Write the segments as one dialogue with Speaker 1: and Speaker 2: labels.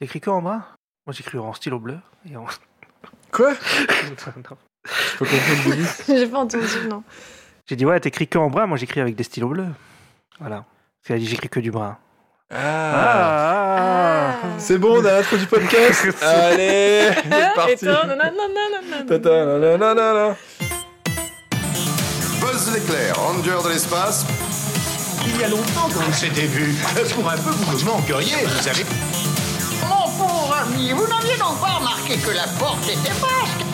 Speaker 1: T'écris que en bras Moi j'écris en stylo bleu. Et en...
Speaker 2: Quoi? Je peux comprendre.
Speaker 3: J'ai pas entendu, non.
Speaker 1: J'ai dit ouais, t'écris que en bras, moi j'écris avec des stylos bleus. Voilà. Parce qu'elle a dit j'écris que du brun.
Speaker 2: Ah.
Speaker 1: Ah,
Speaker 2: C'est bon, on a l'intro du podcast. Allez, c'est
Speaker 3: Et
Speaker 2: parti.
Speaker 4: Buzz l'éclair, ranger de l'espace,
Speaker 5: Il y a longtemps qu'on s'était vu. Pour un peu, vous me manqueriez, vous savez.
Speaker 6: Vous n'aviez donc pas remarqué que la porte était basque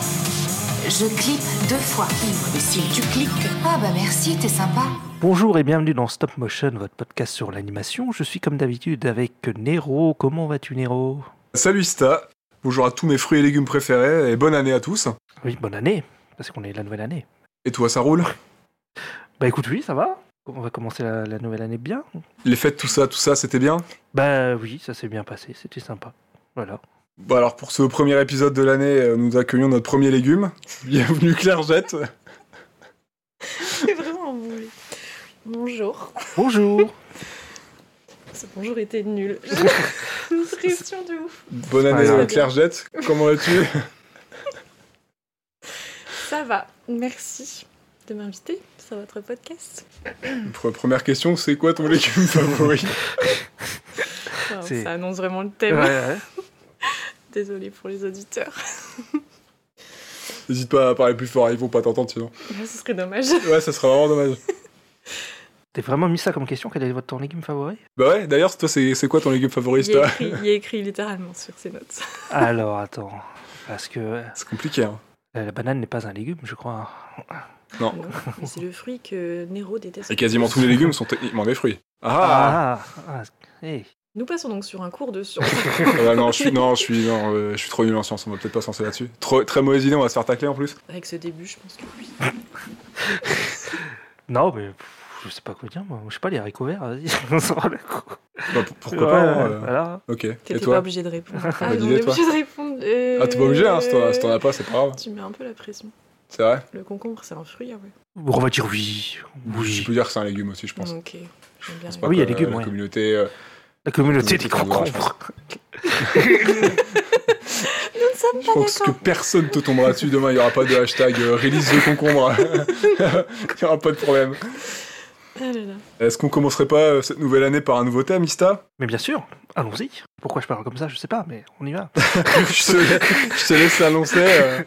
Speaker 7: Je clique deux fois. Imbécile, tu cliques. Ah bah merci, t'es sympa.
Speaker 1: Bonjour et bienvenue dans Stop Motion, votre podcast sur l'animation. Je suis comme d'habitude avec Nero. Comment vas-tu Nero?
Speaker 2: Salut Sta. Bonjour à tous mes fruits et légumes préférés et bonne année à tous.
Speaker 1: Oui, bonne année, parce qu'on est la nouvelle année.
Speaker 2: Et toi, ça roule?
Speaker 1: Bah écoute, oui, ça va. On va commencer la, la nouvelle année bien.
Speaker 2: Les fêtes, tout ça, tout ça, c'était bien?
Speaker 1: Bah oui, ça s'est bien passé, c'était sympa. Voilà.
Speaker 2: Bon alors pour ce premier épisode de l'année, euh, nous accueillons notre premier légume. Bienvenue Claire Jette.
Speaker 3: C'est vraiment voulu. Bonjour.
Speaker 1: Bonjour
Speaker 3: Ce bonjour était nul. Une pression de ouf.
Speaker 2: Bonne année
Speaker 1: Ouais,
Speaker 3: ouais.
Speaker 2: Claire Jette. Comment vas-tu?
Speaker 3: Ça va. Merci de m'inviter sur votre podcast.
Speaker 2: Pre- Première question, c'est quoi ton légume favori?
Speaker 3: Wow, ça annonce vraiment le
Speaker 1: Ouais,
Speaker 3: thème.
Speaker 1: ouais.
Speaker 3: Désolée pour les auditeurs.
Speaker 2: N'hésite pas à parler plus fort, ils vont pas t'entendre sinon.
Speaker 3: Là, ce serait dommage.
Speaker 2: Ouais, ça serait vraiment dommage.
Speaker 1: T'as vraiment mis ça comme question Quel est votre ton légume favori?
Speaker 2: Bah ouais, d'ailleurs, toi, c'est c'est quoi ton légume favori
Speaker 3: Il
Speaker 2: Sta
Speaker 3: écrit, il littéralement sur ses notes.
Speaker 1: Alors attends, parce que euh,
Speaker 2: C'est compliqué, hein.
Speaker 1: la banane n'est pas un légume, je crois.
Speaker 2: Non.
Speaker 3: Non, mais c'est le fruit que Nero déteste.
Speaker 2: Et quasiment tous les légumes sont techniquement des fruits. Ah,
Speaker 1: Ah, ah, hey.
Speaker 3: Nous passons donc sur un cours de science.
Speaker 2: Ah, non, je suis, non, je suis, non, euh, je suis trop nul en science, on va peut-être pas se lancer là-dessus. Trop, très mauvaise idée, on va se faire tacler en plus.
Speaker 3: Avec ce début, je pense que oui.
Speaker 1: Non, mais pff, je sais pas quoi dire, moi. Je sais pas, les haricots verts, vas-y, on s'en rend le coup.
Speaker 2: Bah, pour- pourquoi
Speaker 1: Ouais,
Speaker 2: pas euh,
Speaker 1: Voilà.
Speaker 2: Ok.
Speaker 3: T'étais pas
Speaker 2: toi
Speaker 3: obligé de répondre. Ah,
Speaker 2: toi.
Speaker 3: obligé de répondre. euh,
Speaker 2: Ah, t'es pas obligé, hein, si t'en si t'en as pas, c'est pas grave.
Speaker 3: Tu mets un peu la pression.
Speaker 2: C'est vrai
Speaker 3: Le concombre, c'est un fruit, ah ouais.
Speaker 1: Bon, on va dire oui.
Speaker 2: Je
Speaker 1: Oui.
Speaker 2: peux dire que c'est un légume aussi, je pense.
Speaker 3: Ok, j'aime bien.
Speaker 1: Ah
Speaker 2: pas
Speaker 1: oui, il y a légumes,
Speaker 2: euh, La
Speaker 1: ouais.
Speaker 2: communauté.
Speaker 1: La communauté des
Speaker 2: Communauté de l'ouvrage,
Speaker 1: concombres.
Speaker 2: Je pense que personne te tombera dessus demain, il y aura pas de hashtag euh, release de concombre. Il y aura pas de problème.
Speaker 3: Ah là là.
Speaker 2: Est-ce qu'on commencerait pas euh, cette nouvelle année par un nouveau thème, Ista?
Speaker 1: Mais bien sûr, allons-y. Pourquoi je parle comme ça, je sais pas, mais on y va.
Speaker 2: je, te, je te laisse l'annoncer. euh,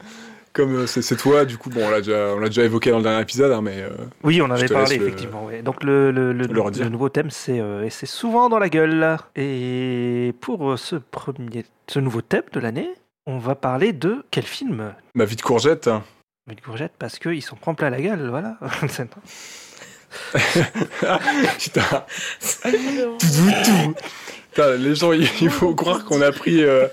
Speaker 2: comme euh, c'est toi, du coup, bon, on l'a déjà, déjà évoqué dans le dernier épisode, hein, mais euh,
Speaker 1: Oui, on en avait parlé,
Speaker 2: le-
Speaker 1: effectivement. ouais. Donc, le, le, le- nouveau thème, c'est euh, c'est souvent dans la gueule. Et pour ce, premier, ce nouveau thème de l'année, on va parler de quel film?
Speaker 2: Ma vie de courgette. hein.
Speaker 1: Mais de courgette, parce qu'ils s'en prend plein la gueule, voilà.
Speaker 2: Putain, tout, tout. Putain, les gens, il il faut croire qu'on a pris, euh,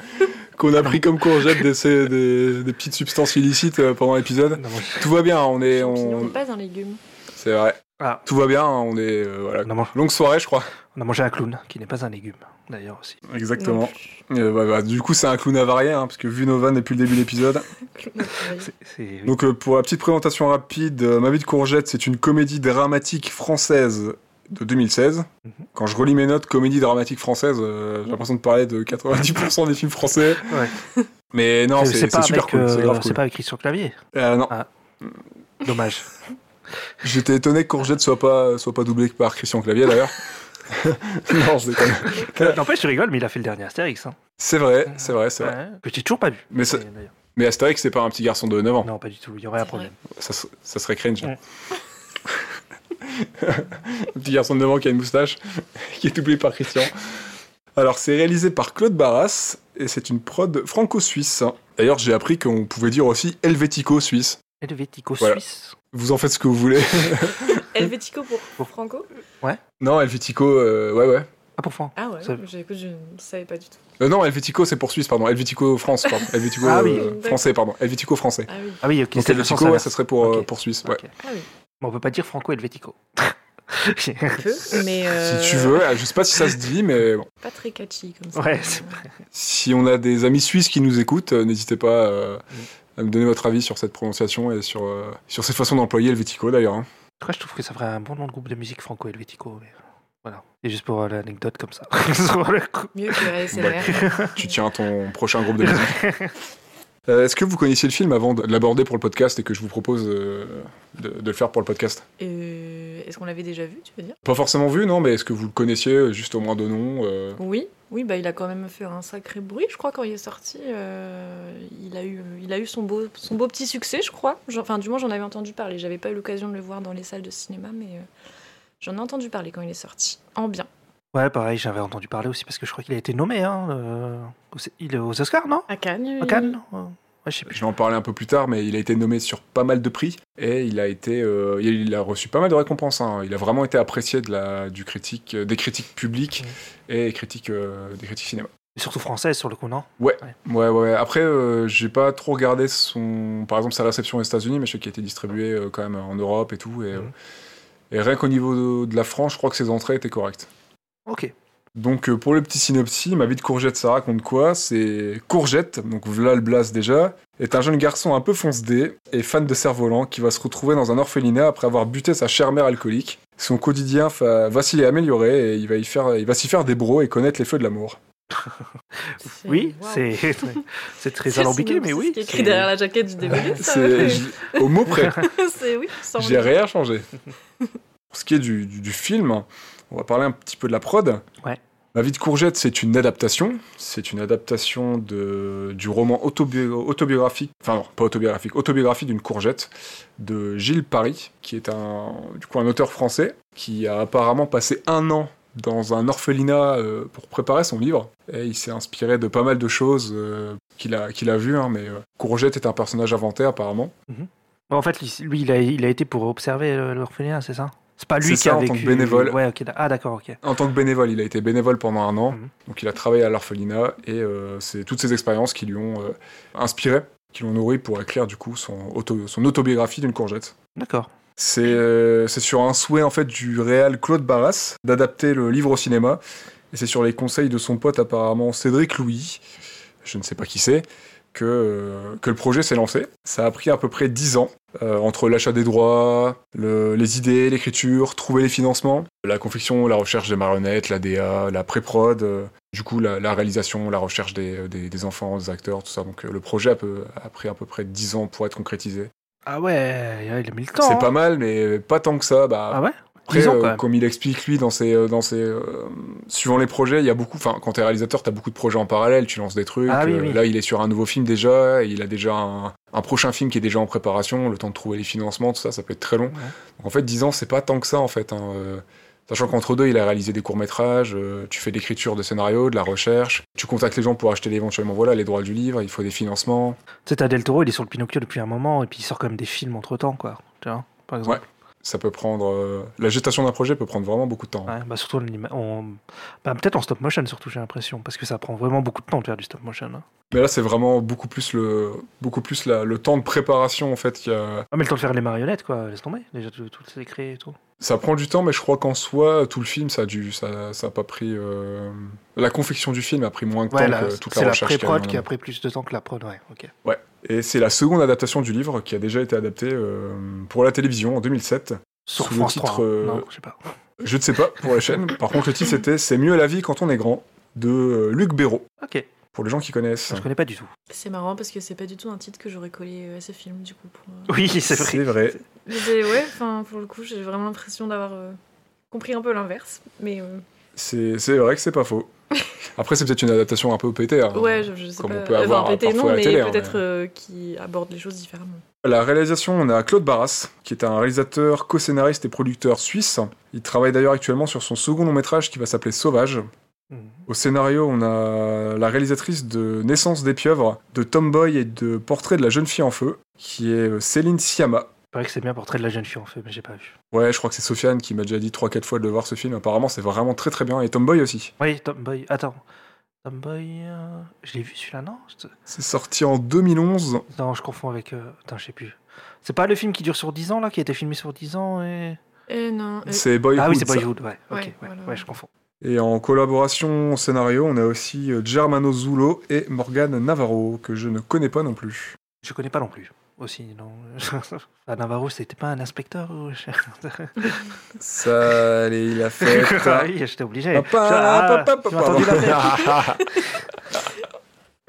Speaker 2: qu'on a pris comme courgette des, ces- des, des petites substances illicites euh, pendant l'épisode. Tout va bien, on est,
Speaker 3: Champignon
Speaker 2: on,
Speaker 3: n'est pas un légume.
Speaker 2: c'est vrai.
Speaker 1: Ah.
Speaker 2: Tout va bien, on est, euh, voilà.
Speaker 1: on, a mangé,
Speaker 2: Longue soirée, je crois.
Speaker 1: on a mangé un clown, qui n'est pas un légume, d'ailleurs aussi.
Speaker 2: Exactement. Euh, bah, bah, du coup, c'est un clown avarié, hein, parce que vu nos vannes depuis le début de l'épisode. Donc, euh, pour la petite présentation rapide, euh, Ma vie de courgette, c'est une comédie dramatique française de 2016.
Speaker 1: Mhm.
Speaker 2: Quand je relis mes notes, comédie dramatique française, euh, j'ai l'impression de parler de 90% des films français.
Speaker 1: Ouais.
Speaker 2: Mais non,
Speaker 1: C'est-
Speaker 2: super
Speaker 1: avec,
Speaker 2: cool, c'est
Speaker 1: euh,
Speaker 2: grave
Speaker 1: c'est
Speaker 2: cool.
Speaker 1: pas avec Christian Clavier.
Speaker 2: Euh, non,
Speaker 1: Dommage.
Speaker 2: j'étais étonné que Courgette soit pas, soit pas doublé par Christian Clavier d'ailleurs. non, je déconne.
Speaker 1: N'empêche, tu rigoles, mais il a fait le dernier Astérix. Hein.
Speaker 2: C'est vrai, c'est vrai, c'est vrai.
Speaker 1: Ouais, que j'ai toujours pas vu.
Speaker 2: Mais. Mais Astérix, c'est pas un petit garçon de 9 ans.
Speaker 1: Non, pas du tout, il y aurait un problème.
Speaker 2: Ça, se- ça serait cringe.
Speaker 1: Ouais.
Speaker 2: un petit garçon de 9 ans qui a une moustache, qui est doublé par Christian. Alors, c'est réalisé par Claude Barras, et c'est une prod franco-suisse. D'ailleurs, j'ai appris qu'on pouvait dire aussi helvético-suisse.
Speaker 1: Helvético
Speaker 2: Voilà.
Speaker 1: Suisse.
Speaker 2: Vous en faites ce que vous voulez.
Speaker 3: Helvético pour, pour Franco
Speaker 2: non, helvético, euh, ouais, ouais.
Speaker 1: Ah, pour Franck.
Speaker 3: Ah ouais,
Speaker 1: Ça-
Speaker 3: j'ai- écoute, je ne savais pas du tout.
Speaker 2: Euh, non, helvético, c'est pour Suisse, pardon. Helvético France, pardon. Helvético
Speaker 1: Ah oui.
Speaker 2: euh, français, pardon. Helvético français.
Speaker 3: Ah oui.
Speaker 1: Ah oui, ok.
Speaker 2: Donc, helvético, ouais, ça serait pour, euh, pour Suisse. Ouais.
Speaker 1: Ok.
Speaker 3: Ah oui.
Speaker 1: Mais on peut pas dire Franco Helvético.
Speaker 3: Un peu, mais. euh,
Speaker 2: Si tu veux, je sais pas si ça se dit, mais bon.
Speaker 3: Pas très catchy comme ça.
Speaker 1: Ouais.
Speaker 2: Si on a des amis suisses qui nous écoutent, euh, n'hésitez pas euh, à me donner votre avis sur cette prononciation et sur, euh, sur cette façon d'employer le Vitico d'ailleurs. hein.
Speaker 1: En tout cas, je trouve que ça ferait un bon nom de groupe de musique franco-helvético. mais- Voilà. Et juste pour euh, l'anecdote comme ça.
Speaker 3: Mieux que ASMR.
Speaker 2: Tu tiens ton prochain groupe de musique. Euh, Est-ce que vous connaissiez le film avant de l'aborder pour le podcast et que je vous propose euh, de, de le faire pour le podcast?
Speaker 3: Euh, Est-ce qu'on l'avait déjà vu, tu veux dire?
Speaker 2: Pas forcément vu, non, mais est-ce que vous le connaissiez juste au moins de nom
Speaker 3: Oui, oui, bah il a quand même fait un sacré bruit, je crois, quand il est sorti. il a eu, il a eu son beau, son beau petit succès, je crois. Enfin, du moins, j'en avais entendu parler. J'avais pas eu l'occasion de le voir dans les salles de cinéma, mais j'en ai entendu parler quand il est sorti. En bien.
Speaker 1: Ouais, pareil, j'avais entendu parler aussi parce que je crois qu'il a été nommé hein, euh, aux, il est aux Oscars, non?
Speaker 3: À Cannes.
Speaker 1: À Cannes Ouais, je sais plus.
Speaker 2: Je vais en parler un peu plus tard, mais il a été nommé sur pas mal de prix et il a été, euh, il a reçu pas mal de récompenses. hein. Il a vraiment été apprécié de la, du critique, euh, des critiques publiques et critiques, euh, des critiques cinéma.
Speaker 1: Et surtout française sur le coup, non?
Speaker 2: Ouais, ouais, ouais. Après, euh, j'ai pas trop regardé son, par exemple, sa réception aux États-Unis, mais je sais qu'il a été distribué euh, quand même en Europe et tout. Et, euh,
Speaker 1: Mhm.
Speaker 2: et rien qu'au niveau de, de la France, je crois que ses entrées étaient correctes.
Speaker 1: Ok.
Speaker 2: Donc euh, pour le petit synopsis, ma vie de courgette, ça raconte quoi? C'est Courgette, donc voilà le blast déjà, est un jeune garçon un peu fonce-dé et fan de cerf-volant qui va se retrouver dans un orphelinat après avoir buté sa chère mère alcoolique. Son quotidien fa- va s'y améliorer et il va y faire, il va s'y faire des bros et connaître les feux de l'amour.
Speaker 3: C'est-
Speaker 1: Oui,
Speaker 3: waouh.
Speaker 1: c'est c'est très
Speaker 3: C'est
Speaker 1: alambiqué, mais oui.
Speaker 3: qui est écrit
Speaker 1: c'est-
Speaker 3: derrière la jaquette du DVD. ça,
Speaker 2: C'est au mot près.
Speaker 3: C'est oui,
Speaker 2: J'ai rien changé. Pour ce qui est du, du- du film, on va parler un petit peu de la prod.
Speaker 1: Ouais.
Speaker 2: Ma vie de courgette, c'est une adaptation. C'est une adaptation de, du roman autobi- autobiographique, enfin non, pas autobiographique, autobiographie d'une courgette de Gilles Paris, qui est un, du coup, un auteur français qui a apparemment passé un an dans un orphelinat euh, pour préparer son livre. Et il s'est inspiré de pas mal de choses euh, qu'il a, qu'il a vues, hein, mais euh, Courgette est un personnage inventé apparemment.
Speaker 1: En fait, lui, il a, il a été pour observer l'orphelinat, c'est ça? C'est pas lui qui
Speaker 2: ça,
Speaker 1: a
Speaker 2: en
Speaker 1: vécu.
Speaker 2: tant que bénévole.
Speaker 1: Ouais. Ah, d'accord, ok.
Speaker 2: En tant que bénévole, il a été bénévole pendant un an,
Speaker 1: Mhm.
Speaker 2: donc il a travaillé à l'orphelinat et euh, c'est toutes ces expériences qui lui ont euh, inspiré, qui l'ont nourri pour écrire du coup son, auto- son autobiographie d'une courgette.
Speaker 1: D'accord.
Speaker 2: C'est euh, c'est sur un souhait en fait du réal Claude Barras d'adapter le livre au cinéma et c'est sur les conseils de son pote apparemment Cédric Louis, je ne sais pas qui c'est, que, que le projet s'est lancé. Ça a pris à peu près 10 ans euh, entre l'achat des droits, le- les idées, l'écriture, trouver les financements, la confection, la recherche des marionnettes, la DA, la pré-prod, euh, du coup la, la réalisation, la recherche des, des- des enfants, des acteurs, tout ça. Donc euh, le projet a, peu- a pris à peu près 10 ans pour être concrétisé.
Speaker 1: Ah ouais, il a mis le temps.
Speaker 2: C'est
Speaker 1: hein.
Speaker 2: pas mal, mais pas tant que ça. Bah,
Speaker 1: Ah ouais?
Speaker 2: Après,
Speaker 1: 10 ans,
Speaker 2: euh, comme il explique lui dans ses, euh, dans ses, euh, suivant les projets, il y a beaucoup. Enfin, quand t'es réalisateur, t'as beaucoup de projets en parallèle. Tu lances des trucs.
Speaker 1: Ah oui,
Speaker 2: euh,
Speaker 1: oui.
Speaker 2: Là, il est sur un nouveau film déjà. il a déjà un, un prochain film qui est déjà en préparation. Le temps de trouver les financements, tout ça, ça peut être très long. Donc, en fait, 10 ans, c'est pas tant que ça en fait. hein, Sachant qu'entre deux, il a réalisé des courts-métrages, euh, tu fais de l'écriture de scénario, de la recherche, tu contactes les gens pour acheter éventuellement voilà, les droits du livre, il faut des financements.
Speaker 1: Tu sais, t'as Del Toro, il est sur le Pinocchio depuis un moment, et puis il sort quand même des films entre temps, quoi. Tu vois, par exemple.
Speaker 2: Ça peut prendre. euh, La gestation d'un projet peut prendre vraiment beaucoup de temps.
Speaker 1: Ouais, bah surtout en- bah, peut-être en stop motion, surtout, j'ai l'impression, parce que ça prend vraiment beaucoup de temps de faire du stop motion. hein.
Speaker 2: Mais là, c'est vraiment beaucoup plus le, beaucoup plus la- le temps de préparation en fait. qu'il y a-
Speaker 1: Ah, mais le temps de faire les marionnettes, quoi, laisse tomber. Déjà, tout, tout créé et tout.
Speaker 2: Ça prend du temps, mais je crois qu'en soi, tout le film, ça a dû, ça, ça a pas pris. euh, La confection du film a pris moins de
Speaker 1: Ouais,
Speaker 2: temps que toute
Speaker 1: c'est
Speaker 2: la
Speaker 1: la
Speaker 2: recherche. qu'il y a eu
Speaker 1: pré-prod qui a pris plus de temps que la prod, ouais.
Speaker 2: Et c'est la seconde adaptation du livre qui a déjà été adaptée euh, pour la télévision en 2007.
Speaker 1: Sur
Speaker 2: Sous le titre,
Speaker 1: 3.
Speaker 2: euh,
Speaker 1: Non, je sais pas.
Speaker 2: Je ne sais pas pour la chaîne. Par contre, le titre c'était C'est mieux la vie quand on est grand de Luc Béraud.
Speaker 1: Ok,
Speaker 2: Pour les gens qui connaissent.
Speaker 1: je connais pas du tout.
Speaker 3: C'est marrant parce que c'est pas du tout un titre que j'aurais collé à ce film du coup. Pour,
Speaker 1: Oui, c'est vrai.
Speaker 2: C'est vrai.
Speaker 3: Mais ouais, enfin pour le coup j'ai vraiment l'impression d'avoir euh, compris un peu l'inverse. Mais euh,
Speaker 2: C'est c'est vrai que c'est pas faux. Après, c'est peut-être une adaptation un peu pétée. hein.
Speaker 3: ouais, je, je sais
Speaker 2: comme
Speaker 3: pas.
Speaker 2: on peut avoir
Speaker 3: enfin, pété,
Speaker 2: parfois
Speaker 3: non,
Speaker 2: à la
Speaker 3: mais
Speaker 2: télé, hein,
Speaker 3: peut-être
Speaker 2: mais-
Speaker 3: euh, qui aborde les choses différemment.
Speaker 2: La réalisation, on a Claude Barras, qui est un réalisateur, co-scénariste et producteur suisse. Il travaille d'ailleurs actuellement sur son second long métrage qui va s'appeler Sauvage.
Speaker 1: Mhm.
Speaker 2: Au scénario, on a la réalisatrice de Naissance des pieuvres, de Tomboy et de Portrait de la jeune fille en feu, qui est euh, Céline Sciamma.
Speaker 1: Il paraît que c'est bien portrait de la jeune fille en fait, mais j'ai pas vu.
Speaker 2: Ouais, je crois que c'est Sofiane qui m'a déjà dit 3-4 fois de le voir ce film. Apparemment, c'est vraiment très très bien. Et Tomboy aussi.
Speaker 1: Oui, Tomboy. Attends. Tomboy. euh, Je l'ai vu celui-là, non?
Speaker 2: C'est sorti en 2011.
Speaker 1: Non, je confonds avec. euh, Attends, je sais plus. C'est pas le film qui dure sur 10 ans là, qui a été filmé sur 10 ans et.
Speaker 3: Eh non. euh,
Speaker 2: C'est Boyhood.
Speaker 1: ah oui, c'est. Boyhood, ouais. Ok,
Speaker 3: Ouais,
Speaker 1: ouais,
Speaker 3: voilà.
Speaker 1: ouais, je confonds.
Speaker 2: Et en collaboration au scénario, on a aussi euh, Germano Zulo et Morgan Navarro, que je ne connais pas non plus.
Speaker 1: Je connais pas non plus. Aussi, non Enfin, Navarro, c'était pas un inspecteur ou...
Speaker 2: Ça, allez, il a fait.
Speaker 1: Oui, j'étais obligé. Ah, entendu
Speaker 2: pardon.
Speaker 1: la faire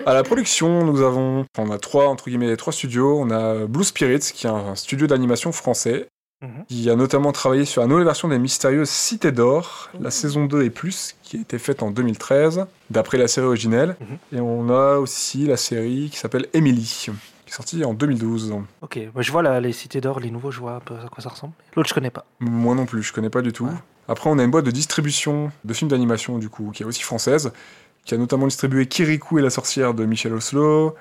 Speaker 2: À la production, nous avons, on a trois entre guillemets trois studios. On a Blue Spirits, qui est un studio d'animation français,
Speaker 1: Mhm.
Speaker 2: qui a notamment travaillé sur la nouvelle version des mystérieuses Cités d'Or, la saison 2 et plus, qui a été faite en 2013, d'après la série originelle.
Speaker 1: Mhm.
Speaker 2: Et on a aussi la série qui s'appelle Emily, qui est sortie en 2012.
Speaker 1: Ok, je vois les cités d'or, les nouveaux, je vois un peu à quoi ça ressemble. L'autre, je connais pas.
Speaker 2: Moi non plus, je connais pas du tout.
Speaker 1: Ouais.
Speaker 2: Après, on a une boîte de distribution de films d'animation, du coup, qui est aussi française, qui a notamment distribué Kirikou et la sorcière de Michel Oslo,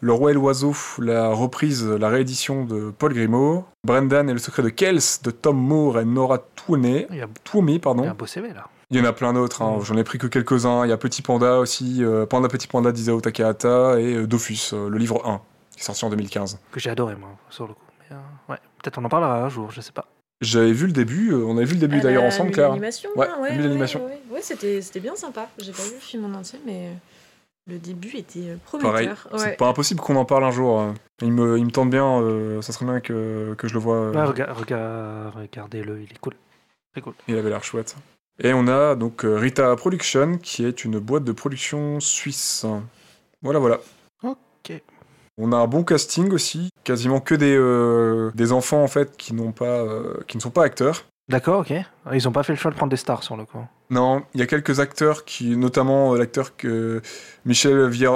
Speaker 2: Le Roi et l'Oiseau, la reprise, la réédition de Paul Grimaud, Brendan et le secret de Kels de Tom Moore et Nora Twomey,
Speaker 1: Il y a,
Speaker 2: Twomey,
Speaker 1: il y
Speaker 2: pardon.
Speaker 1: a un beau CV là.
Speaker 2: Il y en a plein d'autres, hein. J'en ai pris que quelques-uns. Il y a Petit Panda aussi, euh, Panda Petit Panda d'Isao Takahata et euh, Dofus, euh, le livre 1, qui est sorti en 2015.
Speaker 1: Que j'ai adoré, moi, sur le coup. Mais, euh, ouais, peut-être on en parlera un jour, je sais pas.
Speaker 2: J'avais vu le début, euh, on avait vu le début
Speaker 3: Elle
Speaker 2: d'ailleurs
Speaker 3: a
Speaker 2: ensemble, Claire.
Speaker 3: l'animation,
Speaker 2: Ouais,
Speaker 3: hein, ouais, ouais,
Speaker 2: l'animation.
Speaker 3: Ouais, ouais, c'était c'était bien sympa. J'ai pas vu le film en entier, mais euh, le début était euh,
Speaker 2: Pareil,
Speaker 3: prometteur.
Speaker 2: c'est pas impossible qu'on en parle un jour. hein. Il me, il me tente bien, euh, ça serait bien que, que je le vois. euh,
Speaker 1: Ouais, rega- rega- regardez-le, il est cool. Très cool.
Speaker 2: Il avait l'air chouette. Et on a donc euh, Rita Production, qui est une boîte de production suisse. Voilà, voilà.
Speaker 1: Ok.
Speaker 2: On a un bon casting aussi, quasiment que des, euh, des enfants en fait qui n'ont pas, euh, qui ne sont pas acteurs.
Speaker 1: D'accord, ok. Ils ont pas fait le choix de prendre des stars sur le coup.
Speaker 2: Non, il y a quelques acteurs qui, notamment euh, l'acteur que Michel Vier,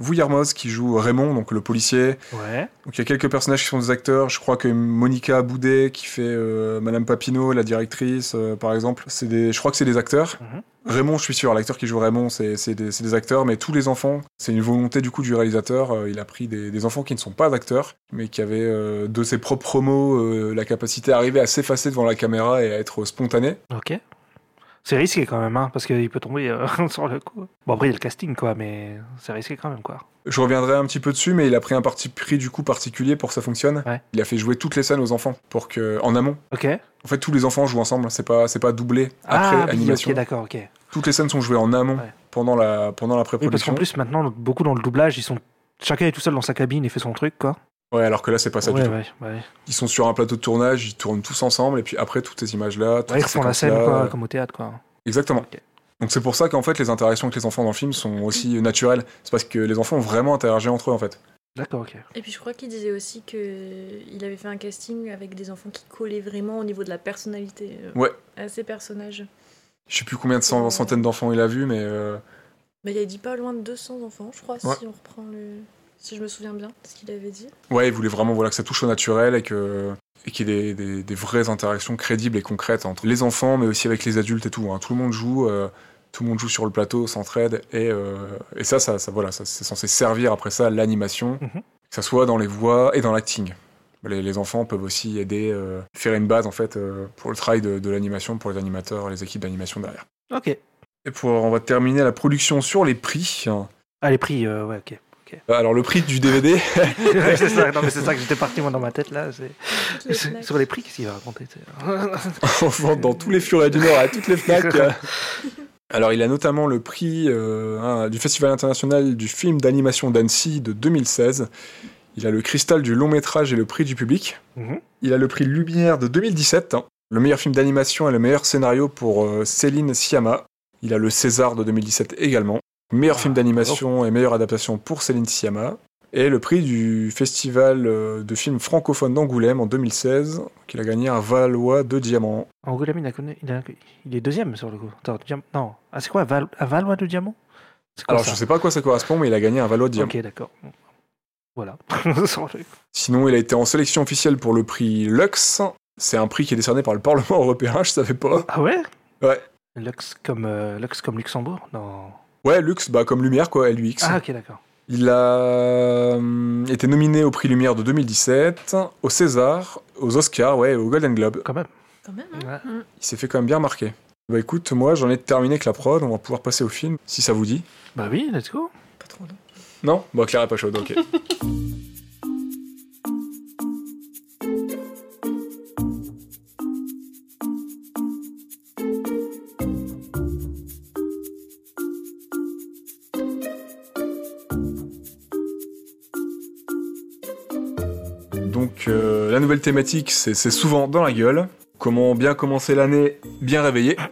Speaker 2: Vouillarmoz qui joue Raymond, donc le policier.
Speaker 1: Ouais.
Speaker 2: Donc il y a quelques personnages qui sont des acteurs. Je crois que Monica Boudet qui fait Madame Papineau, la directrice, par exemple, c'est des, je crois que c'est des acteurs.
Speaker 1: Mhm.
Speaker 2: Raymond, je suis sûr, l'acteur qui joue Raymond, c'est des, acteurs, mais tous les enfants, c'est une volonté du coup du réalisateur. euh, il a pris des, enfants qui ne sont pas acteurs, mais qui avaient euh, de ses propres mots euh, la capacité à arriver à s'effacer devant la caméra et à être spontané.
Speaker 1: Ok. C'est risqué quand même, hein, parce qu'il peut tomber euh, sur le coup. Bon, après, il y a le casting, quoi, mais c'est risqué quand même, quoi.
Speaker 2: Je reviendrai un petit peu dessus, mais il a pris un parti pris du coup particulier pour que ça fonctionne.
Speaker 1: Ouais.
Speaker 2: Il a fait jouer toutes les scènes aux enfants pour que, en amont.
Speaker 1: Ok.
Speaker 2: En fait, tous les enfants jouent ensemble. C'est pas, c'est pas doublé après
Speaker 1: ah, oui,
Speaker 2: animation.
Speaker 1: ok, d'accord, ok.
Speaker 2: Toutes les scènes sont jouées en amont
Speaker 1: Ouais.
Speaker 2: pendant la, pendant la
Speaker 1: Oui, parce
Speaker 2: pré-production.
Speaker 1: qu'en plus, maintenant, beaucoup dans le doublage, ils sont. Chacun est tout seul dans sa cabine et fait son truc, quoi.
Speaker 2: Ouais, alors que là, c'est pas ça
Speaker 1: ouais,
Speaker 2: du tout.
Speaker 1: ouais.
Speaker 2: Ils sont sur un plateau de tournage, ils tournent tous ensemble, et puis après, toutes ces images-là, toutes
Speaker 1: Ouais, ils la scène, quoi, comme au théâtre, quoi.
Speaker 2: Exactement. Donc c'est pour ça qu'en fait, les interactions avec les enfants dans le film sont aussi naturelles. C'est parce que les enfants ont vraiment interagi entre eux, en fait.
Speaker 1: D'accord, ok.
Speaker 3: Et puis je crois qu'il disait aussi que il avait fait un casting avec des enfants qui collaient vraiment au niveau de la personnalité euh,
Speaker 2: Ouais.
Speaker 3: à ces personnages.
Speaker 2: Je sais plus combien de cent-
Speaker 3: Ouais.
Speaker 2: centaines d'enfants il a vu, mais euh,
Speaker 3: Mais il a dit pas loin de 200 enfants, je crois,
Speaker 2: Ouais.
Speaker 3: si on reprend le. Si je me souviens bien, ce qu'il avait dit.
Speaker 2: ouais, il voulait vraiment voilà, que ça touche au naturel et que et qu'il y ait des, des- des vraies interactions crédibles et concrètes entre les enfants, mais aussi avec les adultes et tout. hein. Tout le monde joue, euh, tout le monde joue sur le plateau, s'entraide, et, euh, et ça, ça, ça, voilà, ça, c'est censé servir après ça à l'animation,
Speaker 1: Mhm.
Speaker 2: que ça soit dans les voix et dans l'acting. Les, les enfants peuvent aussi aider, euh, faire une base en fait euh, pour le travail de, de l'animation, pour les animateurs, les équipes d'animation derrière.
Speaker 1: Ok.
Speaker 2: Et pour, on va terminer la production sur les prix.
Speaker 1: Ah, les prix, euh, ouais, ok.
Speaker 2: Alors le prix du DVD,
Speaker 1: c'est ça, non, mais c'est ça que j'étais parti, moi, dans ma tête, là. c'est-. Sur les prix, qu'est-ce qu'il va raconter
Speaker 2: on vend dans tous les furets du Nord à toutes les Fnac. Alors il a notamment le prix euh, hein, du Festival international du film d'animation d'Annecy de 2016. Il a le cristal du long métrage et le prix du public.
Speaker 1: Mhm.
Speaker 2: Il a le prix Lumière de 2017, hein, le meilleur film d'animation et le meilleur scénario pour euh, Céline Sciamma. Il a le César de 2017 également. Meilleur
Speaker 1: Ah,
Speaker 2: film d'animation et meilleure adaptation pour Céline Sciamma. Et le prix du Festival euh, de films francophones d'Angoulême en 2016, qu'il a gagné un Valois de diamant.
Speaker 1: Angoulême, il, a connu- il, a- il est deuxième sur le coup. Attends, diam- Non. Ah, c'est quoi, Val... un Valois de diamant? Quoi
Speaker 2: Alors je sais pas à quoi ça correspond, mais il a gagné un Valois de diamant.
Speaker 1: Ok, d'accord. Voilà.
Speaker 2: Sinon, il a été en sélection officielle pour le prix Lux. C'est un prix qui est décerné par le Parlement européen, je savais pas.
Speaker 1: ah ouais?
Speaker 2: Ouais.
Speaker 1: Lux comme, euh, Lux comme Luxembourg? Non.
Speaker 2: Ouais, Lux, bah comme Lumière quoi, LUX.
Speaker 1: Ah, ok, d'accord.
Speaker 2: Il a hum, été nominé au prix Lumière de 2017, au César, aux Oscars, ouais, au Golden Globe.
Speaker 1: Quand même.
Speaker 3: Quand même, hein
Speaker 1: Ouais.
Speaker 3: Mm.
Speaker 2: Il s'est fait quand même bien marquer. Bah écoute, moi j'en ai terminé avec la prod, on va pouvoir passer au film, si ça vous dit.
Speaker 1: Bah oui, let's go.
Speaker 3: Pas trop, non.
Speaker 2: Non? Bon, Claire est pas chaude, ok. la nouvelle thématique, c'est c'est souvent dans la gueule. Comment bien commencer l'année bien réveillé.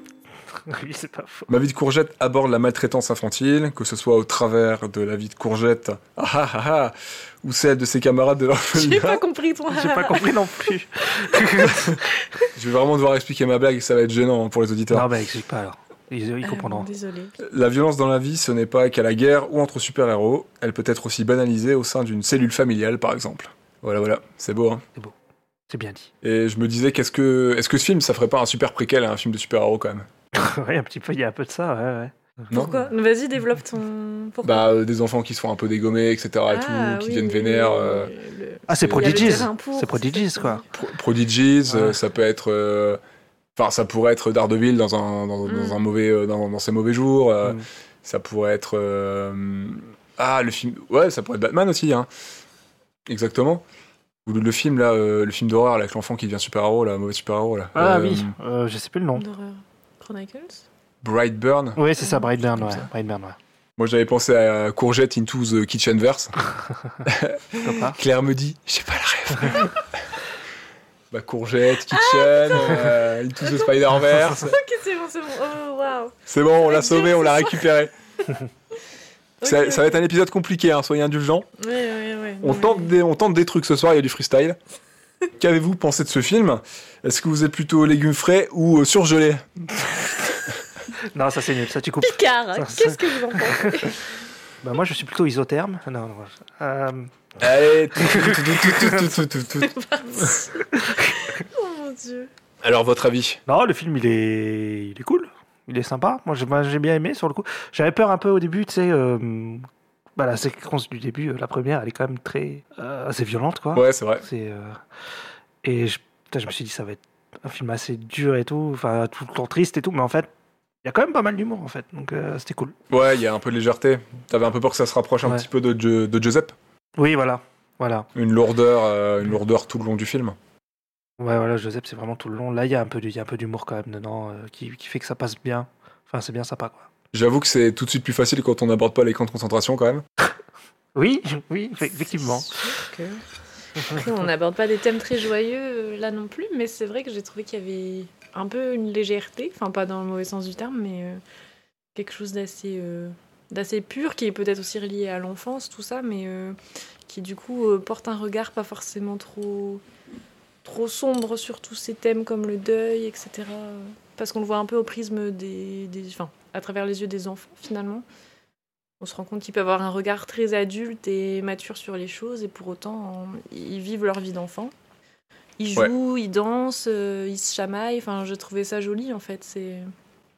Speaker 1: Oui, c'est pas faux.
Speaker 2: Ma vie de courgette aborde la maltraitance infantile, que ce soit au travers de la vie de courgette, ah ah ah, ah, ou celle de ses camarades de
Speaker 3: J'ai
Speaker 2: l'orphelinat.
Speaker 3: pas compris toi.
Speaker 1: J'ai pas compris non plus.
Speaker 2: Je vais vraiment devoir expliquer ma blague, ça va être gênant pour les auditeurs.
Speaker 1: non, bah, explique pas alors. Ils, ils
Speaker 3: Euh,
Speaker 1: comprendront.
Speaker 3: Désolé.
Speaker 2: La violence dans la vie, ce n'est pas qu'à la guerre ou entre super-héros, elle peut être aussi banalisée au sein d'une cellule familiale, par exemple. Voilà, voilà, c'est beau, hein.
Speaker 1: C'est bien dit.
Speaker 2: Et je me disais, qu'est-ce que, est-ce que ce film, ça ferait pas un super préquel à un film de super-héros quand même?
Speaker 1: Ouais, un petit peu, il y a un peu de ça, ouais, ouais.
Speaker 2: Non
Speaker 3: Pourquoi? Vas-y, développe ton. Pourquoi?
Speaker 2: Bah, euh, des enfants qui se font un peu dégommer, etc. et
Speaker 3: Ah,
Speaker 2: tout, qui
Speaker 3: oui,
Speaker 2: deviennent
Speaker 3: oui,
Speaker 2: vénères. euh,
Speaker 3: le-
Speaker 1: Ah, c'est Prodigies. C'est Prodigies,
Speaker 3: c'est
Speaker 1: quoi.
Speaker 2: Pro- Prodigies, euh,
Speaker 1: Ouais.
Speaker 2: ça peut être. euh, Enfin, ça pourrait être Daredevil dans un, dans, dans
Speaker 3: Mm.
Speaker 2: un mauvais, euh, dans, dans ses mauvais jours. euh,
Speaker 1: Mm.
Speaker 2: Ça pourrait être. euh, Ah, le film. Ouais, ça pourrait être Batman aussi, hein. Exactement. Ou le, le film, là, euh, le film d'horreur, là, avec l'enfant qui devient super-héros, là, mauvais super-héros, là.
Speaker 1: Ah
Speaker 2: Euh,
Speaker 1: oui, euh, je sais plus le nom.
Speaker 3: D'horreur. Chronicles
Speaker 2: Brightburn.
Speaker 1: Oui, c'est ça, Brightburn,
Speaker 3: Comme
Speaker 1: ouais.
Speaker 3: ça.
Speaker 1: Brightburn, ouais.
Speaker 2: Moi, j'avais pensé à Courgette Into the Kitchenverse. Claire me dit, j'ai pas la rêve. bah, Courgette, Kitchen, euh, Into the Spider-Verse.
Speaker 3: Ok, c'est bon, c'est bon. Oh, waouh.
Speaker 2: C'est bon, on l'a sauvé, on l'a récupéré ça, va être un épisode compliqué, hein, soyez indulgents. On, tente des, trucs ce soir, il y a du freestyle. Qu'avez-vous pensé de ce film? Est-ce que vous êtes plutôt légumes frais ou euh, surgelés?
Speaker 1: Non, ça c'est nul, ça tu coupes.
Speaker 3: Picard, qu'est-ce que vous en pensez?
Speaker 1: Bah, Moi je suis plutôt isotherme. Non, non. Euh...
Speaker 2: Allez, tout, tout, tout,
Speaker 3: oh mon dieu.
Speaker 2: Alors votre avis?
Speaker 1: Non, le film il est, il est cool. Il est sympa. Moi j'ai j'ai bien aimé sur le coup. J'avais peur un peu au début, tu sais. euh, Bah, la séquence du début, euh, la première, elle est quand même très. euh, assez violente, quoi.
Speaker 2: Ouais, c'est vrai.
Speaker 1: Euh, Et je... putain, je me suis dit, ça va être un film assez dur et tout. Enfin, tout le temps triste et tout. Mais en fait, il y a quand même pas mal d'humour, en fait. Donc euh, c'était cool.
Speaker 2: Ouais, il y a un peu de légèreté. T'avais un peu peur que ça se rapproche un
Speaker 1: Ouais.
Speaker 2: petit peu de, de Giuseppe.
Speaker 1: Oui, voilà. Voilà.
Speaker 2: Une lourdeur, euh, une lourdeur tout le long du film.
Speaker 1: Ouais, voilà, Joseph, c'est vraiment tout le long. Là, il y a un peu du- il y a un peu d'humour quand même dedans euh, qui, qui fait que ça passe bien. Enfin, c'est bien sympa, quoi.
Speaker 2: J'avoue que c'est tout de suite plus facile quand on n'aborde pas les camps de concentration quand même.
Speaker 1: Oui, oui, effe- effectivement.
Speaker 3: C'est sûr que- Après, on n'aborde pas des thèmes très joyeux euh, là non plus, mais c'est vrai que j'ai trouvé qu'il y avait un peu une légèreté, enfin pas dans le mauvais sens du terme, mais euh, quelque chose d'assez euh, d'assez pur qui est peut-être aussi relié à l'enfance, tout ça, mais euh, qui du coup euh, porte un regard pas forcément trop trop sombre sur tous ces thèmes comme le deuil, etc. Parce qu'on le voit un peu au prisme des, des enfin, à travers les yeux des enfants finalement. On se rend compte qu'ils peuvent avoir un regard très adulte et mature sur les choses, et pour autant, ils vivent leur vie d'enfant. Ils
Speaker 2: Ouais.
Speaker 3: jouent, ils dansent, euh, ils se chamaillent. Enfin, je trouvais ça joli, en fait. C'est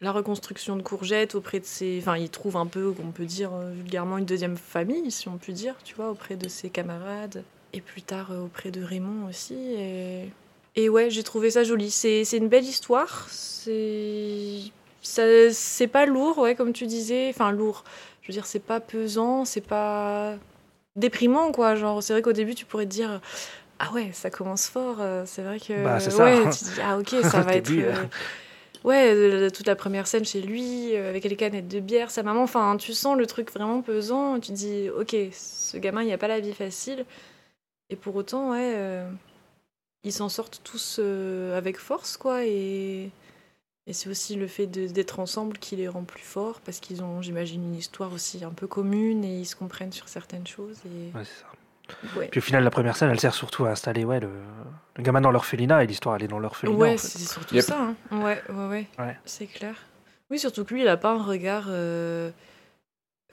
Speaker 3: la reconstruction de Courgette auprès de ses... Enfin, il trouve un peu, on peut dire euh, vulgairement, une deuxième famille, si on peut dire, tu vois, auprès de ses camarades. Et plus tard, euh, auprès de Raymond aussi. Et, et ouais, j'ai trouvé ça joli. C'est une belle histoire. C'est... pas lourd, ouais, comme tu disais. Enfin, lourd. Je veux dire, c'est pas pesant, c'est pas déprimant, quoi. Genre, c'est vrai qu'au début, tu pourrais te dire, ah ouais, ça commence fort. euh, C'est vrai que,
Speaker 1: Bah, c'est ça.
Speaker 3: ouais, tu te dis, ah ok, ça va être. euh. Ouais, toute la première scène chez lui, avec les canettes de bière, sa maman, enfin, tu sens le truc vraiment pesant, tu te dis, ok, ce gamin, il a pas la vie facile. Et pour autant, ouais, euh, ils s'en sortent tous euh, avec force, quoi, et, et c'est aussi le fait d'être ensemble qui les rend plus forts, parce qu'ils ont, j'imagine, une histoire aussi un peu commune, et ils se comprennent sur certaines choses, et
Speaker 1: Ouais, c'est ça.
Speaker 3: ouais.
Speaker 1: Puis au final, la première scène, elle sert surtout à installer ouais, le, le gamin dans l'orphelinat et l'histoire, elle est dans l'orphelinat.
Speaker 3: Ouais,
Speaker 1: en fait.
Speaker 3: c'est surtout
Speaker 2: Yep.
Speaker 3: ça. hein. Ouais, ouais, ouais.
Speaker 1: Ouais.
Speaker 3: C'est clair. Oui, surtout que lui, il a pas un regard. euh,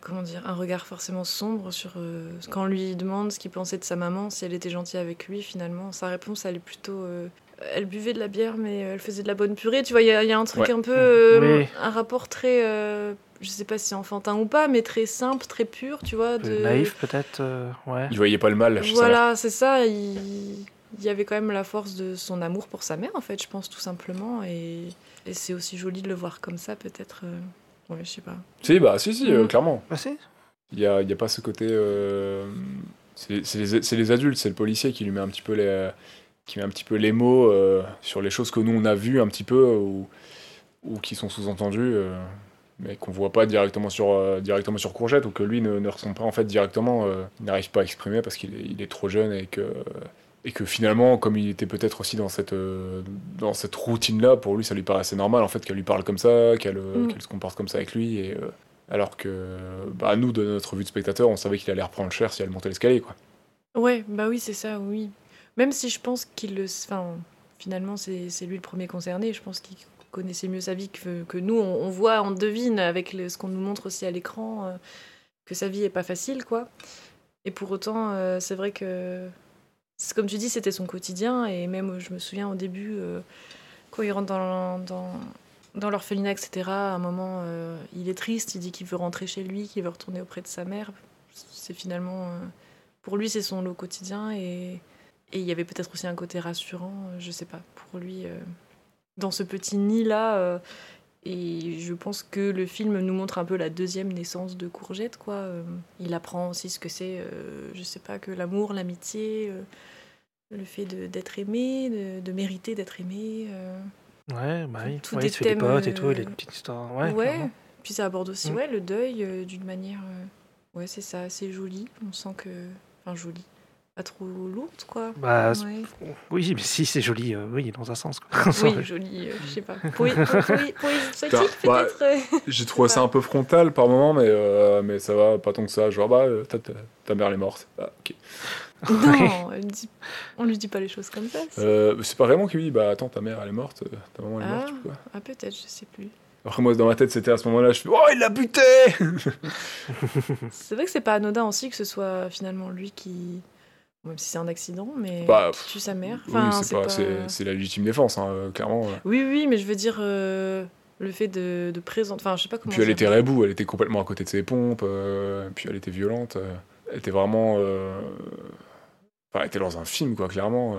Speaker 3: Comment dire Un regard forcément sombre sur. euh, Quand on lui demande ce qu'il pensait de sa maman, si elle était gentille avec lui, finalement, sa réponse, elle est plutôt. euh, Elle buvait de la bière, mais elle faisait de la bonne purée. Tu vois, il y, a- il y a un truc
Speaker 2: Ouais.
Speaker 3: un peu. euh,
Speaker 1: Oui.
Speaker 3: Un rapport très. euh, Je sais pas si c'est enfantin ou pas, mais très simple, très pur, tu vois. De...
Speaker 1: naïf peut-être. euh, ouais.
Speaker 2: Il voyait pas le mal.
Speaker 3: Voilà, c'est ça. Il... il y avait quand même la force de son amour pour sa mère, en fait, je pense, tout simplement. Et, et c'est aussi joli de le voir comme ça, peut-être. Ouais, je sais pas.
Speaker 2: Si, bah, si, si, euh,
Speaker 3: Mm.
Speaker 2: clairement.
Speaker 1: Bah, si?
Speaker 2: Il y a, il y a pas ce côté. euh, C'est c'est les, c'est les adultes, c'est le policier qui lui met un petit peu les, qui met un petit peu les mots euh, sur les choses que nous on a vues un petit peu ou, ou qui sont sous-entendues, euh, mais qu'on voit pas directement sur, euh, directement sur Courgette ou que lui ne, ne ressent pas en fait directement. euh, il n'arrive pas à exprimer parce qu'il est, il est trop jeune et que euh, et que finalement, comme il était peut-être aussi dans cette, euh, dans cette routine-là, pour lui, ça lui paraissait normal en fait qu'elle lui parle comme ça, qu'elle euh,
Speaker 3: Mm.
Speaker 2: qu'elle se comporte comme ça avec lui. Et, euh, alors que, bah, nous, de notre vue de spectateur, on savait qu'il allait reprendre cher si elle montait l'escalier. quoi.
Speaker 3: Ouais, bah oui, c'est ça, oui. Même si je pense qu'il le. Enfin, finalement, c'est c'est lui le premier concerné. Je pense qu'il connaissait mieux sa vie que, que nous. On, on voit, on devine avec le- ce qu'on nous montre aussi à l'écran euh, que sa vie est pas facile, quoi. Et pour autant, euh, c'est vrai que. Comme tu dis, c'était son quotidien. Et même, je me souviens au début, euh, quand il rentre dans, dans, l'orphelinat, etc., à un moment, euh, il est triste. Il dit qu'il veut rentrer chez lui, qu'il veut retourner auprès de sa mère. C'est finalement. euh, pour lui, c'est son lot quotidien et et il y avait peut-être aussi un côté rassurant, je sais pas, pour lui, dans ce petit nid-là. Et je pense que le film nous montre un peu la deuxième naissance de Courgette, quoi. Euh, il apprend aussi ce que c'est, euh, je sais pas, que l'amour, l'amitié, euh, le fait d'être aimé, de, de mériter d'être aimé. euh.
Speaker 1: Ouais, bah oui.
Speaker 3: Tout
Speaker 1: Ouais,
Speaker 3: des
Speaker 1: il se fait des
Speaker 3: thèmes,
Speaker 1: potes et tout, il a une petite histoire. Ouais.
Speaker 3: Puis ça aborde aussi
Speaker 1: Mm.
Speaker 3: ouais, le deuil d'une manière. Ouais, c'est ça, assez joli. On sent que. Enfin, joli. Pas trop lourde, quoi.
Speaker 1: Bah,
Speaker 3: Ouais.
Speaker 1: oui, mais si c'est joli, euh, oui, dans un sens. Quoi.
Speaker 3: Oui, joli, euh, je sais pas. Poé- po- poé- Poétique,
Speaker 2: bah,
Speaker 3: peut-être euh.
Speaker 2: J'ai trouvé ça un peu frontal par moment, mais, euh, mais ça va, pas tant que ça. Genre, bah, euh, ta, ta- ta mère elle est morte. Ah, ok.
Speaker 3: Non, elle dit- on lui dit pas les choses comme ça. c'est-
Speaker 2: Euh, pas vraiment qui lui dit, bah attends, ta mère elle est morte, ta maman elle est
Speaker 3: Ah.
Speaker 2: morte, ou quoi.
Speaker 3: Ah, peut-être, je sais plus.
Speaker 2: Après, moi, dans ma tête, c'était à ce moment-là, je fais, oh, il l'a buté
Speaker 3: C'est vrai que c'est pas anodin aussi que ce soit finalement lui qui. Même si c'est un accident, mais
Speaker 2: Bah,
Speaker 3: qui tue sa mère. Enfin,
Speaker 2: c'est
Speaker 3: c'est
Speaker 2: pas,
Speaker 3: pas-
Speaker 2: c'est- la légitime défense, hein, euh, clairement. ouais.
Speaker 3: Oui, oui, mais je veux dire euh, le fait de, de présenter. Enfin, je sais pas comment.
Speaker 2: Puis elle était rebou, elle était complètement à côté de ses pompes, euh, puis elle était violente. euh, elle était vraiment. euh, Enfin, elle était dans un film, quoi, clairement.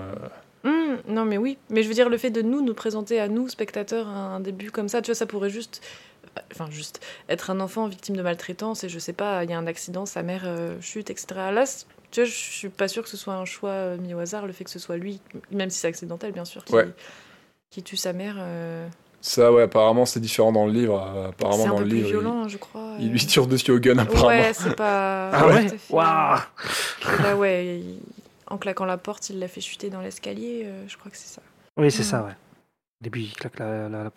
Speaker 3: Hum, non, mais oui. Mais je veux dire, le fait de nous, nous présenter à nous, spectateurs, un début comme ça, tu vois, ça pourrait juste. Enfin, juste être un enfant victime de maltraitance et je sais pas, il y a un accident, sa mère chute, etc. Là, tu vois, je suis pas sûre que ce soit un choix euh, mis au hasard, le fait que ce soit lui, même si c'est accidentel, bien sûr, qui,
Speaker 2: Ouais.
Speaker 3: qui tue sa mère. euh,
Speaker 2: Ça, ouais, apparemment, c'est différent dans le livre. euh, Apparemment,
Speaker 3: un
Speaker 2: dans
Speaker 3: peu
Speaker 2: le
Speaker 3: plus
Speaker 2: livre. il-
Speaker 3: violent, je crois.
Speaker 2: Il, lui tire dessus au gun, apparemment.
Speaker 3: Ouais, c'est pas.
Speaker 1: Ah ouais? Waouh
Speaker 3: Là, ouais, il- en claquant la porte, il l'a fait chuter dans l'escalier, euh, je crois que c'est ça.
Speaker 1: Oui, c'est
Speaker 3: Mm.
Speaker 1: ça, ouais. Au début, il claque la, la,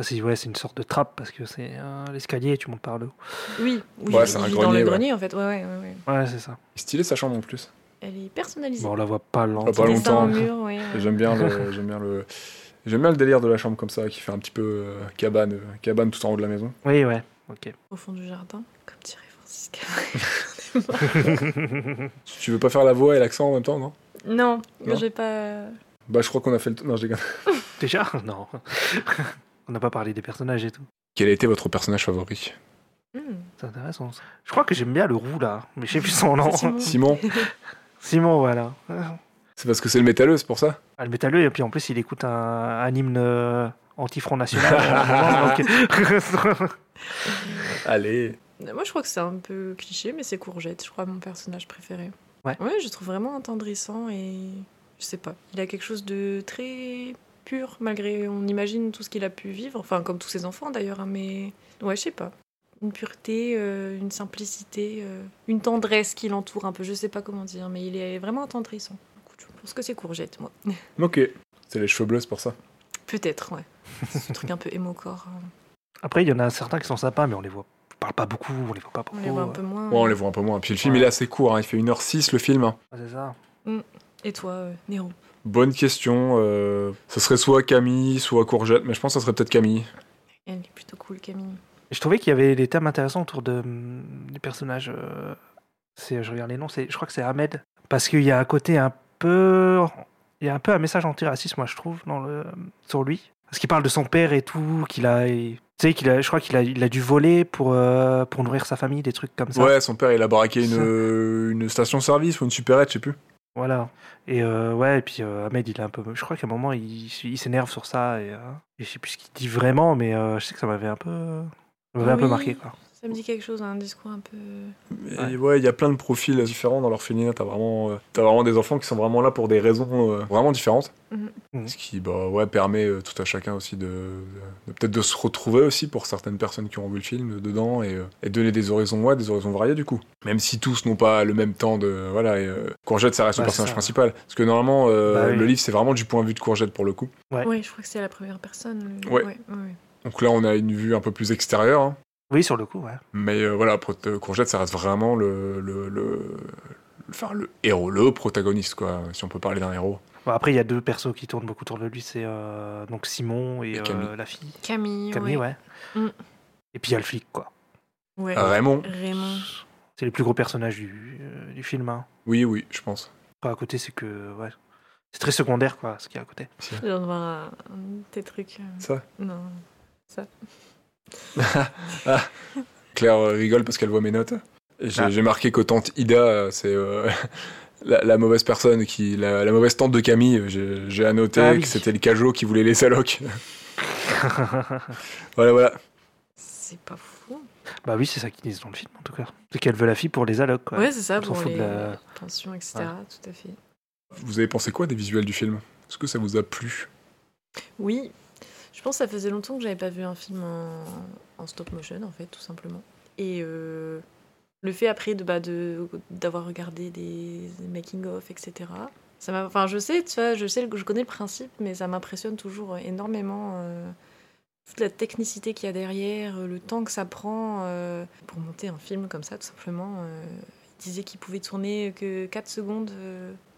Speaker 1: c'est ouais, une sorte de trappe parce que c'est euh, l'escalier et tu montes par le haut.
Speaker 3: Oui, oui
Speaker 2: Ouais, c'est un
Speaker 3: vit dans
Speaker 2: grenier,
Speaker 3: le
Speaker 2: ouais.
Speaker 3: grenier, en fait. Ouais, ouais, ouais, ouais.
Speaker 1: Ouais, c'est ça.
Speaker 2: Stylé sa chambre en plus.
Speaker 3: Elle est personnalisée.
Speaker 1: Bon, on la voit pas longtemps.
Speaker 2: pas longtemps.
Speaker 3: ouais.
Speaker 2: J'aime bien le, j'aime bien le, j'aime bien le délire de la chambre comme ça, qui fait un petit peu euh, cabane, euh, cabane tout en haut de la maison.
Speaker 1: Oui, ouais. Ok.
Speaker 3: Au fond du jardin, comme dirait Francisca.
Speaker 2: Tu tu veux pas faire la voix et l'accent en même temps, non?
Speaker 3: Non,
Speaker 2: Non?
Speaker 3: j'ai pas.
Speaker 2: Bah, je crois qu'on a fait le. Non, je déconne.
Speaker 1: Déjà Non. on n'a pas parlé des personnages et tout.
Speaker 2: Quel a été votre personnage favori?
Speaker 3: Hmm.
Speaker 1: C'est intéressant. ça. Je crois que j'aime bien le roux là, mais je sais plus son nom.
Speaker 3: Simon.
Speaker 2: Simon
Speaker 1: Simon, voilà.
Speaker 2: C'est parce que c'est le métalleux, c'est pour ça?
Speaker 1: Ah, le métalleux, et puis en plus, il écoute un, un hymne euh, anti-Front National. donc-
Speaker 2: Allez.
Speaker 3: Moi, je crois que c'est un peu cliché, mais c'est Courgette, je crois, mon personnage préféré.
Speaker 1: Ouais.
Speaker 3: Ouais, je le trouve vraiment attendrissant et. Je sais pas. Il a quelque chose de très pur, malgré. On imagine tout ce qu'il a pu vivre, enfin, comme tous ses enfants d'ailleurs, hein, mais. Ouais, je sais pas. Une pureté, euh, une simplicité, euh, une tendresse qui l'entoure un peu, je sais pas comment dire, mais il est vraiment attendrissant. Je pense que c'est Courgette, moi.
Speaker 2: Ok. C'est les cheveux bleus, pour ça.
Speaker 3: Peut-être, ouais. Ce truc un peu émo-corps. hein.
Speaker 1: Après, il y en a certains qui sont sympas, mais on les voit. On parle pas beaucoup, on les voit pas
Speaker 3: On
Speaker 1: beaucoup.
Speaker 3: les voit un peu moins.
Speaker 2: Ouais, on les voit un peu moins. Puis le film,
Speaker 1: Ouais.
Speaker 2: il est assez court, hein, il fait 1h06 le film.
Speaker 1: Ouais, c'est ça.
Speaker 3: Et toi, euh, Nero
Speaker 2: Bonne question. euh, Ce serait soit Camille, soit Courgette, mais je pense que ça serait peut-être Camille.
Speaker 3: Elle est plutôt cool, Camille.
Speaker 1: Et je trouvais qu'il y avait des thèmes intéressants autour de, des personnages. euh, c'est, je regarde les noms, c'est, je crois que c'est Ahmed. Parce qu'il y a un côté un peu. Il y a un peu un message antiraciste, moi, je trouve, dans le, sur lui. Parce qu'il parle de son père et tout, qu'il a. Tu sais, qu'il a, je crois qu'il a, il a dû voler pour, euh, pour nourrir sa famille, des trucs comme ça.
Speaker 2: Ouais, son père, il a baraqué
Speaker 1: Ça.
Speaker 2: une, une station-service ou une supérette, je sais plus.
Speaker 1: Voilà. Et euh, ouais, et puis euh, Ahmed, il est un peu. Je crois qu'à un moment, il, il s'énerve sur ça. Et, euh, et je sais plus ce qu'il dit vraiment, mais euh, je sais que ça m'avait un peu. M'avait un peu marqué, quoi.
Speaker 3: Ça me dit quelque chose, un discours un peu.
Speaker 2: Et ouais, il y a plein de profils différents dans l'orphelinat. T'as vraiment, euh, t'as vraiment des enfants qui sont vraiment là pour des raisons euh, vraiment différentes.
Speaker 3: Mhm.
Speaker 1: Mhm.
Speaker 2: Ce qui bah, ouais, permet euh, tout à chacun aussi de, de- de peut-être de se retrouver aussi pour certaines personnes qui ont vu le film dedans et, euh, et donner des horizons, ouais, des horizons variés du coup. Même si tous n'ont pas le même temps de. Voilà, et, euh, Courgette, ça reste le
Speaker 1: Ouais,
Speaker 2: personnage
Speaker 1: ça.
Speaker 2: principal. Parce que normalement, euh,
Speaker 1: Bah oui.
Speaker 2: le livre, c'est vraiment du point de vue de Courgette pour le coup.
Speaker 1: Ouais.
Speaker 3: Ouais, je crois que c'est la première personne. le-
Speaker 2: Ouais.
Speaker 3: ouais, ouais.
Speaker 2: Donc là, on a une vue un peu plus extérieure. hein.
Speaker 1: Oui, sur le coup, ouais.
Speaker 2: Mais euh, voilà, Courgette, ça reste vraiment le, le, le, enfin, le héros, le protagoniste, quoi, si on peut parler d'un héros.
Speaker 1: Bon, après, il y a deux persos qui tournent beaucoup autour de lui, c'est euh, donc Simon et,
Speaker 2: Et
Speaker 1: euh,
Speaker 2: Camille.
Speaker 1: la fille.
Speaker 3: Camille,
Speaker 1: Camille,
Speaker 3: ouais.
Speaker 1: ouais.
Speaker 3: Mm.
Speaker 1: Et puis il y a le flic, quoi.
Speaker 3: Ouais.
Speaker 2: Raymond,
Speaker 3: Raymond.
Speaker 1: C'est les plus gros personnages du, euh, du film. Hein.
Speaker 2: oui, oui, je pense.
Speaker 1: Après, à côté, c'est que. Ouais. C'est très secondaire, quoi, ce qu'il y a à côté.
Speaker 3: Je viens de voir un, des trucs.
Speaker 2: Ça?
Speaker 3: Non. Ça.
Speaker 2: Claire euh, rigole parce qu'elle voit mes notes. Et J'ai
Speaker 1: Ah.
Speaker 2: j'ai marqué que tante Ida, euh, c'est euh, la, la mauvaise personne, qui, la, la mauvaise tante de Camille. J'ai annoté
Speaker 1: Ah oui.
Speaker 2: que c'était le cajot qui voulait les allocs. voilà, voilà.
Speaker 3: C'est pas fou.
Speaker 1: bah oui, c'est ça qu'ils disent dans le film, en tout cas. C'est qu'elle veut la fille pour les allocs, quoi.
Speaker 3: Ouais, c'est ça, pour
Speaker 1: fout
Speaker 3: les
Speaker 1: de la-
Speaker 3: pensions, etc. Tout à fait.
Speaker 2: Vous avez pensé quoi des visuels du film? Est-ce que ça vous a plu?
Speaker 3: Oui, je pense que ça faisait longtemps que j'avais pas vu un film en, stop motion, en fait, tout simplement. Et euh, le fait après bah, de d'avoir regardé des, making of, etc. Ça enfin, je sais, tu vois, je sais, je connais le principe, mais ça m'impressionne toujours énormément. euh, toute la technicité qu'il y a derrière, euh, le temps que ça prend euh, pour monter un film comme ça, tout simplement. euh, il disait qu'il pouvait tourner que 4 secondes.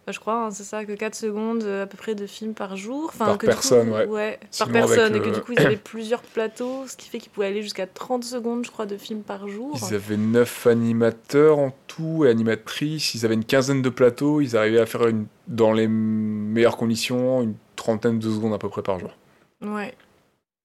Speaker 3: Euh, enfin, je crois, hein, c'est ça, que 4 secondes euh, à peu près de films par jour. Enfin,
Speaker 2: Par
Speaker 3: que
Speaker 2: personne,
Speaker 3: coup,
Speaker 2: ouais.
Speaker 3: par personne. Et que
Speaker 2: le-
Speaker 3: du coup, ils avaient plusieurs plateaux, ce qui fait qu'ils pouvaient aller jusqu'à 30 secondes, je crois, de films par jour.
Speaker 2: Ils avaient 9 animateurs en tout et animatrices. Ils avaient une quinzaine de plateaux. Ils arrivaient à faire une, dans les meilleures conditions une trentaine de secondes à peu près par jour.
Speaker 3: Ouais,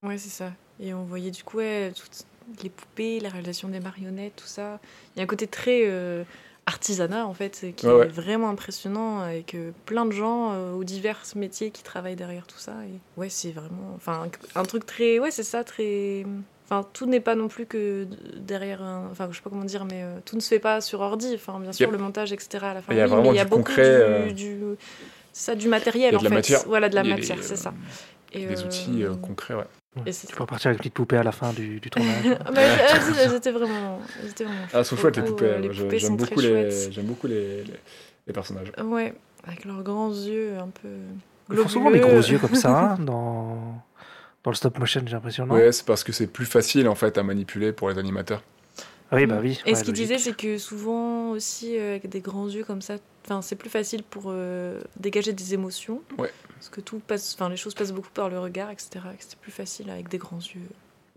Speaker 3: ouais, c'est ça. Et on voyait du coup ouais, toutes les poupées, la réalisation des marionnettes, tout ça. Il y a un côté très euh, artisanat en fait, qui
Speaker 2: Ouais, ouais.
Speaker 3: est vraiment impressionnant avec plein de gens euh, aux divers métiers qui travaillent derrière tout ça. Et ouais, c'est vraiment, enfin, un, truc très, ouais, c'est ça, très. Enfin, tout n'est pas non plus que derrière un. Enfin, je sais pas comment dire, mais euh, tout ne se fait pas sur ordi. Enfin, bien sûr,
Speaker 2: Yep.
Speaker 3: le montage, etc. à la fin.
Speaker 2: Il y a
Speaker 3: oui,
Speaker 2: vraiment
Speaker 3: mais il y a
Speaker 2: du
Speaker 3: beaucoup
Speaker 2: concret,
Speaker 3: du,
Speaker 2: euh,
Speaker 3: ça, du matériel
Speaker 2: Il y a
Speaker 3: en
Speaker 2: la
Speaker 3: fait.
Speaker 2: matière.
Speaker 3: Voilà, de la matière, c'est
Speaker 2: euh,
Speaker 3: ça. Et,
Speaker 2: Des
Speaker 3: euh,
Speaker 2: outils euh, concrets, ouais.
Speaker 3: Et c'est
Speaker 1: Tu peux repartir avec une petite poupée à la fin du, du tournage.
Speaker 3: ah bah, elles, elles étaient vraiment, vraiment
Speaker 2: Ah, elles sont chouettes
Speaker 3: le
Speaker 2: les poupées.
Speaker 3: euh,
Speaker 2: ouais.
Speaker 3: Les
Speaker 2: Je-
Speaker 3: poupées
Speaker 2: J'aime beaucoup,
Speaker 3: très
Speaker 2: les... beaucoup les, les, les personnages.
Speaker 3: Ouais, avec leurs grands yeux un peu.
Speaker 1: Ils font souvent des gros yeux comme ça hein, dans, dans le stop motion, j'ai l'impression. non?
Speaker 2: Ouais, c'est parce que c'est plus facile en fait à manipuler pour les animateurs.
Speaker 1: Ah Oui, bah oui.
Speaker 3: Et
Speaker 1: ouais,
Speaker 3: ce qu'il
Speaker 1: logique.
Speaker 3: disait, c'est que souvent aussi, euh, avec des grands yeux comme ça, enfin, c'est plus facile pour euh, dégager des émotions.
Speaker 2: Ouais.
Speaker 3: Parce que tout passe, enfin, les choses passent beaucoup par le regard, etc. C'est plus facile avec des grands yeux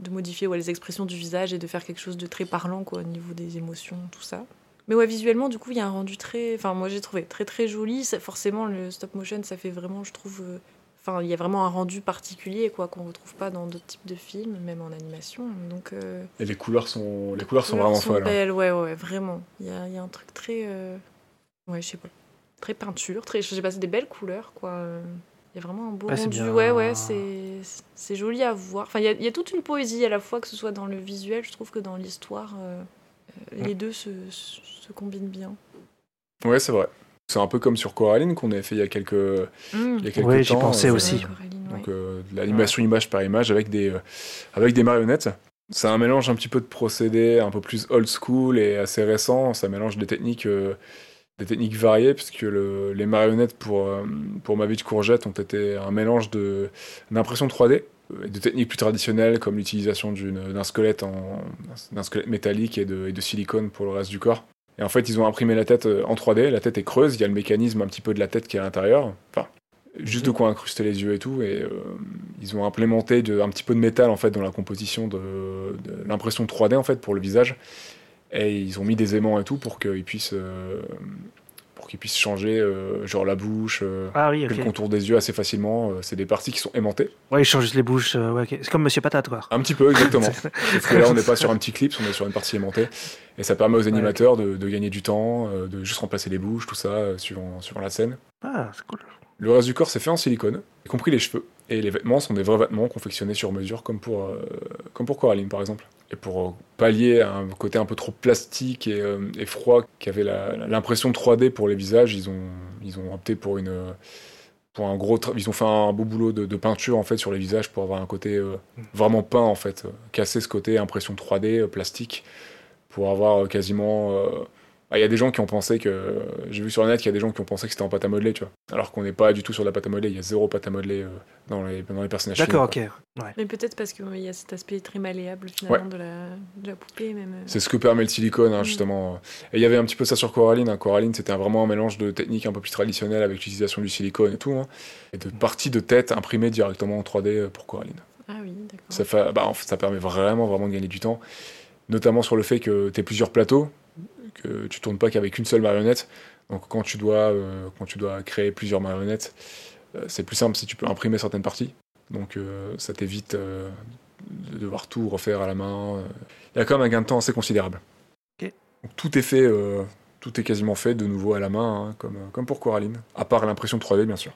Speaker 3: de modifier ouais, les expressions du visage et de faire quelque chose de très parlant quoi, au niveau des émotions, tout ça. Mais ouais, visuellement, du coup, il y a un rendu très. Enfin, moi, j'ai trouvé très très joli. Ça, forcément, le stop motion, ça fait vraiment, je trouve. euh, Enfin, il y a vraiment un rendu particulier, quoi, qu'on retrouve pas dans d'autres types de films, même en animation. Donc. euh,
Speaker 2: Et les couleurs sont, les couleurs sont vraiment folles. hein.
Speaker 3: belles, ouais, ouais, vraiment. Il y a, il y a un truc très. euh, Ouais, je sais pas. Très peinture, très. J'ai passé des belles couleurs, quoi. Il y a vraiment un beau
Speaker 1: c'est
Speaker 3: rendu.
Speaker 1: bien.
Speaker 3: Ouais, ouais, c'est c'est joli à voir. Enfin, il y, a, il y a toute une poésie à la fois, que ce soit dans le visuel, je trouve que dans l'histoire, euh, euh, les deux se, se, se combinent bien.
Speaker 2: Ouais, c'est vrai. C'est un peu comme sur Coraline qu'on avait fait il y a quelques,
Speaker 3: Mmh.
Speaker 2: il y a quelques
Speaker 1: Ouais, j'y
Speaker 2: temps.
Speaker 1: pensais
Speaker 2: euh,
Speaker 1: aussi.
Speaker 3: Coraline,
Speaker 2: Donc euh, de l'animation image par image avec des, euh, avec des marionnettes. C'est un mélange un petit peu de procédés un peu plus old school et assez récent. Ça mélange des techniques, euh, des techniques variées puisque le- les marionnettes pour, euh, pour Ma vie de courgette ont été un mélange d'impression 3D et de techniques plus traditionnelles comme l'utilisation d'un squelette, d'un squelette métallique et de, et de silicone pour le reste du corps. Et en fait, ils ont imprimé la tête euh, en 3D. La tête est creuse. Il y a le mécanisme un petit peu de la tête qui est à l'intérieur. Enfin, juste de quoi incruster les yeux et tout. Et euh, ils ont implémenté de- un petit peu de métal en fait dans la composition de, de l'impression 3D en fait pour le visage. Et ils ont mis des aimants et tout pour qu'ils puissent euh, pour qu'ils puissent changer euh, genre la bouche, euh,
Speaker 1: Ah oui,
Speaker 2: le contour des yeux assez facilement. Euh, c'est des parties qui sont aimantées.
Speaker 1: Ouais, ils changent les bouches. ouais. C'est comme Monsieur Patate, quoi.
Speaker 2: Un petit peu exactement. Sauf que là, on n'est pas sur un petit clip, on est sur une partie aimantée. Et ça permet aux animateurs de, de gagner du temps, de juste remplacer les bouches, tout ça, suivant, suivant la scène.
Speaker 1: Ah, c'est cool.
Speaker 2: Le reste du corps, c'est fait en silicone, y compris les cheveux. Et les vêtements sont des vrais vêtements confectionnés sur mesure, comme pour, comme pour Coraline, par exemple. Et pour euh, pallier un côté un peu trop plastique et, euh, et froid qu'avait l'impression 3D pour les visages, ils ont, ils ont opté pour une. Pour un gros ils ont fait un beau boulot de, peinture en fait sur les visages pour avoir un côté euh, vraiment peint en fait, euh, casser ce côté impression 3D euh, plastique pour avoir quasiment. Euh, ah, Il y a des gens qui ont pensé que. J'ai vu sur le net qu'il y a des gens qui ont pensé que c'était en pâte à modeler, tu vois. Alors qu'on n'est pas du tout sur de la pâte à modeler, il y a zéro pâte à modeler euh, dans, les, dans les personnages.
Speaker 1: D'accord, ok. Ouais.
Speaker 3: Mais peut-être parce qu'il y a cet aspect très malléable finalement de, la, de la poupée même. euh.
Speaker 2: C'est ce que permet le silicone, hein,
Speaker 3: Mm.
Speaker 2: justement. Et il y avait un petit peu ça sur Coraline. hein. Coraline, c'était vraiment un mélange de techniques un peu plus traditionnelles avec l'utilisation du silicone et tout. hein, et de parties de tête imprimées directement en 3D pour Coraline.
Speaker 3: Ah oui, d'accord.
Speaker 2: Ça, fait, bah, en fait, ça permet vraiment, vraiment de gagner du temps. Notamment sur le fait que tu plusieurs plateaux, que tu tournes pas qu'avec une seule marionnette. Donc quand tu dois, euh, quand tu dois créer plusieurs marionnettes, euh, c'est plus simple si tu peux imprimer certaines parties. Donc euh, ça t'évite de devoir tout refaire à la main. Il y a quand même un gain de temps assez considérable. Donc, tout est fait, tout est quasiment fait de nouveau à la main, hein, comme, comme pour Coraline. À part l'impression 3D, bien sûr.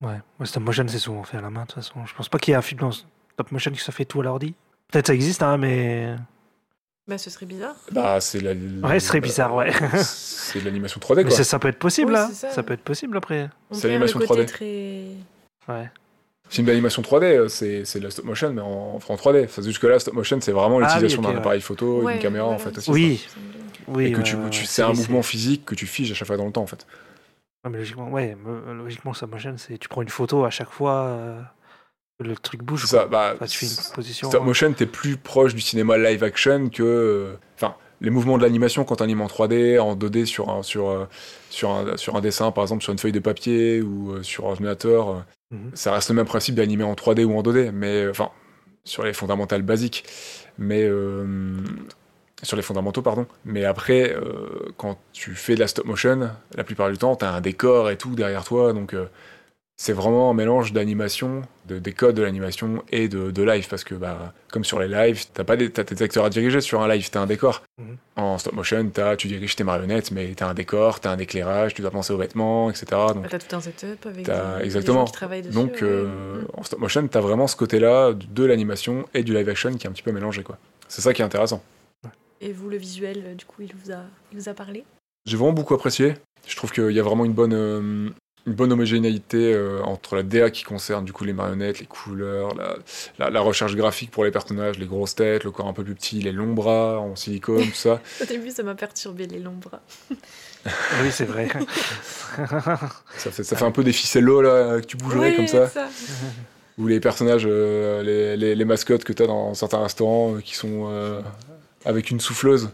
Speaker 1: Ouais, ouais stop motion, c'est souvent fait à la main, de toute façon. Je pense pas qu'il y ait un film dans stop motion qui se fait tout à l'ordi. Peut-être ça existe, hein, mais.
Speaker 3: Bah, ce serait bizarre.
Speaker 2: Bah, c'est la,
Speaker 1: Ouais, ce serait bizarre, ouais.
Speaker 2: c'est de l'animation 3D,
Speaker 1: Mais
Speaker 2: quoi.
Speaker 1: ça, ça peut être possible,
Speaker 3: Oui,
Speaker 1: là.
Speaker 3: c'est ça.
Speaker 1: Ça. peut être possible après.
Speaker 2: C'est l'animation
Speaker 3: côté
Speaker 2: 3D.
Speaker 3: très.
Speaker 1: Ouais.
Speaker 2: C'est une animation 3D, euh, c'est la stop motion, mais en, en 3D. Enfin, Jusque-là, stop motion, c'est vraiment
Speaker 1: Ah
Speaker 2: l'utilisation
Speaker 1: oui,
Speaker 2: d'un
Speaker 1: ouais.
Speaker 2: appareil photo,
Speaker 3: Ouais,
Speaker 2: d'une caméra, en fait, aussi.
Speaker 1: Oui.
Speaker 3: ça.
Speaker 1: Oui.
Speaker 2: Et que tu, tu- c'est un mouvement physique que tu figes à chaque fois dans le temps, en fait.
Speaker 1: Ouais, mais logiquement, ouais, me- logiquement, stop motion, c'est tu prends une photo à chaque fois, euh, le truc bouge.
Speaker 2: Ça, bah,
Speaker 1: Enfin, tu fais une position.
Speaker 2: Stop motion, t'es plus proche du cinéma live action que. euh, Enfin, les mouvements de l'animation quand t'animes en 3D, en 2D sur un, sur, euh, sur, un, sur un dessin, par exemple sur une feuille de papier ou euh, sur un ordinateur,
Speaker 1: Mhm.
Speaker 2: ça reste le même principe d'animer en 3D ou en 2D, mais enfin, sur les fondamentales basiques. Mais. euh, sur les fondamentaux, pardon. Mais après, euh, quand tu fais de la stop motion, la plupart du temps, t'as un décor et tout derrière toi, donc. euh, c'est vraiment un mélange d'animation, de, des codes de l'animation et de, de live, parce que bah, comme sur les lives, t'as pas des, t'as tes acteurs à diriger sur un live, t'as un décor.
Speaker 1: Mhm.
Speaker 2: En stop motion, t'as, tu diriges tes marionnettes, mais t'as un décor, t'as un éclairage, tu dois penser aux vêtements, etc. Donc,
Speaker 3: Bah, T'as tout un setup avec
Speaker 2: T'as-
Speaker 3: des, des
Speaker 2: exactement.
Speaker 3: gens qui travaillent dessus.
Speaker 2: donc
Speaker 3: ouais.
Speaker 2: euh,
Speaker 3: Mm.
Speaker 2: en stop motion, t'as vraiment ce côté-là de l'animation et du live action qui est un petit peu mélangé. quoi. C'est ça qui est intéressant.
Speaker 3: Et vous, le visuel, euh, du coup, il vous a, il vous a parlé?
Speaker 2: J'ai vraiment beaucoup apprécié. Je trouve qu'il y a vraiment une bonne, euh, une bonne homogénéité euh, entre la DA qui concerne du coup les marionnettes, les couleurs, la, la- la recherche graphique pour les personnages, les grosses têtes, le corps un peu plus petit, les longs bras en silicone, tout ça.
Speaker 3: Au début, ça m'a perturbé les longs bras.
Speaker 1: Ah Oui, c'est vrai.
Speaker 2: Ça fait, ça fait un peu des ficellos là que tu bougerais
Speaker 3: Oui,
Speaker 2: comme ça.
Speaker 3: ça.
Speaker 2: Ou les personnages, euh, les, les- les mascottes que tu as dans certains restaurants euh, qui sont euh, avec une souffleuse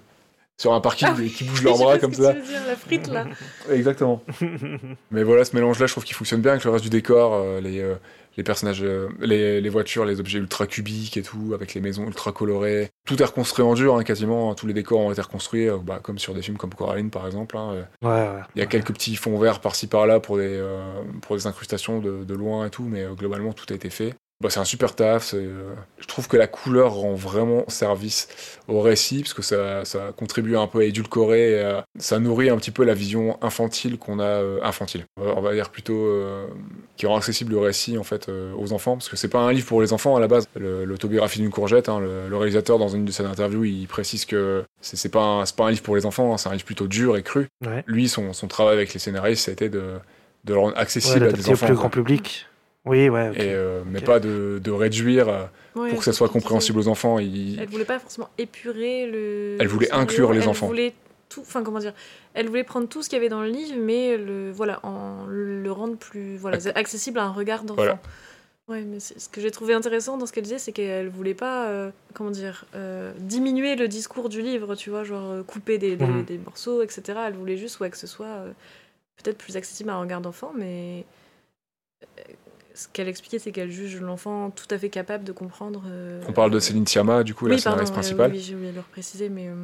Speaker 2: sur un parking
Speaker 3: Ah oui.
Speaker 2: qui bougent
Speaker 3: Je
Speaker 2: leurs bras comme
Speaker 3: ce que
Speaker 2: ça.
Speaker 3: tu veux dire, la frite, là.
Speaker 2: Exactement. Mais voilà, ce mélange-là, je trouve qu'il fonctionne bien avec le reste du décor, euh, les, euh, les personnages, euh, les, les voitures, les objets ultra cubiques et tout, avec les maisons ultra colorées. Tout est reconstruit en dur, hein, quasiment. Tous les décors ont été reconstruits, euh, bah, comme sur des films comme Coraline, par exemple. hein, euh.
Speaker 1: Ouais, ouais.
Speaker 2: Il y a quelques petits fonds verts par-ci par-là pour des, euh, pour des incrustations de, de loin et tout, mais euh, globalement, tout a été fait. Bah, c'est un super taf. euh, Je trouve que la couleur rend vraiment service au récit, parce que ça, ça contribue un peu à édulcorer, et à- ça nourrit un petit peu la vision infantile qu'on a, euh, infantile. On va- On va dire plutôt euh, qui rend accessible le récit en fait euh, aux enfants, parce que c'est pas un livre pour les enfants à la base. L'autobiographie d'une courgette, hein, le, le réalisateur dans une de ses interviews, il précise que c'est pas, un- pas un livre pour les enfants, hein, c'est un livre plutôt dur et cru.
Speaker 1: Ouais.
Speaker 2: Lui, son, son travail avec les scénaristes, ça a été de, de le rendre
Speaker 1: Ouais,
Speaker 2: accessible à des
Speaker 1: l'adapter au
Speaker 2: enfants.
Speaker 1: plus grand public. Oui, ouais.
Speaker 2: Et, euh, mais pas de, de réduire euh,
Speaker 3: Ouais,
Speaker 2: pour que ça soit compréhensible aux enfants. Il-.
Speaker 3: Elle voulait pas forcément épurer le.
Speaker 2: Elle voulait inclure les
Speaker 3: elle
Speaker 2: enfants.
Speaker 3: voulait tout. Enfin, comment dire Elle voulait prendre tout ce qu'il y avait dans le livre, mais le, voilà, en, le rendre plus voilà,
Speaker 2: Ac-
Speaker 3: accessible à un regard d'enfant.
Speaker 2: Voilà.
Speaker 3: Ouais, mais ce que j'ai trouvé intéressant dans ce qu'elle disait, c'est qu'elle voulait pas, euh, comment dire, euh, diminuer le discours du livre, tu vois, genre couper des, des,
Speaker 1: Mhm.
Speaker 3: des morceaux, etc. Elle voulait juste ouais, que ce soit euh, peut-être plus accessible à un regard d'enfant, mais euh, ce qu'elle expliquait, c'est qu'elle juge l'enfant tout à fait capable de comprendre. euh,
Speaker 2: On parle de Céline Sciamma, du coup, la
Speaker 3: oui,
Speaker 2: scénariste
Speaker 3: euh,
Speaker 2: principale.
Speaker 3: oui, j'ai oublié de le préciser, mais euh,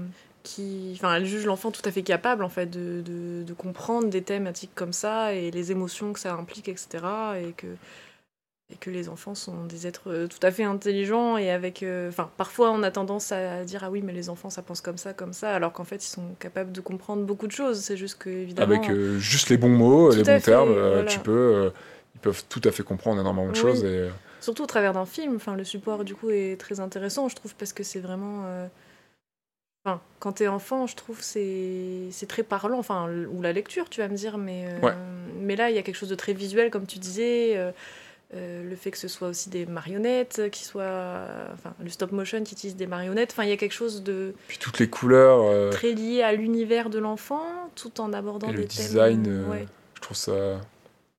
Speaker 3: qui, enfin, elle juge l'enfant tout à fait capable en fait de, de, de comprendre des thématiques comme ça et les émotions que ça implique, etc. Et que et que les enfants sont des êtres tout à fait intelligents et avec, euh, enfin, parfois on a tendance à dire ah oui mais les enfants ça pense comme ça comme ça alors qu'en fait ils sont capables de comprendre beaucoup de choses. C'est juste que évidemment.
Speaker 2: Avec euh, juste les bons mots, les bons
Speaker 3: fait,
Speaker 2: termes,
Speaker 3: voilà.
Speaker 2: tu peux, euh, peuvent tout à fait comprendre énormément de
Speaker 3: Oui.
Speaker 2: choses. Et, euh,
Speaker 3: Surtout au travers d'un film. Enfin, le support, du coup, est très intéressant, je trouve, parce que c'est vraiment. euh, Enfin, quand t'es enfant, je trouve c'est c'est très parlant. Enfin, ou la lecture, tu vas me dire, mais euh,
Speaker 2: Ouais.
Speaker 3: mais là, il y a quelque chose de très visuel, comme tu disais. euh, euh, le fait que ce soit aussi des marionnettes, qui soient, enfin, le stop motion qui utilise des marionnettes. Enfin, il y a quelque chose de
Speaker 2: Puis toutes les couleurs, euh,
Speaker 3: très lié à l'univers de l'enfant, tout en abordant
Speaker 2: et
Speaker 3: des
Speaker 2: le
Speaker 3: thèmes.
Speaker 2: design,
Speaker 3: ouais.
Speaker 2: je trouve ça.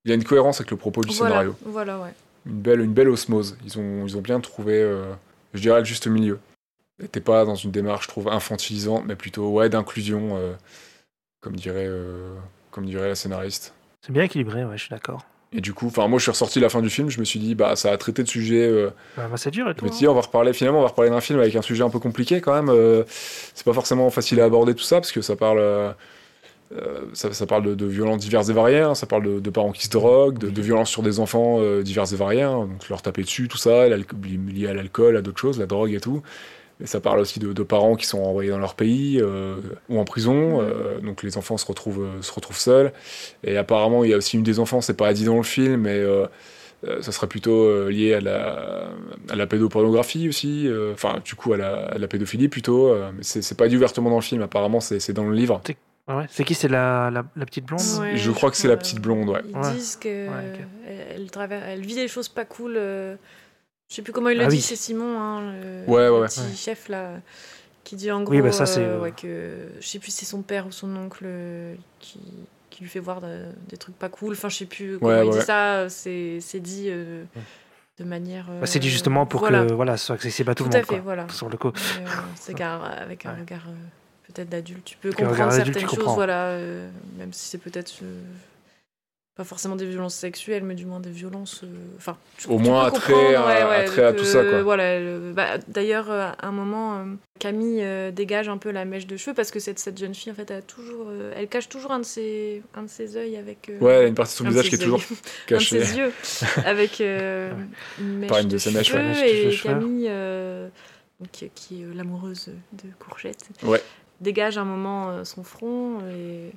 Speaker 2: Il y a une cohérence avec le propos du
Speaker 3: voilà,
Speaker 2: scénario.
Speaker 3: voilà, ouais.
Speaker 2: Une belle, une belle osmose. Ils ont, ils ont bien trouvé, euh, je dirais, le juste milieu. T'es pas dans une démarche, je trouve, infantilisante, mais plutôt ouais, d'inclusion, euh, comme, dirait, euh, comme dirait la scénariste.
Speaker 1: C'est bien équilibré, ouais, je suis d'accord.
Speaker 2: Et du coup, enfin, moi, je suis ressorti la fin du film, je me suis dit, bah, ça a traité de sujets. euh,
Speaker 1: Bah, bah, c'est dur et
Speaker 2: je
Speaker 1: tout.
Speaker 2: me suis dit, on va reparler, finalement, on va reparler d'un film avec un sujet un peu compliqué quand même. euh, c'est pas forcément facile à aborder tout ça, parce que ça parle. euh, euh, ça, ça parle de, de violences diverses et variées, hein, ça parle de, de parents qui se droguent, de, de violences sur des enfants euh, diverses et variées, hein, donc leur taper dessus, tout ça, lié à l'alcool, à d'autres choses, la drogue et tout. Mais ça parle aussi de, parents qui sont envoyés dans leur pays euh, ou en prison, euh, donc les enfants se retrouvent, se retrouvent seuls. Et apparemment, il y a aussi une des enfants, c'est pas dit dans le film, mais ça serait plutôt lié à la, à la pédopornographie aussi, enfin, du coup, à la, à la pédophilie plutôt. mais c'est pas dit ouvertement dans le film, apparemment, c'est dans le livre.
Speaker 1: Ah ouais. C'est qui C'est la, la, la petite blonde?
Speaker 3: Ouais,
Speaker 2: je crois que c'est la petite blonde, ouais.
Speaker 3: Ils
Speaker 1: Ouais.
Speaker 3: disent que
Speaker 1: Ouais, ok.
Speaker 3: elle, elle traverse- elle vit des choses pas cool. euh, Je sais plus comment il le
Speaker 1: Ah
Speaker 3: dit,
Speaker 1: oui.
Speaker 3: c'est Simon, hein, le,
Speaker 2: Ouais, ouais,
Speaker 3: le
Speaker 2: ouais.
Speaker 3: petit
Speaker 1: Ouais.
Speaker 3: chef là, qui dit en gros
Speaker 1: Oui, bah ça,
Speaker 3: euh,
Speaker 1: euh,
Speaker 3: ouais, que je sais plus si c'est son père ou son oncle euh, qui, qui lui fait voir de- des trucs pas cool. Enfin, je sais plus comment
Speaker 2: Ouais,
Speaker 3: il
Speaker 2: ouais.
Speaker 3: dit ça. C'est c'est dit euh, de manière.
Speaker 1: Bah, C'est dit
Speaker 3: euh,
Speaker 1: justement pour
Speaker 3: voilà.
Speaker 1: que voilà, ce soit accessible à tout,
Speaker 3: Tout
Speaker 1: le
Speaker 3: à
Speaker 1: monde.
Speaker 3: fait,
Speaker 1: quoi,
Speaker 3: voilà.
Speaker 1: Sur le coup.
Speaker 3: Euh, c'est qu'avec un
Speaker 1: Ouais.
Speaker 3: regard euh, peut-être d'adulte, tu peux comprendre certaines choses,
Speaker 1: comprends.
Speaker 3: voilà, euh, même si c'est peut-être euh, pas forcément des violences sexuelles, mais du moins des violences. euh, Enfin, tu-
Speaker 2: Au
Speaker 3: tu
Speaker 2: moins
Speaker 3: peux
Speaker 2: attrait à- attrait à tout ça, quoi.
Speaker 3: Voilà, bah, d'ailleurs, euh, à un moment, euh, Camille euh, dégage un peu la mèche de cheveux parce que cette, cette jeune fille, en fait, elle, a toujours, euh, elle cache toujours un de ses, un de ses œils avec. euh,
Speaker 2: Ouais, elle a une partie de son visage qui est toujours
Speaker 3: œils. un de
Speaker 2: cachée.
Speaker 3: ses yeux avec euh, une mèche
Speaker 2: Par une
Speaker 3: de,
Speaker 2: de ses mèches,
Speaker 3: cheveux
Speaker 2: ouais,
Speaker 1: mèche de
Speaker 3: et
Speaker 1: cheveux.
Speaker 3: Camille euh, donc, qui, qui est euh, l'amoureuse de Courgette
Speaker 2: Ouais.
Speaker 3: Dégage un moment euh, son front et,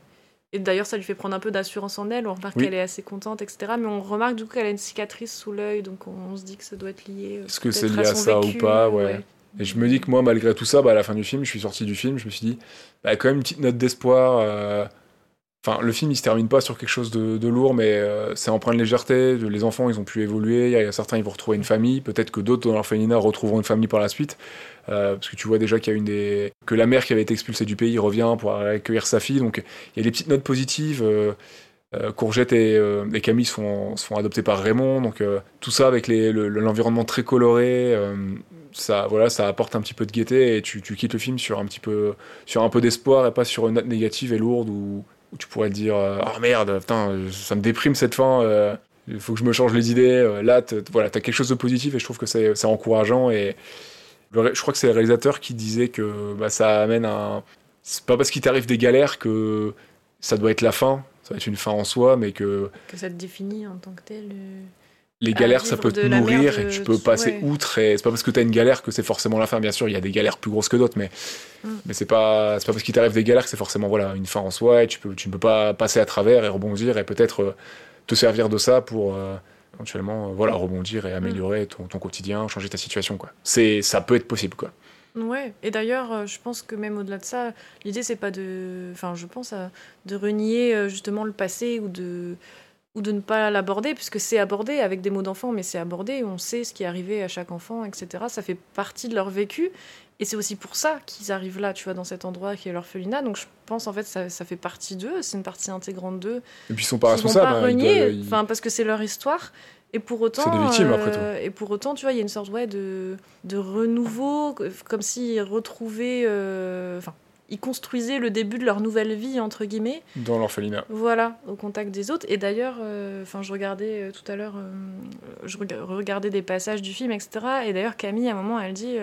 Speaker 3: et d'ailleurs ça lui fait prendre un peu d'assurance en elle on remarque
Speaker 2: Oui.
Speaker 3: qu'elle est assez contente etc mais on remarque du coup qu'elle a une cicatrice sous l'œil donc on, on se dit que ça doit être lié euh,
Speaker 2: Est-ce que c'est lié à ça ou pas, ouais. Et je me dis que moi, malgré tout ça, bah, à la fin du film, je suis sorti du film, je me suis dit, bah, quand même une petite note d'espoir. euh, Enfin, le film, il se termine pas sur quelque chose de, lourd, mais euh, c'est empreint de légèreté. Les enfants, ils ont pu évoluer. Il y a certains, ils vont retrouver une famille. Peut-être que d'autres, dans l'orphelinat, retrouveront une famille par la suite. Euh, parce que tu vois déjà qu'il y a une des... que la mère qui avait été expulsée du pays revient pour accueillir sa fille. Donc, il y a des petites notes positives. euh, Courgette et, Camille se font adopter par Raymond. Donc, tout ça avec l'environnement très coloré. ça, voilà, ça apporte un petit peu de gaieté et tu, tu quittes le film sur un petit peu, sur un peu d'espoir et pas sur une note négative et lourde où, où tu pourrais te dire euh, ah merde, putain, ça me déprime cette fin. euh, il faut que je me change les idées. euh, là, voilà, t'as quelque chose de positif et je trouve que c'est encourageant et je crois que c'est le réalisateur qui disait que bah, ça amène un. C'est pas parce qu'il t'arrive des galères que ça doit être la fin. Ça va être une fin en soi, mais que
Speaker 3: que ça te définit en tant que tel.
Speaker 2: Les galères, ça peut te nourrir et tu peux passer
Speaker 3: ouais.
Speaker 2: outre. Et c'est pas parce que t'as une galère que c'est forcément la fin. Bien sûr, il y a des galères plus grosses que d'autres, mais,
Speaker 3: Mm.
Speaker 2: mais c'est pas, c'est pas parce qu'il t'arrive des galères que c'est forcément voilà, une fin en soi. Et tu, peux, tu ne peux pas passer à travers et rebondir et peut-être euh, te servir de ça pour euh, éventuellement euh, voilà, rebondir et
Speaker 3: Mm.
Speaker 2: améliorer ton, ton quotidien, changer ta situation. Quoi. C'est, ça peut être possible. Quoi.
Speaker 3: Ouais, et d'ailleurs, je pense que même au-delà de ça, l'idée c'est pas de. Enfin, je pense à de renier justement le passé ou de ou de ne pas l'aborder, puisque c'est abordé avec des mots d'enfant, mais c'est abordé, on sait ce qui est arrivé à chaque enfant, etc. Ça fait partie de leur vécu, et c'est aussi pour ça qu'ils arrivent là, tu vois, dans cet endroit qui est l'orphelinat. Donc je pense en fait ça, ça fait partie d'eux, c'est une partie intégrante d'eux.
Speaker 2: Et puis ils sont pas
Speaker 3: Ils vont
Speaker 2: responsables.
Speaker 3: pas
Speaker 2: hein,
Speaker 3: renier,
Speaker 2: ils-
Speaker 3: enfin parce que c'est leur histoire. Et pour autant,
Speaker 2: C'est des victimes, après tout.
Speaker 3: euh, et pour autant, tu vois, il y a une sorte ouais, de, de renouveau, comme s'ils retrouvaient, euh, enfin, ils construisaient le début de leur nouvelle vie entre guillemets.
Speaker 2: dans l'orphelinat.
Speaker 3: Voilà, au contact des autres. Et d'ailleurs, euh, enfin, je regardais euh, tout à l'heure, euh, je rega- regardais des passages du film, etc. Et d'ailleurs, Camille, à un moment, elle dit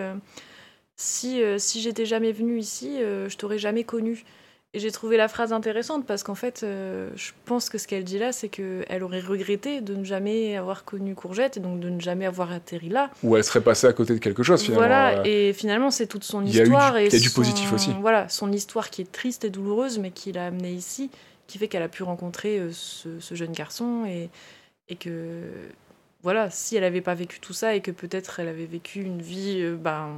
Speaker 3: si si j'étais jamais venue ici, je t'aurais jamais connue. Et j'ai trouvé la phrase intéressante parce qu'en fait, euh, je pense que ce qu'elle dit là, c'est qu'elle aurait regretté de ne jamais avoir connu Courgette et donc de ne jamais avoir atterri là.
Speaker 2: Ou elle serait passée à côté de quelque chose finalement.
Speaker 3: Voilà,
Speaker 2: euh,
Speaker 3: et finalement, c'est toute son
Speaker 2: il y a eu du-
Speaker 3: histoire. et
Speaker 2: il y a du positif aussi.
Speaker 3: Voilà, son histoire qui est triste et douloureuse, mais qui l'a amenée ici, qui fait qu'elle a pu rencontrer euh, ce, ce jeune garçon et, et que voilà, si elle avait pas vécu tout ça et que peut-être elle avait vécu une vie ben,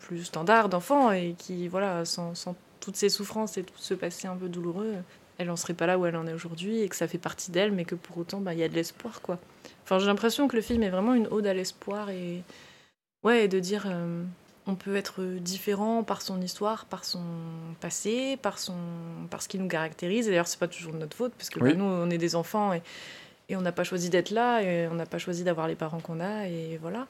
Speaker 3: plus standard d'enfant et qui, voilà, sans, sans toutes ces souffrances et tout ce passé un peu douloureux, elle en serait pas là où elle en est aujourd'hui et que ça fait partie d'elle, mais que pour autant, ben, il y a de l'espoir, quoi. Enfin, j'ai l'impression que le film est vraiment une ode à l'espoir et, ouais, et de dire, euh, on peut être différent par son histoire, par son passé, par, son, par ce qui nous caractérise. Et d'ailleurs, c'est pas toujours de notre faute, parce que
Speaker 2: Oui.
Speaker 3: ben, nous, on est des enfants et, et on n'a pas choisi d'être là, et on n'a pas choisi d'avoir les parents qu'on a, et voilà.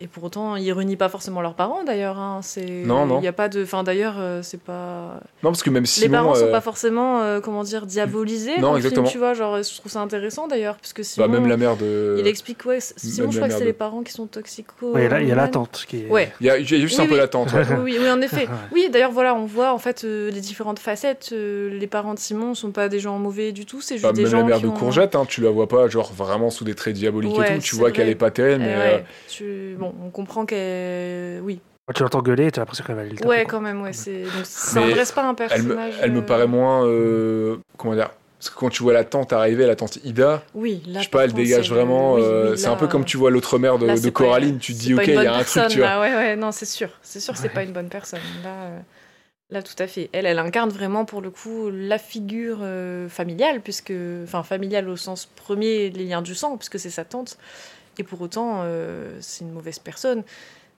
Speaker 3: Et pour autant, ils renient pas forcément leurs parents, d'ailleurs. Hein. C'est,
Speaker 2: Non, non.
Speaker 3: Il y a pas de, enfin, d'ailleurs, euh, c'est pas.
Speaker 2: Non, parce que même
Speaker 3: les
Speaker 2: Simon.
Speaker 3: parents sont
Speaker 2: euh,
Speaker 3: pas forcément, euh, comment dire, diabolisés
Speaker 2: Non,
Speaker 3: dans le
Speaker 2: exactement.
Speaker 3: film, tu vois. Genre, je trouve ça intéressant d'ailleurs, parce que
Speaker 2: bah,
Speaker 3: Simon,
Speaker 2: même la mère de.
Speaker 3: il explique, ouais, Simon,
Speaker 2: même
Speaker 3: je crois que c'est
Speaker 2: de-
Speaker 3: les parents qui sont toxico.
Speaker 1: Ouais, là, il y a la tante qui est.
Speaker 3: Ouais.
Speaker 2: Il y a, il y a juste
Speaker 3: Oui,
Speaker 2: un peu
Speaker 3: oui.
Speaker 2: l'attente. ouais.
Speaker 3: Oui, oui, oui, en effet. Oui, d'ailleurs, voilà, on voit en fait euh, les différentes facettes. Euh, les parents de Simon sont pas des gens mauvais du tout, c'est juste
Speaker 2: Bah,
Speaker 3: des
Speaker 2: même
Speaker 3: gens
Speaker 2: la mère
Speaker 3: qui
Speaker 2: de
Speaker 3: ont-
Speaker 2: Courgette, hein, tu la vois pas genre vraiment sous des traits diaboliques et tout. Tu vois qu'elle est pas terrible, mais
Speaker 3: Bon, on comprend qu'elle. Oui.
Speaker 1: Quand tu l'entends gueuler, tu as l'impression qu'elle va aller le taper.
Speaker 3: Ouais, quand même, ouais. C'est... Donc, ça
Speaker 2: Mais
Speaker 3: n'adresse pas un
Speaker 2: elle me,
Speaker 3: personnage.
Speaker 2: elle me
Speaker 3: euh,
Speaker 2: paraît moins. euh, comment dire Parce que quand tu vois la tante arriver, la tante Ida,
Speaker 3: Oui, là.
Speaker 2: je sais pas, elle dégage
Speaker 3: c'est-
Speaker 2: vraiment.
Speaker 3: oui,
Speaker 2: euh,
Speaker 3: oui,
Speaker 2: c'est un peu comme tu vois l'autre mère de,
Speaker 3: là,
Speaker 2: de
Speaker 3: c'est pas-
Speaker 2: Coraline, tu te
Speaker 3: c'est
Speaker 2: dis, ok, il y a un truc, tu vois.
Speaker 3: Là, ouais, ouais, non, c'est sûr. C'est sûr, c'est
Speaker 1: Ouais.
Speaker 3: pas une bonne personne. Là, euh, là, tout à fait. Elle, elle incarne vraiment, pour le coup, la figure euh, familiale, puisque. Enfin, familiale au sens premier, les liens du sang, puisque c'est sa tante. Et pour autant, euh, c'est une mauvaise personne.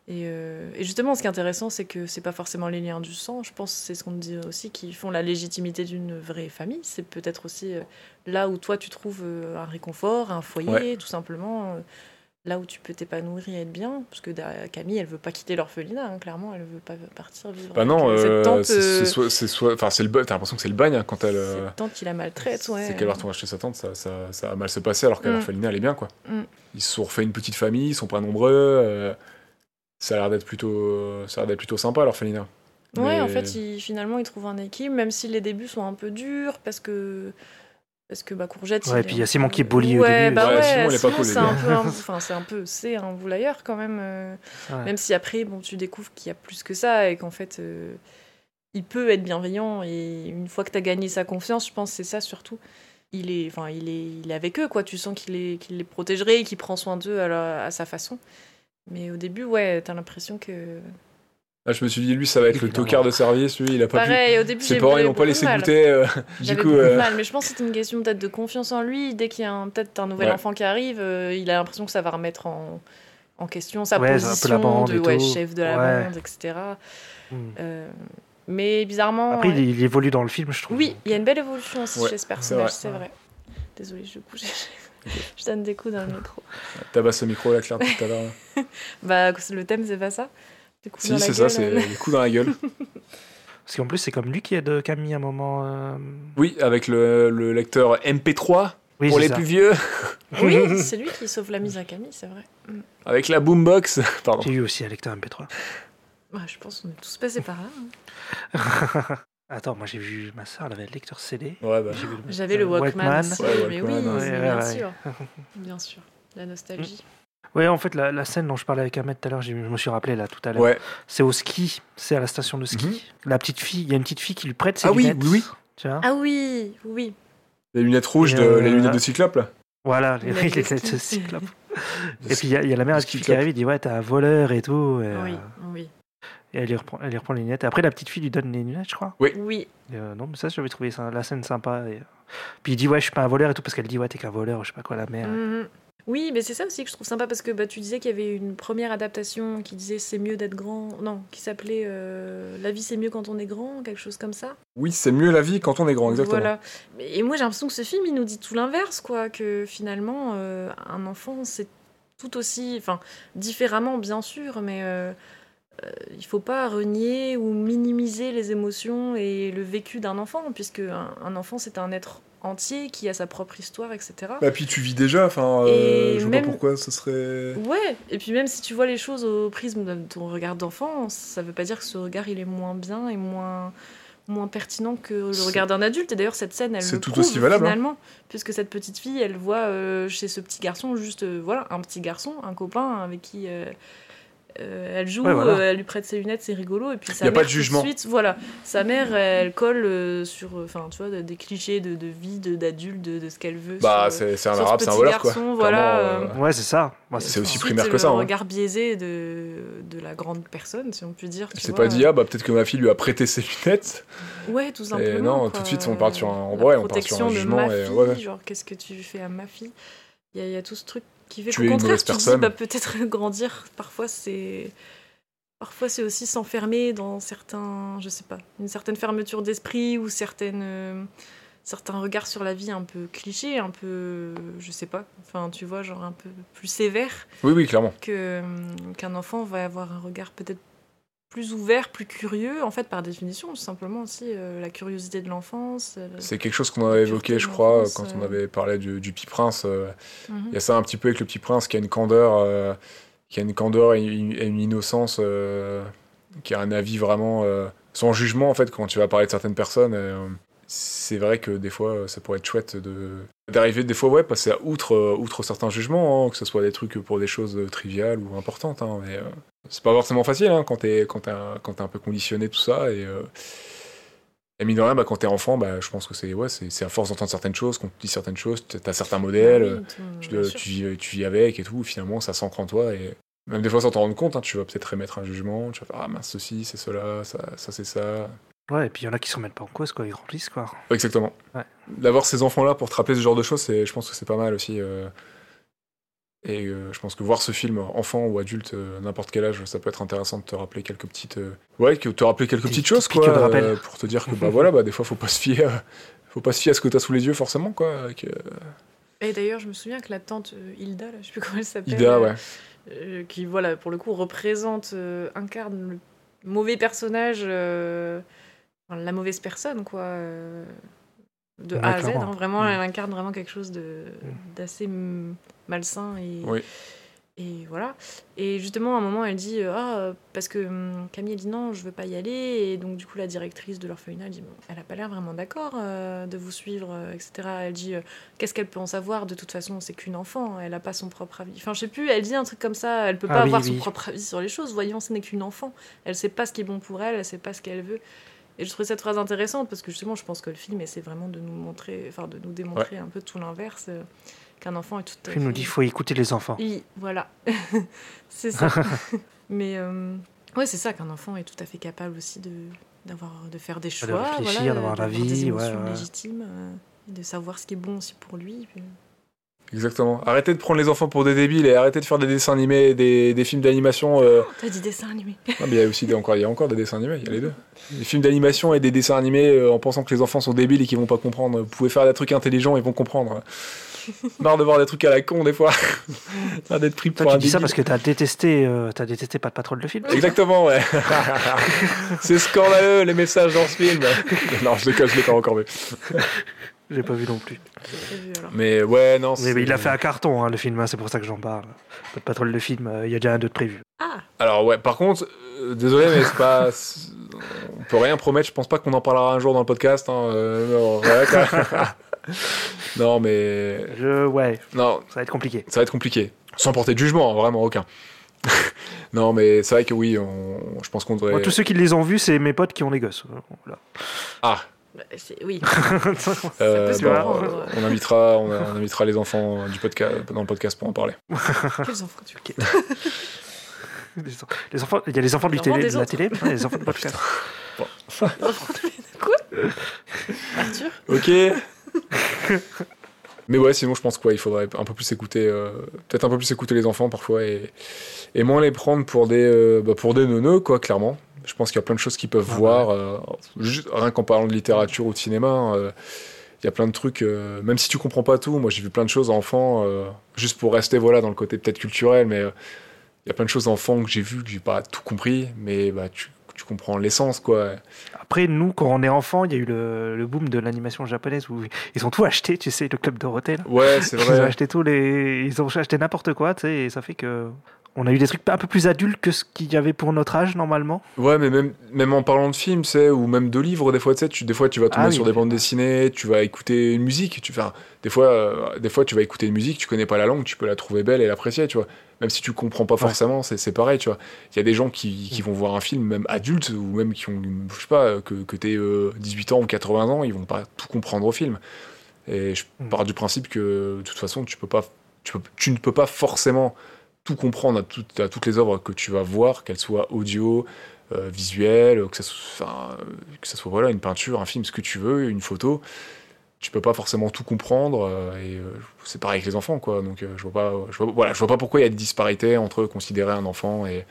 Speaker 3: Et, euh, et justement, ce qui est intéressant, c'est que c'est pas forcément les liens du sang. Je pense c'est ce qu'on dit aussi qui font la légitimité d'une vraie famille. C'est peut-être aussi euh, là où toi tu trouves un réconfort, un foyer,
Speaker 2: Ouais.
Speaker 3: tout simplement. Là où tu peux t'épanouir et être bien. Parce que Camille, elle veut pas quitter l'orphelinat, hein, clairement, elle veut pas partir vivre.
Speaker 2: Bah non,
Speaker 3: euh,
Speaker 2: euh, c'est soit, c'est soit, enfin c'est le, ba- t'as l'impression que c'est le bagne hein, quand elle, euh,
Speaker 3: tante qui la maltraite, ouais.
Speaker 2: c'est qu'elle va retourner chez sa tante, ça, ça, ça a mal se passer alors qu'à
Speaker 3: Mm.
Speaker 2: l'orphelinat elle est bien quoi.
Speaker 3: Mm.
Speaker 2: Ils se sont refait une petite famille, ils sont pas nombreux, euh, ça a l'air d'être plutôt, ça a l'air d'être plutôt sympa l'orphelinat.
Speaker 3: Ouais,
Speaker 2: Mais-
Speaker 3: en fait, il, finalement, il trouve un équilibre, même si les débuts sont un peu durs, parce que. Parce que bah, Courgette.
Speaker 1: Ouais, et puis il y a Simon qui est bully au
Speaker 3: ouais,
Speaker 1: début.
Speaker 3: Bah
Speaker 2: Ouais,
Speaker 3: ouais,
Speaker 2: Simon,
Speaker 3: c'est un peu. un- Enfin, c'est un peu. C'est un voulailleur quand même. euh,
Speaker 1: Ouais.
Speaker 3: Même si après, bon, tu découvres qu'il y a plus que ça et qu'en fait. euh, il peut être bienveillant et une fois que tu as gagné sa confiance, je pense que c'est ça surtout. Il est, enfin, il est, il est avec eux, quoi. Tu sens qu'il est, qu'il les protégerait, qu'il prend soin d'eux à, la- à sa façon. Mais au début, ouais, t'as l'impression que.
Speaker 2: Là, je me suis dit lui ça va être le tocard de service, lui il a pas pu.
Speaker 3: Pareil, au début,
Speaker 2: Ses parents ils l'ont pas laissé
Speaker 3: mal.
Speaker 2: goûter. euh, du coup,
Speaker 3: beaucoup
Speaker 2: euh,
Speaker 3: mal, mais je pense que c'est une question peut-être de confiance en lui. Dès qu'il y a un- peut-être un nouvel
Speaker 2: Ouais.
Speaker 3: enfant qui arrive, euh, il a l'impression que ça va remettre en, en question sa
Speaker 1: Ouais, c'est un peu
Speaker 3: position
Speaker 1: la bande
Speaker 3: de ouais, chef de la
Speaker 1: Ouais.
Speaker 3: bande, etc.
Speaker 1: Mm.
Speaker 3: Euh, mais bizarrement.
Speaker 1: Après,
Speaker 3: ouais.
Speaker 1: il, il évolue dans le film, je trouve.
Speaker 3: Oui, il y a une belle évolution aussi
Speaker 2: Ouais,
Speaker 3: chez ce personnage,
Speaker 2: vrai.
Speaker 3: c'est vrai. Désolée, je bouge. je donne des coups dans le micro.
Speaker 2: tabasse au micro là Claire tout à l'heure.
Speaker 3: Bah, le thème, c'est pas ça Des coups dans
Speaker 2: si
Speaker 3: la
Speaker 2: c'est ça, c'est
Speaker 3: euh.
Speaker 2: les coups dans la gueule.
Speaker 1: Parce qu'en plus, c'est comme lui qui aide Camille à un moment. euh,
Speaker 2: Oui, avec le, le lecteur MP3
Speaker 1: Oui,
Speaker 2: pour
Speaker 1: c'est
Speaker 2: les
Speaker 1: ça.
Speaker 2: plus vieux,
Speaker 3: Oui, c'est lui qui sauve la mise à Camille, c'est vrai. Mm.
Speaker 2: avec la boombox. Pardon.
Speaker 1: J'ai eu aussi un lecteur MP3.
Speaker 3: Ouais, je pense qu'on est tous passés par là. hein.
Speaker 1: Attends, moi j'ai vu ma soeur, elle avait le lecteur CD.
Speaker 2: Ouais, bah.
Speaker 1: J'ai vu
Speaker 3: J'avais le Walkman, aussi,
Speaker 2: Ouais,
Speaker 3: mais
Speaker 2: Walkman,
Speaker 3: oui,
Speaker 2: ouais,
Speaker 3: mais
Speaker 1: ouais,
Speaker 3: bien
Speaker 1: ouais.
Speaker 3: sûr. Bien sûr. La nostalgie.
Speaker 1: Ouais, en fait, la, la scène dont je parlais avec Ahmed tout à l'heure, je me suis rappelé là tout à l'heure.
Speaker 2: Ouais.
Speaker 1: C'est au ski, c'est à la station de ski.
Speaker 2: Mhm.
Speaker 1: La petite fille, il y a une petite fille qui lui prête ses
Speaker 2: Ah oui,
Speaker 1: lunettes.
Speaker 2: oui, oui.
Speaker 1: Tu vois
Speaker 3: Ah oui, oui.
Speaker 2: Les lunettes rouges, de,
Speaker 1: euh,
Speaker 2: les lunettes de cyclope là.
Speaker 1: Voilà, les
Speaker 3: Lunettes de
Speaker 1: lunettes de cyclope. Et puis il y, a- il y a la mère qui arrive, il dit Ouais, t'es un voleur et tout. Et,
Speaker 3: Oui,
Speaker 1: euh,
Speaker 3: oui.
Speaker 1: et elle, lui reprend, elle lui reprend les lunettes. Et après, la petite fille lui donne les lunettes, je crois.
Speaker 3: Oui,
Speaker 1: Et, euh, non, mais ça, j'avais trouvé ça, la scène sympa. Et, euh, Puis il dit Ouais, je suis pas un voleur et tout, parce qu'elle dit Ouais, t'es qu'un voleur, je sais pas quoi, la mère.
Speaker 3: Mhm. Oui, mais c'est ça aussi que je trouve sympa parce que bah, tu disais qu'il y avait une première adaptation qui disait c'est mieux d'être grand. Non, qui s'appelait euh, La vie c'est mieux quand on est grand, quelque chose comme ça.
Speaker 2: Oui, c'est mieux la vie quand on est grand, exactement.
Speaker 3: Voilà. Et moi j'ai l'impression que ce film il nous dit tout l'inverse, quoi. Que finalement, euh, un enfant c'est tout aussi. Enfin, différemment bien sûr, mais. euh, euh, il faut pas renier ou minimiser les émotions et le vécu d'un enfant, puisque un, un enfant c'est un être entier qui a sa propre histoire, etc.
Speaker 2: Bah, puis tu vis déjà, enfin, euh, je vois
Speaker 3: même-
Speaker 2: pas pourquoi ce serait.
Speaker 3: Ouais, et puis même si tu vois les choses au prisme de ton regard d'enfant, ça veut pas dire que ce regard il est moins bien et moins moins pertinent que le regard d'un adulte. Et d'ailleurs cette scène, elle le
Speaker 2: tout
Speaker 3: prouve,
Speaker 2: aussi valable, hein.
Speaker 3: finalement, puisque cette petite fille, elle voit euh, chez ce petit garçon juste euh, voilà un petit garçon, un copain avec qui euh, elle joue,
Speaker 1: Ouais, voilà.
Speaker 3: euh, elle lui prête ses lunettes, c'est rigolo. Et puis sa
Speaker 2: Y a pas
Speaker 3: mère,
Speaker 2: de
Speaker 3: tout
Speaker 2: jugement.
Speaker 3: suite, voilà, sa mère, elle colle euh, sur, euh, enfin, tu vois, de- des clichés de, de vie, de- d'adulte, de, de ce qu'elle veut.
Speaker 2: Bah,
Speaker 3: sur,
Speaker 2: c'est c'est un arabe, c'est un
Speaker 3: petit
Speaker 2: voleur, quoi.
Speaker 3: garçon, voilà,
Speaker 2: Clairement, euh,
Speaker 1: Ouais, c'est ça.
Speaker 2: C'est aussi
Speaker 3: Ensuite,
Speaker 2: primaire que
Speaker 3: le
Speaker 2: ça, hein.
Speaker 3: regard biaisé de, de la grande personne, si on peut dire. tu
Speaker 2: C'est
Speaker 3: vois.
Speaker 2: pas dit, ah bah peut-être que ma fille lui a prêté ses lunettes.
Speaker 3: Ouais, tout
Speaker 2: Et
Speaker 3: simplement.
Speaker 2: non,
Speaker 3: quoi.
Speaker 2: tout de suite, on part sur un-
Speaker 3: La
Speaker 2: ouais, on part sur un
Speaker 3: protection de
Speaker 2: jugement
Speaker 3: ma
Speaker 2: et-
Speaker 3: fille,
Speaker 2: ouais.
Speaker 3: genre, qu'est-ce que tu fais à ma fille? Il y, a- il y a tout ce truc qui fait qu'au contraire, tu te dis, bah, peut-être grandir, parfois, c'est... Parfois, c'est aussi s'enfermer dans certains, je sais pas, une certaine fermeture d'esprit ou certaines, euh, certains regards sur la vie un peu clichés, un peu, je sais pas, enfin, tu vois, genre un peu plus sévère
Speaker 2: Oui, oui, clairement.
Speaker 3: que qu'un enfant va avoir un regard peut-être plus ouvert, plus curieux, en fait par définition, tout simplement aussi euh, la curiosité de l'enfance. euh,
Speaker 2: C'est quelque chose qu'on avait évoqué, je crois, quand on
Speaker 3: euh.
Speaker 2: avait parlé du, du Petit Prince. euh,
Speaker 3: mhm.
Speaker 2: Il y a ça un petit peu avec le Petit Prince, qui a une candeur, qui a une candeur et une, et une innocence, qui a un avis vraiment sans jugement, en fait, quand tu vas parler de certaines personnes. c'est vrai que des fois, ça pourrait être chouette de d'arriver des fois, ouais, passer à outre, outre certains jugements, hein, que ce soit des trucs pour des choses triviales ou importantes. hein, mais c'est pas forcément facile hein, quand t'es quand t'es un, quand t'es un peu conditionné tout ça et euh, et mine de rien, bah, quand t'es enfant, bah, je pense que c'est ouais, c'est c'est à force d'entendre certaines choses, qu'on te dit certaines choses, t'as certains modèles,
Speaker 3: Ah oui, tout-
Speaker 2: tu, le- tu, vis, tu vis avec et tout, finalement ça s'ancre en toi et même des fois sans t'en rendre compte, hein, tu vas peut-être émettre un jugement, tu vas faire ah mince ceci, c'est cela, ça, ça c'est ça.
Speaker 1: Ouais, et puis il y en a qui se remettent pas en cause, quoi. Ils grandissent, quoi.
Speaker 2: Exactement.
Speaker 1: Ouais.
Speaker 2: D'avoir ces enfants-là pour te rappeler ce genre de choses, c'est- je pense que c'est pas mal aussi. euh, Et euh, je pense que voir ce film, enfant ou adulte, euh, n'importe quel âge, ça peut être intéressant de te rappeler quelques petites. euh, Ouais, que te rappeler quelques
Speaker 1: Des
Speaker 2: petites choses, quoi. euh, pour te dire que bah voilà, bah des fois faut pas se fier, à- faut pas se fier à ce que t'as sous les yeux forcément, quoi.
Speaker 3: Et d'ailleurs, je me souviens que la tante euh, Hilda, là, je sais plus comment elle s'appelle,
Speaker 2: ouais.
Speaker 3: euh, qui voilà, pour le coup, représente, euh, incarne le mauvais personnage, euh, enfin, la mauvaise personne, quoi. euh, de
Speaker 1: Ouais,
Speaker 3: A à Z, hein, vraiment,
Speaker 1: Mm.
Speaker 3: elle incarne vraiment quelque chose de d'assez mm, malsain et,
Speaker 2: Oui.
Speaker 3: et voilà. Et justement, à un moment, elle dit Ah, parce que hum, Camille elle dit non, je veux pas y aller. Et donc, du coup, la directrice de l'orphelinat dit Bon, Elle a pas l'air vraiment d'accord euh, de vous suivre, euh, etc. Elle dit euh, Qu'est-ce qu'elle peut en savoir? De toute façon, c'est qu'une enfant, elle a pas son propre avis. Enfin, je sais plus, elle dit un truc comme ça Elle peut
Speaker 1: Ah
Speaker 3: pas
Speaker 1: oui,
Speaker 3: avoir
Speaker 1: oui.
Speaker 3: son propre avis sur les choses. Voyons, ce n'est qu'une enfant. Elle sait pas ce qui est bon pour elle, elle sait pas ce qu'elle veut. Et je trouvais cette phrase intéressante parce que justement, je pense que le film essaie vraiment de nous montrer, enfin, de nous démontrer un peu tout l'inverse, euh, qu'un enfant est tout à
Speaker 1: Puis il nous
Speaker 3: fait-
Speaker 1: dit faut écouter les enfants.
Speaker 3: oui, voilà. c'est ça. Mais euh, ouais, c'est ça qu'un enfant est tout à fait capable aussi de d'avoir de faire des choix,
Speaker 1: réfléchir,
Speaker 3: voilà,
Speaker 1: d'avoir
Speaker 3: des émotions
Speaker 1: ouais, ouais.
Speaker 3: légitimes, euh, de savoir ce qui est bon aussi pour lui. puis-
Speaker 2: Exactement. Arrêtez de prendre les enfants pour des débiles et arrêtez de faire des dessins animés, des, des films d'animation. euh,
Speaker 3: T'as dit dessin animé.
Speaker 2: Non, mais il y a aussi des, encore, il y a encore des dessins animés, il y a les deux. Des films d'animation et des dessins animés euh, en pensant que les enfants sont débiles et qu'ils vont pas comprendre. Vous pouvez faire des trucs intelligents, ils vont comprendre. Marre de voir des trucs à la con des fois. D'être pris
Speaker 1: Toi,
Speaker 2: pour un
Speaker 1: tu dis ça parce que t'as détesté, euh, t'as détesté Pas de Patrol le film.
Speaker 2: Exactement, ouais. C'est scandaleux les messages dans ce film. non, je déconne, je l'ai pas encore vu.
Speaker 1: J'ai pas vu non plus.
Speaker 3: Vu, alors.
Speaker 2: Mais ouais, non.
Speaker 1: Mais, il a fait un carton, hein, le film, hein, c'est pour ça que j'en parle. Pas de Patrol le film, euh, il y a déjà un d'autre prévu.
Speaker 3: Ah,
Speaker 2: Alors ouais, par contre, euh, désolé, mais c'est pas. On peut rien promettre. Je pense pas qu'on en parlera un jour dans le podcast. hein, euh, non, ouais, quoi. non, mais
Speaker 1: Je, ouais,
Speaker 2: non,
Speaker 1: ça va être compliqué.
Speaker 2: ça va être compliqué. Sans porter de jugement, vraiment aucun. non, mais c'est vrai que oui, on... je pense qu'on devrait.
Speaker 1: Moi, tous ceux qui les ont vus, c'est mes potes qui ont les gosses. Voilà.
Speaker 2: Ah,
Speaker 3: oui.
Speaker 2: euh, bon, euh, on invitera, on, on invitera les enfants du podcast dans le podcast pour en parler.
Speaker 3: Quels enfants tu
Speaker 1: les, en- les enfants, il y a les enfants du télé, de la
Speaker 3: autres.
Speaker 1: télé, les enfants de podcast.
Speaker 3: Quoi? Arthur?
Speaker 2: Ok. Mais ouais, sinon je pense quoi, il faudrait un peu plus écouter, euh, peut-être un peu plus écouter les enfants parfois et, et moins les prendre pour des, euh, bah, pour des neuneux quoi, clairement. Je pense qu'il y a plein de choses qu'ils peuvent
Speaker 1: Ah
Speaker 2: voir, euh, juste, rien qu'en parlant de littérature ou de cinéma. hein, euh, il y a plein de trucs, même si tu comprends pas tout, moi j'ai vu plein de choses enfants, juste pour rester voilà dans le côté peut-être culturel, mais il y a plein de choses enfants que j'ai vu que j'ai pas tout compris, mais bah tu, tu comprends l'essence quoi.
Speaker 1: Après, nous, quand on est enfant, il y a eu le, le boom de l'animation japonaise où ils ont tout acheté, tu sais, le club Dorothée. Là.
Speaker 2: Ouais, c'est
Speaker 1: Ils ont
Speaker 2: vrai.
Speaker 1: acheté tous les, ils ont acheté n'importe quoi, tu sais, et ça fait que On a eu des trucs un peu plus adultes que ce qu'il y avait pour notre âge normalement.
Speaker 2: Ouais, mais même, même en parlant de films, c'est ou même de livres, des fois, tu sais, tu, des fois, tu vas tomber
Speaker 1: Ah oui.
Speaker 2: sur des bandes dessinées, tu vas écouter une musique, tu des fois, euh, des fois, tu vas écouter une musique, tu connais pas la langue, tu peux la trouver belle et l'apprécier, tu vois. Même si tu comprends pas forcément, c'est c'est pareil, tu vois. Il y a des gens qui, qui vont voir un film, même adultes, ou même qui ont, je sais pas, que, que t'aies euh, 18 ans ou 80 ans, ils vont pas tout comprendre au film. Et je
Speaker 1: Mm.
Speaker 2: pars du principe que, de toute façon, tu peux pas, tu, peux, tu ne peux pas forcément tout comprendre à, toutes- à toutes les œuvres que tu vas voir, qu'elles soient audio, euh, visuelles, que ça soit, enfin, euh, que ça soit voilà, une peinture, un film, ce que tu veux, une photo. Tu peux pas forcément tout comprendre euh, et euh, c'est pareil avec les enfants quoi. Donc je vois pas, je vois, voilà, je vois pas pourquoi il y a des disparités entre considérer un enfant et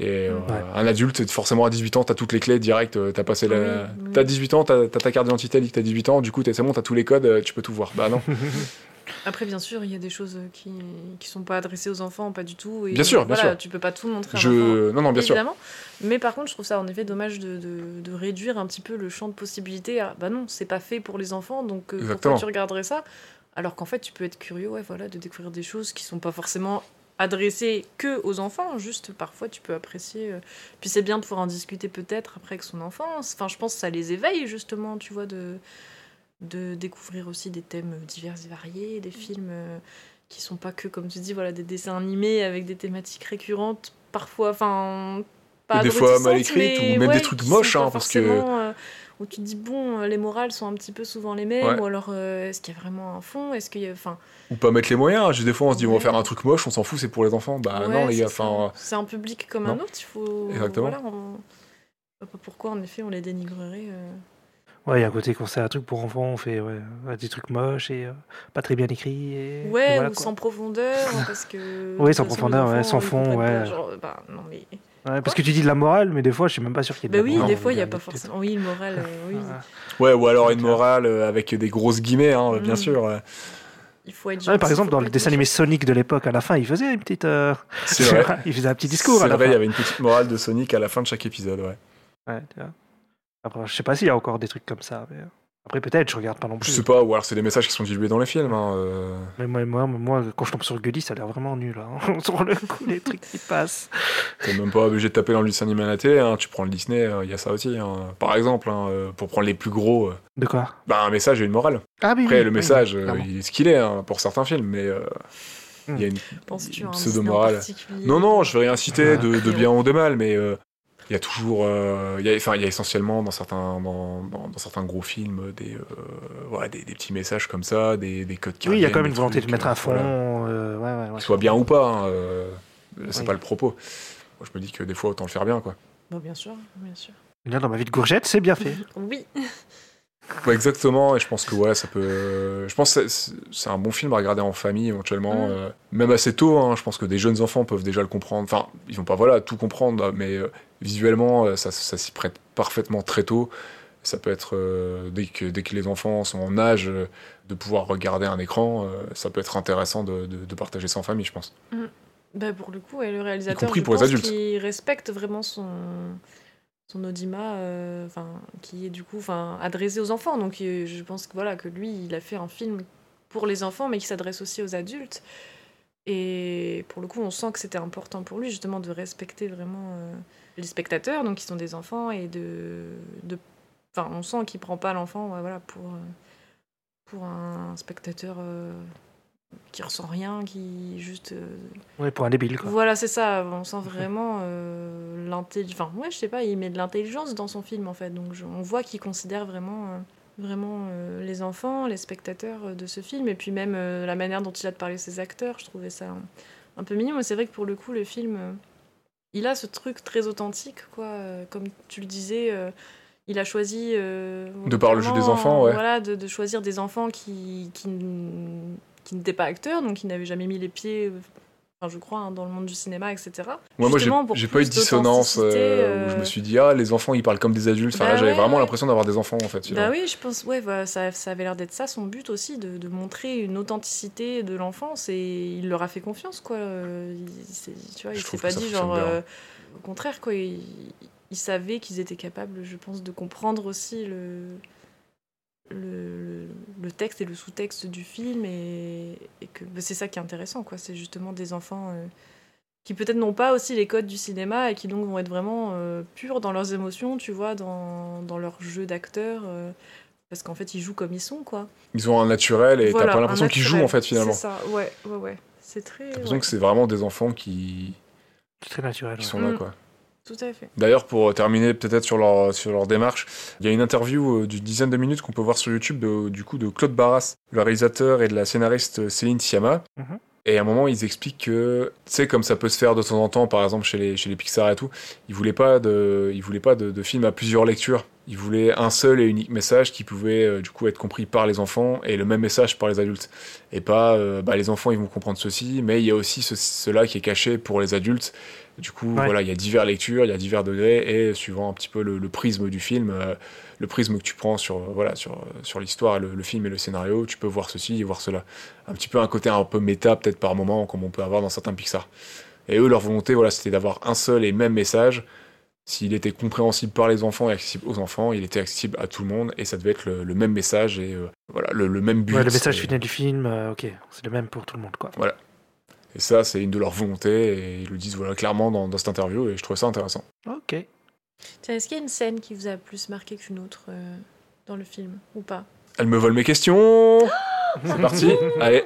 Speaker 2: et
Speaker 1: Ouais.
Speaker 2: un adulte. Forcément à 18 ans, t'as toutes les clés direct. euh, T'as passé la, t'as 18 ans, t'as ta carte d'identité, que t'as 18 ans. Du coup, c'est bon, t'as tous les codes, tu peux tout voir. Bah non.
Speaker 3: Après, bien sûr, il y a des choses qui qui sont pas adressées aux enfants, pas du tout. Et
Speaker 2: Bien sûr, bien
Speaker 3: voilà,
Speaker 2: sûr.
Speaker 3: Tu peux pas tout montrer. à enfant.
Speaker 2: Non non bien sûr.
Speaker 3: Évidemment. Mais par contre, je trouve ça en effet dommage de, de- de réduire un petit peu le champ de possibilités. à, bah non, c'est pas fait pour les enfants, donc euh, pourquoi tu regarderais ça? Alors qu'en fait, tu peux être curieux, ouais, voilà, de découvrir des choses qui sont pas forcément adressées que aux enfants. Juste parfois, tu peux apprécier. euh, Puis c'est bien de pouvoir en discuter peut-être après avec son enfant. Enfin, je pense que ça les éveille justement, tu vois, de de découvrir aussi des thèmes divers et variés, des films euh, qui sont pas que, comme tu dis, voilà, des dessins animés avec des thématiques récurrentes, parfois, enfin, pas
Speaker 2: des fois mal écrites, ou même des trucs moches, hein, parce que-
Speaker 3: euh, où tu te dis, bon, euh, les morales sont un petit peu souvent les mêmes,
Speaker 2: Ouais.
Speaker 3: ou alors, euh, est-ce qu'il y a vraiment un fond Est-ce qu'il enfin,
Speaker 2: Ou pas mettre les moyens. Juste des fois, on se dit, on va faire un truc moche, on s'en fout, c'est pour les enfants. Bah non, les
Speaker 3: c'est
Speaker 2: gars. Enfin,
Speaker 3: c'est un public comme
Speaker 2: non.
Speaker 3: un autre, il faut,
Speaker 2: Exactement.
Speaker 3: voilà, on- je sais pas pourquoi, en effet, on les dénigrerait. euh.
Speaker 1: Ouais, il y a un côté quand c'est un truc pour enfants, on fait ouais, des trucs moches et euh, pas très bien écrits. Et, et
Speaker 3: Ouais,
Speaker 1: voilà,
Speaker 3: ou
Speaker 1: quoi.
Speaker 3: sans profondeur, parce que.
Speaker 1: Oui, sans profondeur, ouais, sans fond, ouais.
Speaker 3: genre, bah, non, mais.
Speaker 1: Ouais, parce que tu dis de la morale, mais des fois, je suis même pas sûr qu'il y ait de
Speaker 3: Bah
Speaker 1: la
Speaker 3: oui,
Speaker 1: morale.
Speaker 3: des fois, il n'y a pas forcément. Oui, le moral, euh, oui.
Speaker 1: Ouais.
Speaker 2: ou alors une morale euh, avec des grosses guillemets, hein, bien
Speaker 3: Mm.
Speaker 2: sûr. ouais.
Speaker 3: Il faut être
Speaker 1: Ouais, par exemple, dans le dessin animé. Sonic de l'époque, à la fin, il faisait une petite. euh,
Speaker 2: C'est vrai.
Speaker 1: il faisait un petit discours
Speaker 2: C'est vrai, il y avait une petite morale de Sonic à la fin de chaque épisode, ouais.
Speaker 1: Ouais, tu vois. Après, je sais pas s'il y a encore des trucs comme ça. mais, euh, Après, peut-être, je regarde pas non
Speaker 2: Je
Speaker 1: plus.
Speaker 2: sais pas, ou alors c'est des messages qui sont dilués dans les films. Hein, euh.
Speaker 1: Mais moi, moi, moi, quand je tombe sur Gulli, ça a l'air vraiment nul. Hein. sur le coup, les trucs qui passent.
Speaker 2: T'es même pas obligé de taper dans le dessin animé à la télé, hein. tu prends le Disney, euh, il y a ça aussi. hein. Par exemple, hein, euh, pour prendre les plus gros, euh,
Speaker 1: De quoi?
Speaker 2: Bah, un message et une morale.
Speaker 1: Ah oui,
Speaker 2: Après,
Speaker 1: oui,
Speaker 2: le
Speaker 1: oui,
Speaker 2: message, euh, il est ce qu'il est hein, pour certains films, mais euh, il y a une, pseudo-morale.
Speaker 3: Disney
Speaker 2: Non, non, je vais rien citer
Speaker 1: Ah,
Speaker 2: de, bien ou de mal, mais euh, il y a toujours, euh, il y a, enfin, il y a essentiellement dans certains, dans, dans- dans certains gros films des, euh, voilà, des, des petits messages comme ça, des, des codes qui
Speaker 1: Oui, il y a quand même une volonté de mettre
Speaker 2: euh,
Speaker 1: un fond.
Speaker 2: voilà.
Speaker 1: euh, ouais, ouais, ouais.
Speaker 2: Que ce soit bien ou pas, hein, euh, c'est
Speaker 1: Oui.
Speaker 2: pas le propos. Moi, je me dis que des fois, autant le faire bien, quoi.
Speaker 3: Bon, bien sûr, bien sûr.
Speaker 1: Là, dans ma vie de gourgette, c'est bien fait.
Speaker 3: Oui,
Speaker 2: Ouais, exactement, et je pense que ouais, ça peut. Je pense que c'est- un bon film à regarder en famille éventuellement,
Speaker 3: Mm.
Speaker 2: euh, même assez tôt. hein, je pense que des jeunes enfants peuvent déjà le comprendre. Enfin, ils vont pas voilà tout comprendre, mais euh, visuellement, euh, ça, ça s'y prête parfaitement très tôt. Ça peut être euh, dès que dès que les enfants sont en âge de pouvoir regarder un écran, ça peut être intéressant de, de- de partager ça en famille, je pense.
Speaker 3: bah, pour le coup, ouais, le réalisateur,
Speaker 2: compris
Speaker 3: je
Speaker 2: pour les adultes.
Speaker 3: respecte vraiment son son audimat, euh, enfin, qui est du coup, enfin, adressé aux enfants. Donc, euh, je pense que voilà, que lui, il a fait un film pour les enfants, mais qui s'adresse aussi aux adultes. Et pour le coup, on sent que c'était important pour lui justement de respecter vraiment euh, les spectateurs, donc qui sont des enfants, et de, de enfin, on sent qu'il prend pas l'enfant, voilà, pour un spectateur qui ressent rien, qui juste euh,
Speaker 1: Ouais, pour un débile, quoi.
Speaker 3: voilà, c'est ça. On sent vraiment euh, l'intelligence. Enfin, ouais, je sais pas, il met de l'intelligence dans son film en fait. Donc je- on voit qu'il considère vraiment, euh, vraiment euh, les enfants, les spectateurs euh, de ce film. Et puis même euh, la manière dont il a de parler ses acteurs, je trouvais ça un, un peu mignon. Mais c'est vrai que pour le coup, le film, euh, il a ce truc très authentique, quoi. Euh, comme tu le disais. euh, il a choisi euh,
Speaker 2: De par le jeu des enfants, ouais.
Speaker 3: voilà, de, de choisir des enfants qui, qui n'étaient pas acteurs, donc qui n'avaient jamais mis les pieds, enfin, je crois, hein, dans le monde du cinéma, etc.
Speaker 2: Moi, moi, j'ai- pas eu de dissonance euh, où je
Speaker 3: euh,
Speaker 2: me suis dit ah les enfants ils parlent comme des adultes. Enfin
Speaker 3: Bah
Speaker 2: là, j'avais
Speaker 3: ouais,
Speaker 2: vraiment
Speaker 3: ouais.
Speaker 2: l'impression d'avoir des enfants en fait.
Speaker 3: Bah oui, je pense, ouais, ça, ça avait l'air d'être ça son but aussi, de, de montrer une authenticité de l'enfance et il leur a fait confiance, quoi. Euh, Il, tu vois, il s'est pas dit genre. euh, au contraire, quoi. Il, il savait qu'ils étaient capables, je pense, de comprendre aussi le, le, le texte et le sous-texte du film et, et que bah, c'est ça qui est intéressant, quoi. C'est justement des enfants. euh, qui peut-être n'ont pas aussi les codes du cinéma et qui donc vont être vraiment euh, purs dans leurs émotions, tu vois, dans, dans leur jeu d'acteur. euh, parce qu'en fait, ils jouent comme ils sont, quoi.
Speaker 2: Ils ont un naturel et
Speaker 3: Voilà,
Speaker 2: t'as pas l'impression qu'ils jouent en fait finalement.
Speaker 3: C'est ça, ouais, ouais, ouais. C'est très.
Speaker 2: T'as l'impression
Speaker 3: ouais,
Speaker 2: que c'est vraiment des enfants qui,
Speaker 1: C'est très naturel.
Speaker 2: qui
Speaker 1: ouais.
Speaker 2: sont là
Speaker 3: Mm.
Speaker 2: quoi.
Speaker 3: Tout à fait.
Speaker 2: D'ailleurs, pour terminer peut-être sur leur, sur leur démarche, il y a une interview euh, d'une dizaine de minutes qu'on peut voir sur YouTube de, du coup de Claude Barras, le réalisateur et de la scénariste Céline Sciamma.
Speaker 1: Mhm.
Speaker 2: Et à un moment, ils expliquent que, tu sais, comme ça peut se faire de temps en temps, par exemple chez les, chez les Pixar et tout, ils voulaient pas de, ils voulaient pas de, de film à plusieurs lectures. Ils voulaient un seul et unique message qui pouvait euh, du coup être compris par les enfants et le même message par les adultes. Et pas, euh, bah, les enfants ils vont comprendre ceci, mais il y a aussi ce, cela qui est caché pour les adultes. Du coup,
Speaker 1: Ouais.
Speaker 2: voilà, il y a divers lectures, il y a divers degrés et suivant un petit peu le, le prisme du film, euh, le prisme que tu prends sur, euh, voilà, sur, euh, sur l'histoire, le, le film et le scénario, tu peux voir ceci et voir cela. Un petit peu un côté un peu méta peut-être par moment, comme on peut avoir dans certains Pixar. Et eux, leur volonté, voilà, c'était d'avoir un seul et même message. S'il était compréhensible par les enfants et accessible aux enfants, il était accessible à tout le monde et ça devait être le, le même message et euh, voilà, le, le même but.
Speaker 1: Ouais, le message
Speaker 2: Et-
Speaker 1: final du film, euh, ok, c'est le même pour tout le monde, quoi.
Speaker 2: Et ça, c'est une de leurs volontés et ils le disent voilà, clairement dans, dans cette interview et je trouvais ça intéressant.
Speaker 1: Ok.
Speaker 3: Tiens, est-ce qu'il y a une scène qui vous a plus marqué qu'une autre euh, dans le film ou pas?
Speaker 2: Elle me vole mes questions C'est parti Allez,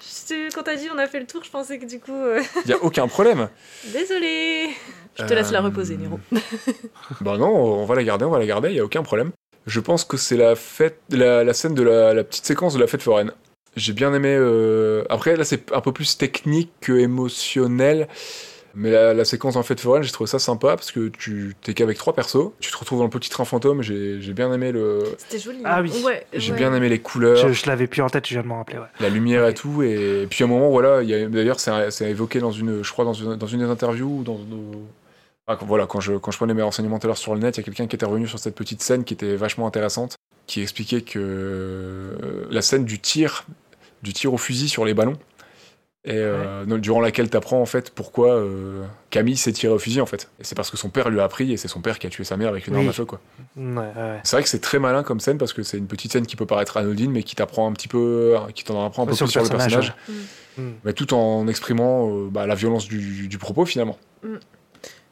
Speaker 3: Juste, Quand t'as dit on a fait le tour, je pensais que du coup. euh,
Speaker 2: il n'y a aucun problème.
Speaker 3: Désolé Je te laisse la
Speaker 2: Euh,
Speaker 3: reposer, Nero.
Speaker 2: Bah non, on va la garder, on va la garder, il n'y a aucun problème. Je pense que c'est la fête, la, la scène de la, la petite séquence de la fête foraine. J'ai bien aimé. euh, Après, là, c'est un peu plus technique que émotionnel. Mais la, la séquence en fête foraine, j'ai trouvé ça sympa parce que tu t'es qu'avec trois persos. Tu te retrouves dans le petit train fantôme. J'ai bien aimé le.
Speaker 3: C'était joli.
Speaker 1: Ah
Speaker 3: hein.
Speaker 1: oui.
Speaker 3: Ouais,
Speaker 2: J'ai
Speaker 3: ouais.
Speaker 2: bien aimé les couleurs.
Speaker 1: Je, je l'avais plus en tête, je viens de m'en rappeler, ouais.
Speaker 2: la lumière et tout. Et puis à un moment, voilà, il y a- d'ailleurs, c'est c'est évoqué dans une, je crois, dans une, dans une des interviews ou dans Ah, voilà, quand je, quand je prenais mes renseignements tout à l'heure sur le net, il y a quelqu'un qui était revenu sur cette petite scène qui était vachement intéressante, qui expliquait que euh, la scène du tir, du tir au fusil sur les ballons, et euh, durant laquelle tu apprends en fait pourquoi euh, Camille s'est tiré au fusil en fait. Et c'est parce que son père lui a appris et c'est son père qui a tué sa mère avec une
Speaker 1: Oui.
Speaker 2: arme à feu quoi.
Speaker 1: Ouais, ouais.
Speaker 2: C'est vrai que c'est très malin comme scène parce que c'est une petite scène qui peut paraître anodine mais qui t'apprend un petit peu, qui t'en apprend un peu
Speaker 1: Sur
Speaker 2: plus
Speaker 1: le
Speaker 2: sur le
Speaker 1: personnage,
Speaker 2: personnage
Speaker 1: Mm.
Speaker 2: mais tout en exprimant euh, bah, la violence du, du propos finalement.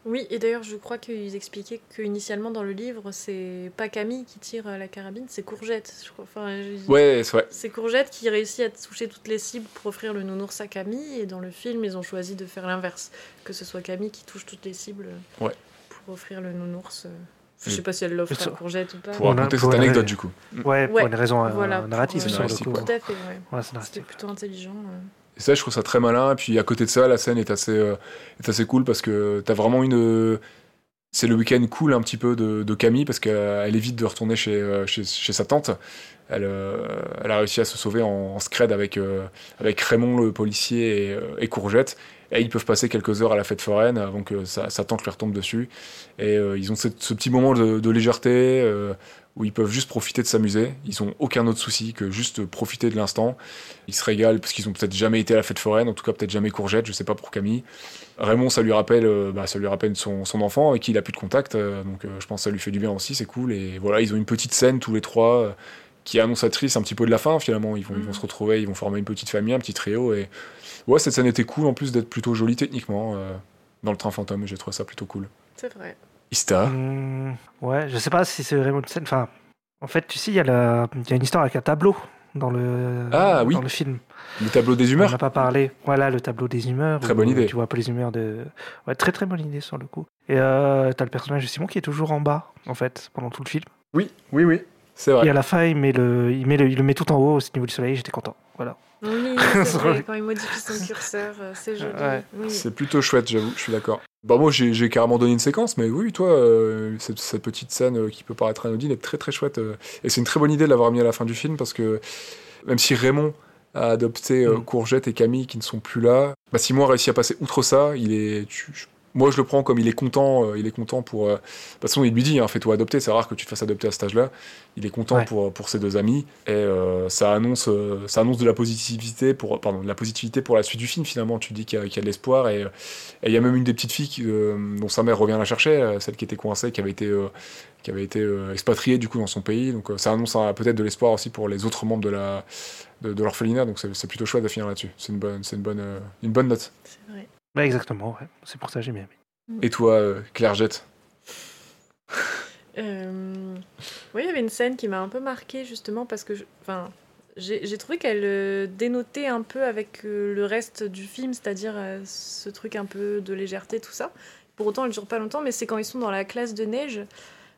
Speaker 3: Oui, et d'ailleurs, je crois qu'ils expliquaient qu'initialement dans le livre, c'est pas Camille qui tire à la carabine, c'est Courgette. Je crois. Enfin, je-
Speaker 2: Ouais, c'est vrai.
Speaker 3: C'est Courgette qui réussit à toucher toutes les cibles pour offrir le nounours à Camille, et dans le film, ils ont choisi de faire l'inverse. Que ce soit Camille qui touche toutes les cibles euh,
Speaker 2: Ouais.
Speaker 3: pour offrir le nounours. euh. Je sais pas si elle l'offre à Courgette ou pas.
Speaker 2: Pour raconter
Speaker 1: pour
Speaker 2: cette
Speaker 1: une
Speaker 2: anecdote du coup.
Speaker 1: Ouais, pour
Speaker 3: Ouais,
Speaker 1: une raison euh,
Speaker 3: voilà, pour,
Speaker 1: narrative
Speaker 3: euh,
Speaker 1: sur le
Speaker 2: scénaristique,
Speaker 1: coup.
Speaker 2: quoi.
Speaker 3: Tout à fait, ouais.
Speaker 1: Ouais,
Speaker 3: C'était
Speaker 1: scénaristique.
Speaker 3: plutôt intelligent. euh.
Speaker 2: Et ça, je trouve ça très malin. Et puis à côté de ça, la scène est assez, euh, est assez cool parce que t'as vraiment une. C'est le week-end cool un petit peu de, Camille parce qu'elle évite de retourner chez, euh, chez, chez sa tante. Elle, euh, elle a réussi à se sauver en, scred avec, avec Raymond le policier et, et Courgette. Et ils peuvent passer quelques heures à la fête foraine avant que sa, tante leur tombe dessus. Et ils ont ce petit moment de, légèreté où ils peuvent juste profiter de s'amuser. Ils ont aucun autre souci que juste profiter de l'instant. Ils se régalent parce qu'ils ont peut-être jamais été à la fête foraine, en tout cas peut-être jamais Courgette, je sais pas pour Camille. Raymond, ça lui rappelle, euh, bah, ça lui rappelle son, son enfant avec qui il a plus de contact, euh, donc euh, je pense que ça lui fait du bien aussi, c'est cool. Et voilà, ils ont une petite scène tous les trois qui est annonçatrice un petit peu de la fin finalement. Ils vont, ils vont
Speaker 3: Mhm.
Speaker 2: se retrouver, ils vont former une petite famille, un petit trio. Et ouais, cette scène était cool en plus d'être plutôt jolie techniquement euh, dans le train fantôme. J'ai trouvé ça plutôt cool.
Speaker 3: C'est vrai.
Speaker 2: Ista.
Speaker 1: Hmm, ouais, je sais pas si c'est vraiment une scène. Enfin, en fait, tu sais, il y, a y une histoire avec un tableau dans le,
Speaker 2: Ah, oui.
Speaker 1: dans le film.
Speaker 2: Le tableau des
Speaker 1: On
Speaker 2: humeurs.
Speaker 1: n'a pas parlé. Voilà, le tableau des humeurs.
Speaker 2: Très
Speaker 1: où,
Speaker 2: bonne idée.
Speaker 1: Tu vois un peu les humeurs de. Ouais, très très bonne idée sur le coup. Et euh, t'as le personnage de Simon qui est toujours en bas, en fait, pendant tout le film.
Speaker 2: Oui, oui, oui. C'est vrai.
Speaker 1: Et à la fin, il, met le, il, met le, il le met tout en haut au niveau du soleil. J'étais content. Voilà.
Speaker 3: Oui, c'est vrai, quand il modifie son curseur, euh, c'est joli.
Speaker 1: Ouais.
Speaker 3: Oui.
Speaker 2: C'est plutôt chouette, j'avoue, je suis d'accord. Bah moi j'ai carrément donné une séquence, mais oui, toi, euh, cette, cette petite scène euh, qui peut paraître anodine est très très chouette. euh, et c'est une très bonne idée de l'avoir mis à la fin du film, parce que même si Raymond a adopté
Speaker 1: Mm.
Speaker 2: Courgette et Camille qui ne sont plus là, bah, Simon a réussi à passer outre ça, il est... tu- moi je le prends comme il est content, euh, il est content pour... euh, de toute façon il lui dit, hein, fais-toi adopter, c'est rare que tu te fasses adopter à cet âge-là. Il est content
Speaker 1: Ouais.
Speaker 2: pour, pour ses deux amis, et euh, ça, annonce, euh, ça annonce de la positivité pour, pardon, de la positivité pour la suite du film finalement. Tu dis qu'il y, a- qu'il y a de l'espoir, et euh, il y a même une des petites filles qui, euh, dont sa mère revient la chercher, euh, celle qui était coincée, qui avait été, euh, qui avait été euh, expatriée du coup dans son pays. Donc euh, ça annonce euh, peut-être de l'espoir aussi pour les autres membres de la de, de l'orphelinat. Donc c'est c'est plutôt chouette de finir là-dessus. C'est une bonne, c'est une bonne, euh, une bonne note.
Speaker 1: Ouais, exactement, ouais. C'est pour ça que j'ai bien aimé.
Speaker 2: Et toi, euh, Claire Jette?
Speaker 3: Euh, Oui, il y avait une scène qui m'a un peu marquée justement parce que, je- enfin, j'ai j'ai trouvé qu'elle euh, dénotait un peu avec euh, le reste du film, c'est-à-dire euh, ce truc un peu de légèreté, tout ça. Pour autant, elle dure pas longtemps, mais c'est quand ils sont dans la classe de neige,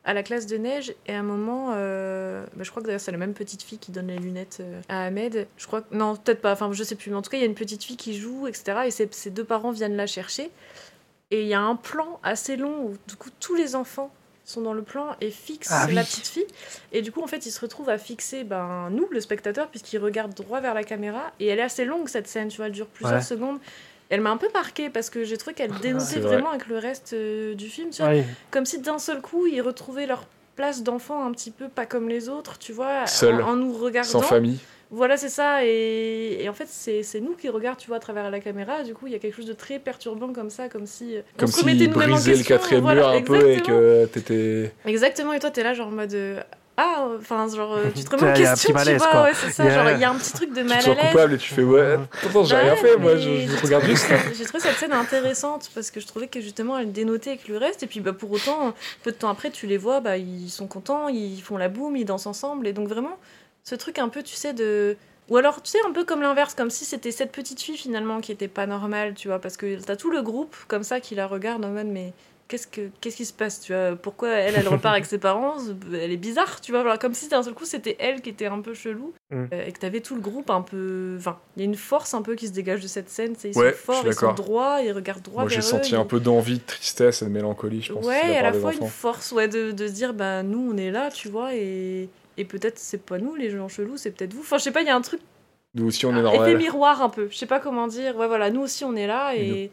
Speaker 3: à la classe de neige, et à un moment, euh, bah, je crois que d'ailleurs c'est la même petite fille qui donne les lunettes euh, à Ahmed. Je crois que non, peut-être pas. Enfin, je sais plus. Mais en tout cas, il y a une petite fille qui joue, etc. Et ses, ses deux parents viennent la chercher. Et il y a un plan assez long où du coup tous les enfants sont dans le plan et fixent
Speaker 1: Ah
Speaker 3: la petite fille. Et du coup, en fait, ils se retrouvent à fixer ben, nous, le spectateur, puisqu'ils regardent droit vers la caméra. Et elle est assez longue, cette scène, tu vois, elle dure plusieurs
Speaker 1: Ouais.
Speaker 3: secondes. Elle m'a un peu marquée parce que j'ai trouvé qu'elle dénotait
Speaker 2: vrai.
Speaker 3: vraiment avec le reste euh, du film, tu vois. Comme si d'un seul coup, ils retrouvaient leur place d'enfant un petit peu pas comme les autres, tu vois,
Speaker 2: Seul,
Speaker 3: en, en nous regardant.
Speaker 2: Sans famille
Speaker 3: Voilà, c'est ça. Et, et en fait, c'est nous qui regardons, tu vois, à travers la caméra. Du coup, il y a quelque chose de très perturbant comme ça, comme si. euh, on
Speaker 2: Comme
Speaker 3: se
Speaker 2: s'il
Speaker 3: nous-mêmes en
Speaker 2: brisait le quatrième
Speaker 3: voilà,
Speaker 2: mur un peu et
Speaker 3: exactement.
Speaker 2: que t'étais.
Speaker 3: Exactement, et toi, t'es là, genre en mode. Euh, Ah, enfin, genre, euh, tu te remets en
Speaker 1: Il
Speaker 3: question,
Speaker 1: petit
Speaker 3: tu
Speaker 1: malaise,
Speaker 3: vois,
Speaker 1: quoi.
Speaker 3: ouais, c'est ça.
Speaker 1: Il y a-
Speaker 3: Genre, il y a un petit truc de
Speaker 2: Tu te
Speaker 3: mal
Speaker 2: sens
Speaker 3: à l'aise.
Speaker 2: coupable et tu fais ouais. Attends, j'ai
Speaker 3: Ouais,
Speaker 2: rien fait, moi, je, regarde juste. là.
Speaker 3: J'ai trouvé cette scène intéressante parce que je trouvais que justement elle dénotait avec le reste. Et puis bah, pour autant, peu de temps après, tu les vois, bah, ils sont contents, ils font la boum, ils dansent ensemble. Et donc vraiment, ce truc un peu, tu sais, de. Ou alors, tu sais, un peu comme l'inverse, comme si c'était cette petite fille finalement qui était pas normale, tu vois, parce que t'as tout le groupe comme ça qui la regarde en mode, mais qu'est-ce, que, qu'est-ce qui se passe, tu vois? Pourquoi elle, elle repart avec ses parents? Elle est bizarre, tu vois, voilà, comme si d'un seul coup c'était elle qui était un peu chelou
Speaker 1: Mm.
Speaker 3: euh, et que t'avais tout le groupe un peu. Enfin, il y a une force un peu qui se dégage de cette scène, sais, ils
Speaker 2: Ouais,
Speaker 3: sont forts, ils sont droits, ils regardent droit
Speaker 2: Moi, j'ai senti
Speaker 3: eux,
Speaker 2: un peu d'envie, de tristesse et de mélancolie, je pense.
Speaker 3: Ouais, à la fois une force, ouais, de, de se dire, bah nous on est là, tu vois, et, et peut-être c'est pas nous les gens chelous, c'est peut-être vous. Enfin, je sais pas, il y a un truc,
Speaker 2: Nous aussi, on est
Speaker 3: un
Speaker 2: normal.
Speaker 3: effet miroir un peu. Je sais pas comment dire. Ouais, voilà, nous aussi on est là, et. Et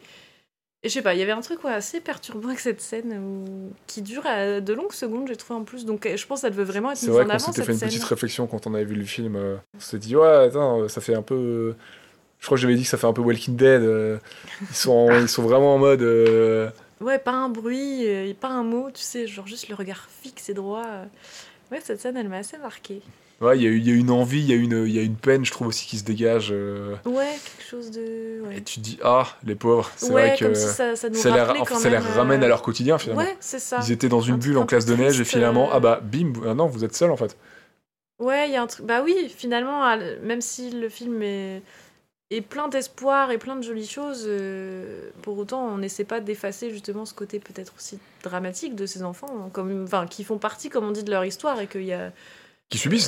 Speaker 3: je sais pas, il y avait un truc ouais, assez perturbant avec cette scène où... qui dure à de longues secondes, j'ai trouvé en plus. Donc euh, je pense que ça devait vraiment être
Speaker 2: C'est
Speaker 3: mis
Speaker 2: vrai
Speaker 3: en avant
Speaker 2: s'était
Speaker 3: cette
Speaker 2: fait une petite réflexion quand on avait vu le film. euh, On s'était dit, ouais, attends, ça fait un peu. euh, Je crois que j'avais dit que ça fait un peu Walking Dead. euh, Ils sont, ils sont vraiment en mode. euh,
Speaker 3: Ouais, pas un bruit, pas un mot, tu sais, genre juste le regard fixe et droit. Ouais, cette scène, elle m'a assez marquée.
Speaker 2: Ouais, il y, a y une envie, il y, a une- il y a une peine, je trouve aussi, qui se dégage. euh,
Speaker 3: Ouais, quelque chose de. Ouais,
Speaker 2: Et tu te dis, ah, les pauvres, c'est
Speaker 3: Ouais,
Speaker 2: vrai que
Speaker 3: comme si ça, ça nous
Speaker 2: ça, les,
Speaker 3: quand
Speaker 2: ça ramène
Speaker 3: euh,
Speaker 2: à leur quotidien finalement.
Speaker 3: Ouais, c'est ça.
Speaker 2: Ils étaient dans une
Speaker 3: Un
Speaker 2: bulle en
Speaker 3: un
Speaker 2: classe de neige et finalement,
Speaker 3: euh.
Speaker 2: ah bah bim, ah non, vous êtes seul en fait.
Speaker 3: Ouais, il y a un truc. Bah oui, finalement, même si le film est, est plein d'espoir et plein de jolies choses, pour autant, on n'essaie pas d'effacer justement ce côté peut-être aussi dramatique de ces enfants, hein, comme, enfin, qui font partie, comme on dit, de leur histoire et qu'il y a.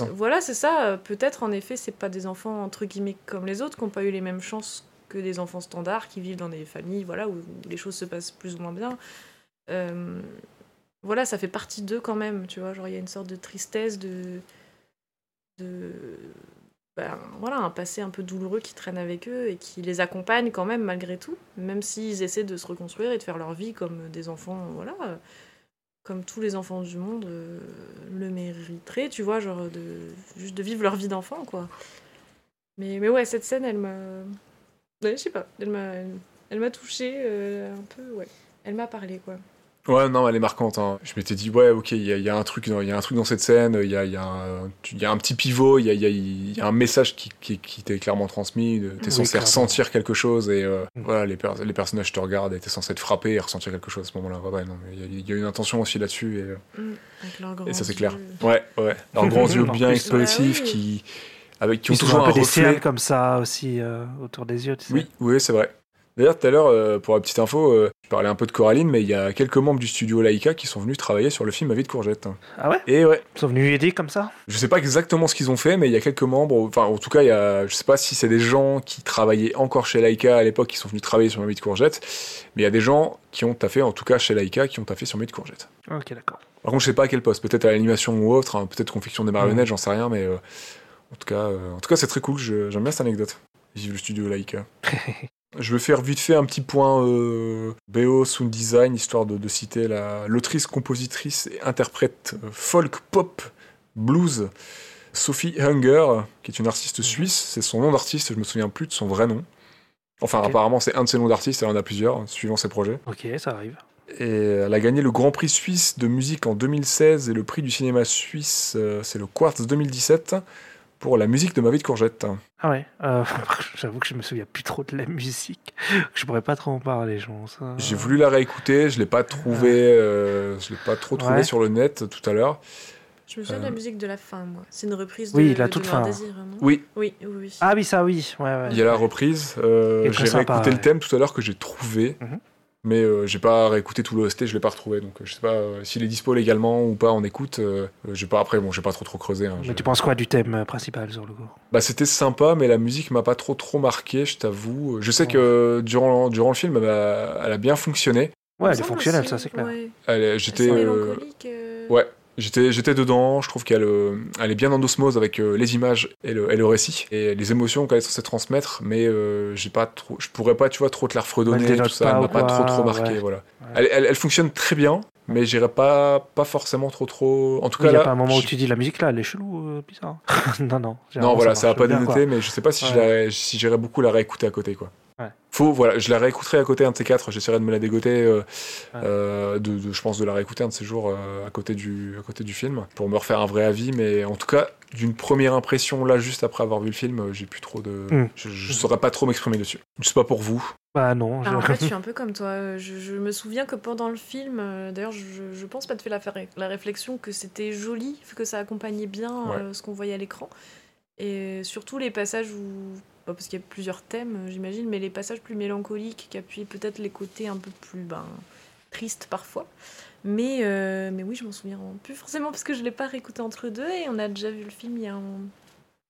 Speaker 2: Hein.
Speaker 3: Voilà, c'est ça. euh, Peut-être en effet, c'est pas des enfants entre guillemets comme les autres qui n'ont pas eu les mêmes chances que des enfants standards qui vivent dans des familles, voilà, où, les choses se passent plus ou moins bien. Euh, voilà, ça fait partie d'eux quand même, tu vois. Genre, il y a une sorte de tristesse, de. de ben, voilà, un passé un peu douloureux qui traîne avec eux et qui les accompagne quand même malgré tout, même s'ils essaient de se reconstruire et de faire leur vie comme des enfants, voilà, euh, comme tous les enfants du monde euh, le mériteraient, tu vois, genre de juste de vivre leur vie d'enfant, quoi. Mais, mais ouais, cette scène, elle m'a, je sais pas, elle m'a, elle m'a touchée euh, un peu, ouais, elle m'a parlé, quoi.
Speaker 2: Ouais, non, elle est marquante. hein. Je m'étais dit, ouais, ok, il y, a- il y a un truc il y a un truc dans cette scène, il y a, il y a un, tu- il y a un petit pivot, il y a, il y a- il y a un message qui, qui, qui t'est clairement transmis. T'es
Speaker 1: Oui,
Speaker 2: censé
Speaker 1: clairement.
Speaker 2: ressentir quelque chose et euh,
Speaker 1: Mm.
Speaker 2: voilà, les, per- les personnages te regardent et t'es censé être frappé et ressentir quelque chose à ce moment-là. Ouais, ouais, non, mais il y, a- il y a une intention aussi là-dessus et, euh,
Speaker 3: Avec leurs
Speaker 2: et ça c'est clair. Ouais, ouais. Leurs grands yeux
Speaker 1: En
Speaker 2: bien expressifs
Speaker 3: Ouais, oui.
Speaker 2: qui, avec, qui ont
Speaker 1: Ils ont
Speaker 2: toujours
Speaker 1: un
Speaker 2: un
Speaker 1: peu des
Speaker 2: reflet.
Speaker 1: cercles comme ça aussi euh, autour des yeux, tu sais.
Speaker 2: Oui, oui, c'est vrai. D'ailleurs, tout à l'heure, euh, pour la petite info, euh, je parlais un peu de Coraline, mais il y a quelques membres du studio Laika qui sont venus travailler sur le film Ma vie de courgette.
Speaker 1: Ah ouais?
Speaker 2: Et ouais,
Speaker 1: Ils sont venus aider comme ça?
Speaker 2: Je sais pas exactement ce qu'ils ont fait, mais il y a quelques membres, enfin, en tout cas, il y a, je sais pas si c'est des gens qui travaillaient encore chez Laika à l'époque qui sont venus travailler sur Ma vie de courgette, mais il y a des gens qui ont taffé, en tout cas chez Laika, qui ont taffé sur Ma vie de courgette.
Speaker 1: Ok, d'accord.
Speaker 2: Par contre, je sais pas à quel poste, peut-être à l'animation ou autre, hein, peut-être confection des marionnettes, j'en sais rien, mais euh, en tout cas, euh, en tout cas, c'est très cool. J'aime bien cette anecdote. Vive le studio Laika. je vais faire vite fait un petit point euh, BO sound design, histoire de, de citer la l'autrice, compositrice et interprète euh, folk pop blues. Sophie Hunger, qui est une artiste suisse, c'est son nom d'artiste, je me souviens plus de son vrai nom. Enfin, apparemment, c'est un de ses noms d'artiste, elle en a plusieurs, suivant ses projets.
Speaker 1: Ok, ça arrive.
Speaker 2: Et elle a gagné le Grand Prix suisse de musique en 2016 et le prix du cinéma suisse, euh, c'est le Quartz 2017. Pour la musique de ma vie de courgette.
Speaker 1: Ah ouais, euh, j'avoue que je me souviens plus trop de la musique. Je pourrais pas trop en parler, je pense. hein.
Speaker 2: J'ai voulu la réécouter, je l'ai pas trouvé, euh, je l'ai pas trop trouvé
Speaker 1: Ouais.
Speaker 2: sur le net tout à l'heure.
Speaker 3: Je me souviens de
Speaker 2: Euh.
Speaker 3: la musique de la fin, moi. C'est une reprise
Speaker 1: Oui,
Speaker 3: de,
Speaker 1: la
Speaker 3: de
Speaker 1: toute
Speaker 3: Noir
Speaker 1: fin.
Speaker 3: Désir, non
Speaker 2: Oui,
Speaker 3: Oui, oui, oui.
Speaker 1: Ah oui, ça oui. Ouais, ouais.
Speaker 2: il y a la reprise. euh, j'ai réécouté
Speaker 1: ouais.
Speaker 2: le thème tout à l'heure que j'ai trouvé,
Speaker 1: Mhm.
Speaker 2: Mais euh, j'ai pas réécouté tout l'OST, je l'ai pas retrouvé. Donc euh, je sais pas euh, s'il est dispo légalement ou pas en écoute. euh, j'ai pas après, bon, j'ai pas trop trop creusé. hein,
Speaker 1: Mais tu penses quoi du thème principal sur le coup?
Speaker 2: Bah c'était sympa, mais la musique m'a pas trop trop marqué, je t'avoue. Je sais que durant durant le film, elle a, elle a bien fonctionné.
Speaker 1: Ouais, elle est fonctionnelle, ça c'est clair.
Speaker 3: ouais.
Speaker 2: Elle est-
Speaker 3: Elle
Speaker 2: J'étais ouais, j'étais j'étais dedans. Je trouve qu'elle euh, elle est bien en osmose avec euh, les images et le, et le récit et les émotions qu'elle est censée transmettre. Mais euh, j'ai pas trop, je pourrais pas, tu vois, trop te la
Speaker 1: Elle
Speaker 2: refredonner
Speaker 1: dénote
Speaker 2: tout ça.
Speaker 1: pas
Speaker 2: Elle m'a pas trop trop marqué,
Speaker 1: ouais.
Speaker 2: voilà.
Speaker 1: Ouais.
Speaker 2: Elle, elle, elle fonctionne très bien, mais j'irais pas pas forcément trop trop. En tout
Speaker 1: Il
Speaker 2: cas
Speaker 1: n'y a
Speaker 2: là.
Speaker 1: pas un moment où tu dis la musique là, elle est chelou, euh, bizarre. non, non.
Speaker 2: Non, voilà, ça, va pas
Speaker 1: quoi.
Speaker 2: mais je sais pas si
Speaker 1: Ouais.
Speaker 2: si j'irais beaucoup la réécouter à côté, quoi.
Speaker 1: Ouais.
Speaker 2: Faut, voilà, je la réécouterai à côté un de ces quatre. J'essaierai de me la dégoter, euh,
Speaker 1: Ouais.
Speaker 2: euh, de, de- je pense de la réécouter un de ces jours euh, à côté du, à côté du film, pour me refaire un vrai avis. Mais en tout cas, d'une première impression là, juste après avoir vu le film, j'ai plus trop de,
Speaker 1: Mm.
Speaker 2: je, je saurais pas trop m'exprimer dessus. Je sais pas pour vous.
Speaker 1: Bah non.
Speaker 3: Ah,
Speaker 1: je-
Speaker 3: en fait, je suis un peu comme toi. Je, je me souviens que pendant le film, euh, d'ailleurs, je, je pense pas te faire la, réflexion que c'était joli, que ça accompagnait bien
Speaker 2: Ouais.
Speaker 3: euh, ce qu'on voyait à l'écran. Et surtout les passages où. Parce qu'il y a plusieurs thèmes, euh, j'imagine, mais les passages plus mélancoliques qui appuient peut-être les côtés un peu plus ben, tristes parfois. Mais, euh, mais oui, je m'en souviens plus forcément parce que je l'ai pas réécouté entre deux et on a déjà vu le film il y a un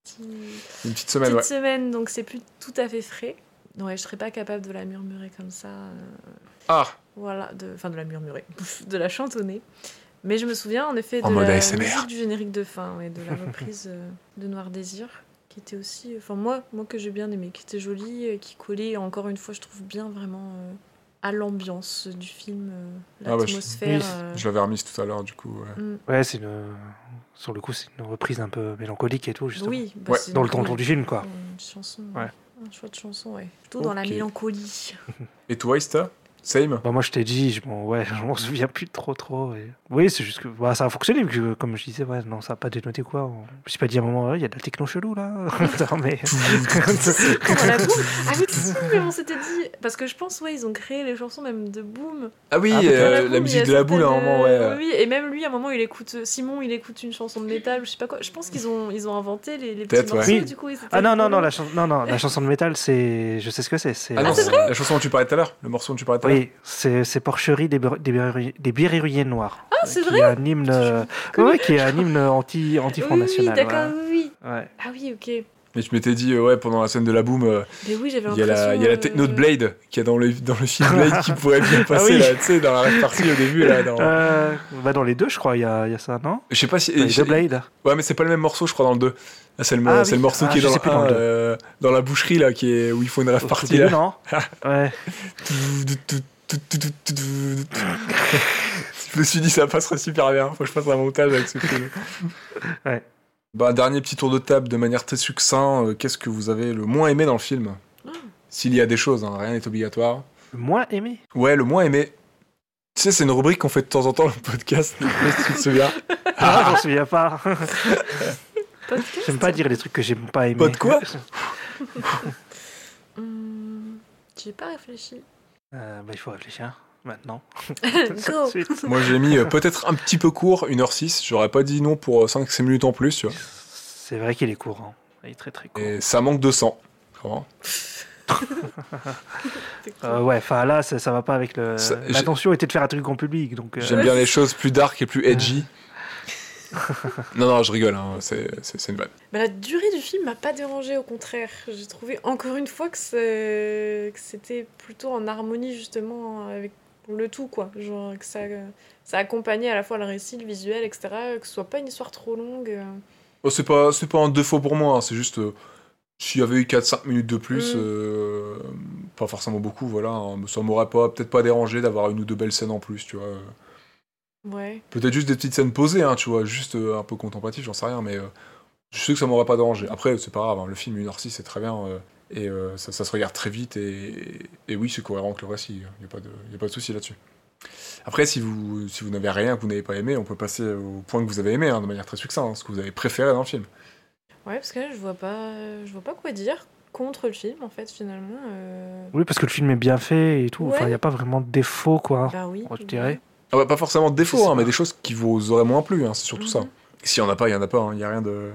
Speaker 3: petit,
Speaker 2: Une petite semaine,
Speaker 3: petite
Speaker 2: ouais.
Speaker 3: semaine, donc c'est plus tout à fait frais. Ouais, je serais pas capable de la murmurer comme ça. euh,
Speaker 2: Ah,
Speaker 3: voilà, de, enfin de la murmurer, de la chantonner. Mais je me souviens en effet de
Speaker 2: En mode
Speaker 3: la
Speaker 2: ASMR.
Speaker 3: musique du générique de fin et de la reprise de Noir Désir, qui était aussi, enfin moi, moi que j'ai bien aimé, qui était jolie, euh, qui collait encore une fois, je trouve bien vraiment euh, à l'ambiance du film, euh,
Speaker 2: Ah bah, je-
Speaker 3: l'atmosphère.
Speaker 1: oui,
Speaker 3: euh,
Speaker 2: je l'avais remise tout à l'heure, du coup. ouais.
Speaker 3: mm,
Speaker 1: Ouais, c'est une. Sur le coup, c'est une reprise un peu mélancolique et tout, justement.
Speaker 3: oui, bah,
Speaker 2: Ouais.
Speaker 1: Dans le
Speaker 3: une-
Speaker 1: ton du film, quoi.
Speaker 3: Une chanson,
Speaker 1: Ouais.
Speaker 3: un choix de chanson, ouais. Plutôt dans la mélancolie.
Speaker 2: Et toi, Ista Same
Speaker 1: Bah moi je t'ai dit, je m'en ouais, je m'en souviens plus trop trop. et- Oui, c'est juste que bah, ça a fonctionné, que, comme je disais, ouais, non, ça a pas dénoté quoi. On- Je me suis pas dit à un moment, ouais, il y a de la techno chelou là. non, mais...
Speaker 3: La boum Ah oui, si, mais on s'était dit. Parce que je pense, ouais, ils ont créé les chansons même de Boom.
Speaker 2: Ah oui,
Speaker 1: Ah,
Speaker 2: euh, la
Speaker 3: Boom,
Speaker 2: musique de la boule à un moment, ouais.
Speaker 3: Oui, et même lui, à un moment, il écoute. Simon, il écoute une chanson de métal, je sais pas quoi. Je pense qu'ils ont, ils ont inventé les, les petits morceaux,
Speaker 1: Oui.
Speaker 3: du coup.
Speaker 1: ah non, non, non, la, chan- non, non, la chanson de métal, c'est. Je sais ce que c'est. c'est
Speaker 2: Ah non,
Speaker 3: c'est
Speaker 2: c'est la chanson dont tu parlais tout à l'heure, le morceau dont tu parlais tout à l'heure.
Speaker 1: Oui, c'est c'est Porcherie des, des, des Noirs.
Speaker 3: Ah, c'est
Speaker 1: qui
Speaker 3: vrai
Speaker 1: un hymne, euh, ouais, qui est un hymne anti, anti Front
Speaker 3: Oui,
Speaker 1: National.
Speaker 3: d'accord, oui.
Speaker 1: Ouais.
Speaker 3: Ah oui, ok.
Speaker 2: Et je m'étais dit, euh, ouais, pendant la scène de la boom, euh,
Speaker 3: Mais oui,
Speaker 2: il y a la, y a la
Speaker 3: euh,
Speaker 2: techno de Blade qui est dans le, dans le film Blade qui pourrait bien passer
Speaker 1: oui.
Speaker 2: là, tu sais, dans la partie au début là. Dans...
Speaker 1: Euh, bah dans les deux, je crois, il y a, il y a ça, non?
Speaker 2: Je sais pas si.
Speaker 1: Dans les
Speaker 2: je-
Speaker 1: deux Blade.
Speaker 2: Ouais, mais c'est pas le même morceau, je crois, dans le 2. Là, c'est le,
Speaker 1: Ah
Speaker 2: c'est
Speaker 1: oui.
Speaker 2: le morceau
Speaker 1: Ah,
Speaker 2: qui est dans
Speaker 1: sais
Speaker 2: le
Speaker 1: plus dans
Speaker 2: 1,
Speaker 1: le deux.
Speaker 2: euh, dans la boucherie là, qui est, où il faut une rêve
Speaker 1: Au
Speaker 2: partie
Speaker 1: début,
Speaker 2: là.
Speaker 1: non? Ouais.
Speaker 2: Je me suis dit, ça passerait super bien. Faut que je fasse un montage avec ce film.
Speaker 1: Ouais.
Speaker 2: Bah, dernier petit tour de table de manière très succinct. euh, Qu'est-ce que vous avez le moins aimé dans le film? S'il y a des choses, hein, rien n'est obligatoire.
Speaker 1: Le moins aimé?
Speaker 2: Ouais, le moins aimé. Tu sais, c'est une rubrique qu'on fait de temps en temps, le podcast. Si tu te souviens?
Speaker 1: Ah, j'en souviens pas. J'aime pas dire les trucs que j'aime pas aimer.
Speaker 2: Pas de quoi?
Speaker 3: Hum, J'ai pas réfléchi.
Speaker 1: Euh, bah, il faut réfléchir maintenant.
Speaker 3: Go.
Speaker 2: Moi, j'ai mis euh, peut-être un petit peu court, 1h06. J'aurais pas dit non pour 5-6 minutes en plus, tu vois.
Speaker 1: C'est vrai qu'il est courant. Il est très très court.
Speaker 2: Et ça manque de sang. Vraiment.
Speaker 1: Euh, ouais, enfin là, ça, ça va pas avec le.
Speaker 2: Ça- j'ai-
Speaker 1: L'intention était de faire un truc en public, donc. euh,
Speaker 2: J'aime bien les choses plus dark et plus edgy. non, non, je rigole, hein, c'est c'est- c'est une vanne.
Speaker 3: Bah, la durée du film m'a pas dérangé, au contraire. J'ai trouvé encore une fois que c'est- que c'était plutôt en harmonie justement avec le tout, quoi. Genre que ça, ça accompagnait à la fois le récit, le visuel, etc. Que ce soit pas une histoire trop longue. euh.
Speaker 2: Oh, c'est pas, c'est pas un défaut pour moi, hein, c'est juste. euh, S'il y avait eu 4-5 minutes de plus,
Speaker 3: Mm.
Speaker 2: euh, pas forcément beaucoup, voilà. hein, ça m'aurait pas, peut-être pas dérangé d'avoir une ou deux belles scènes en plus, tu vois.
Speaker 3: Ouais.
Speaker 2: Peut-être juste des petites scènes posées, hein, tu vois, juste euh, un peu contemplatif, j'en sais rien, mais euh, je sais que ça m'aurait pas dérangé. Après, c'est pas grave, hein, le film 1h06, c'est très bien, euh, et euh, ça, ça se regarde très vite, et, et oui, c'est cohérent avec le récit, il n'y a pas de, y a pas de souci là-dessus. Après, si vous, si vous n'avez rien que vous n'avez pas aimé, on peut passer au point que vous avez aimé, hein, de manière très succincte, hein, ce que vous avez préféré dans le film.
Speaker 3: Ouais, parce que là, je vois pas, je vois pas quoi dire contre le film, en fait, finalement. euh.
Speaker 1: Oui, parce que le film est bien fait et tout. Enfin, il
Speaker 3: Ouais.
Speaker 1: n'y a pas vraiment de défaut, quoi.
Speaker 3: Bah oui.
Speaker 1: Je dirais.
Speaker 2: Ah bah, pas forcément de défauts,
Speaker 1: C'est
Speaker 2: hein,
Speaker 1: ça.
Speaker 2: mais des choses qui vous auraient moins plu, hein, c'est surtout ça.
Speaker 3: Mhm.
Speaker 2: S'il y en a pas, il y en a pas, hein, il y a rien de...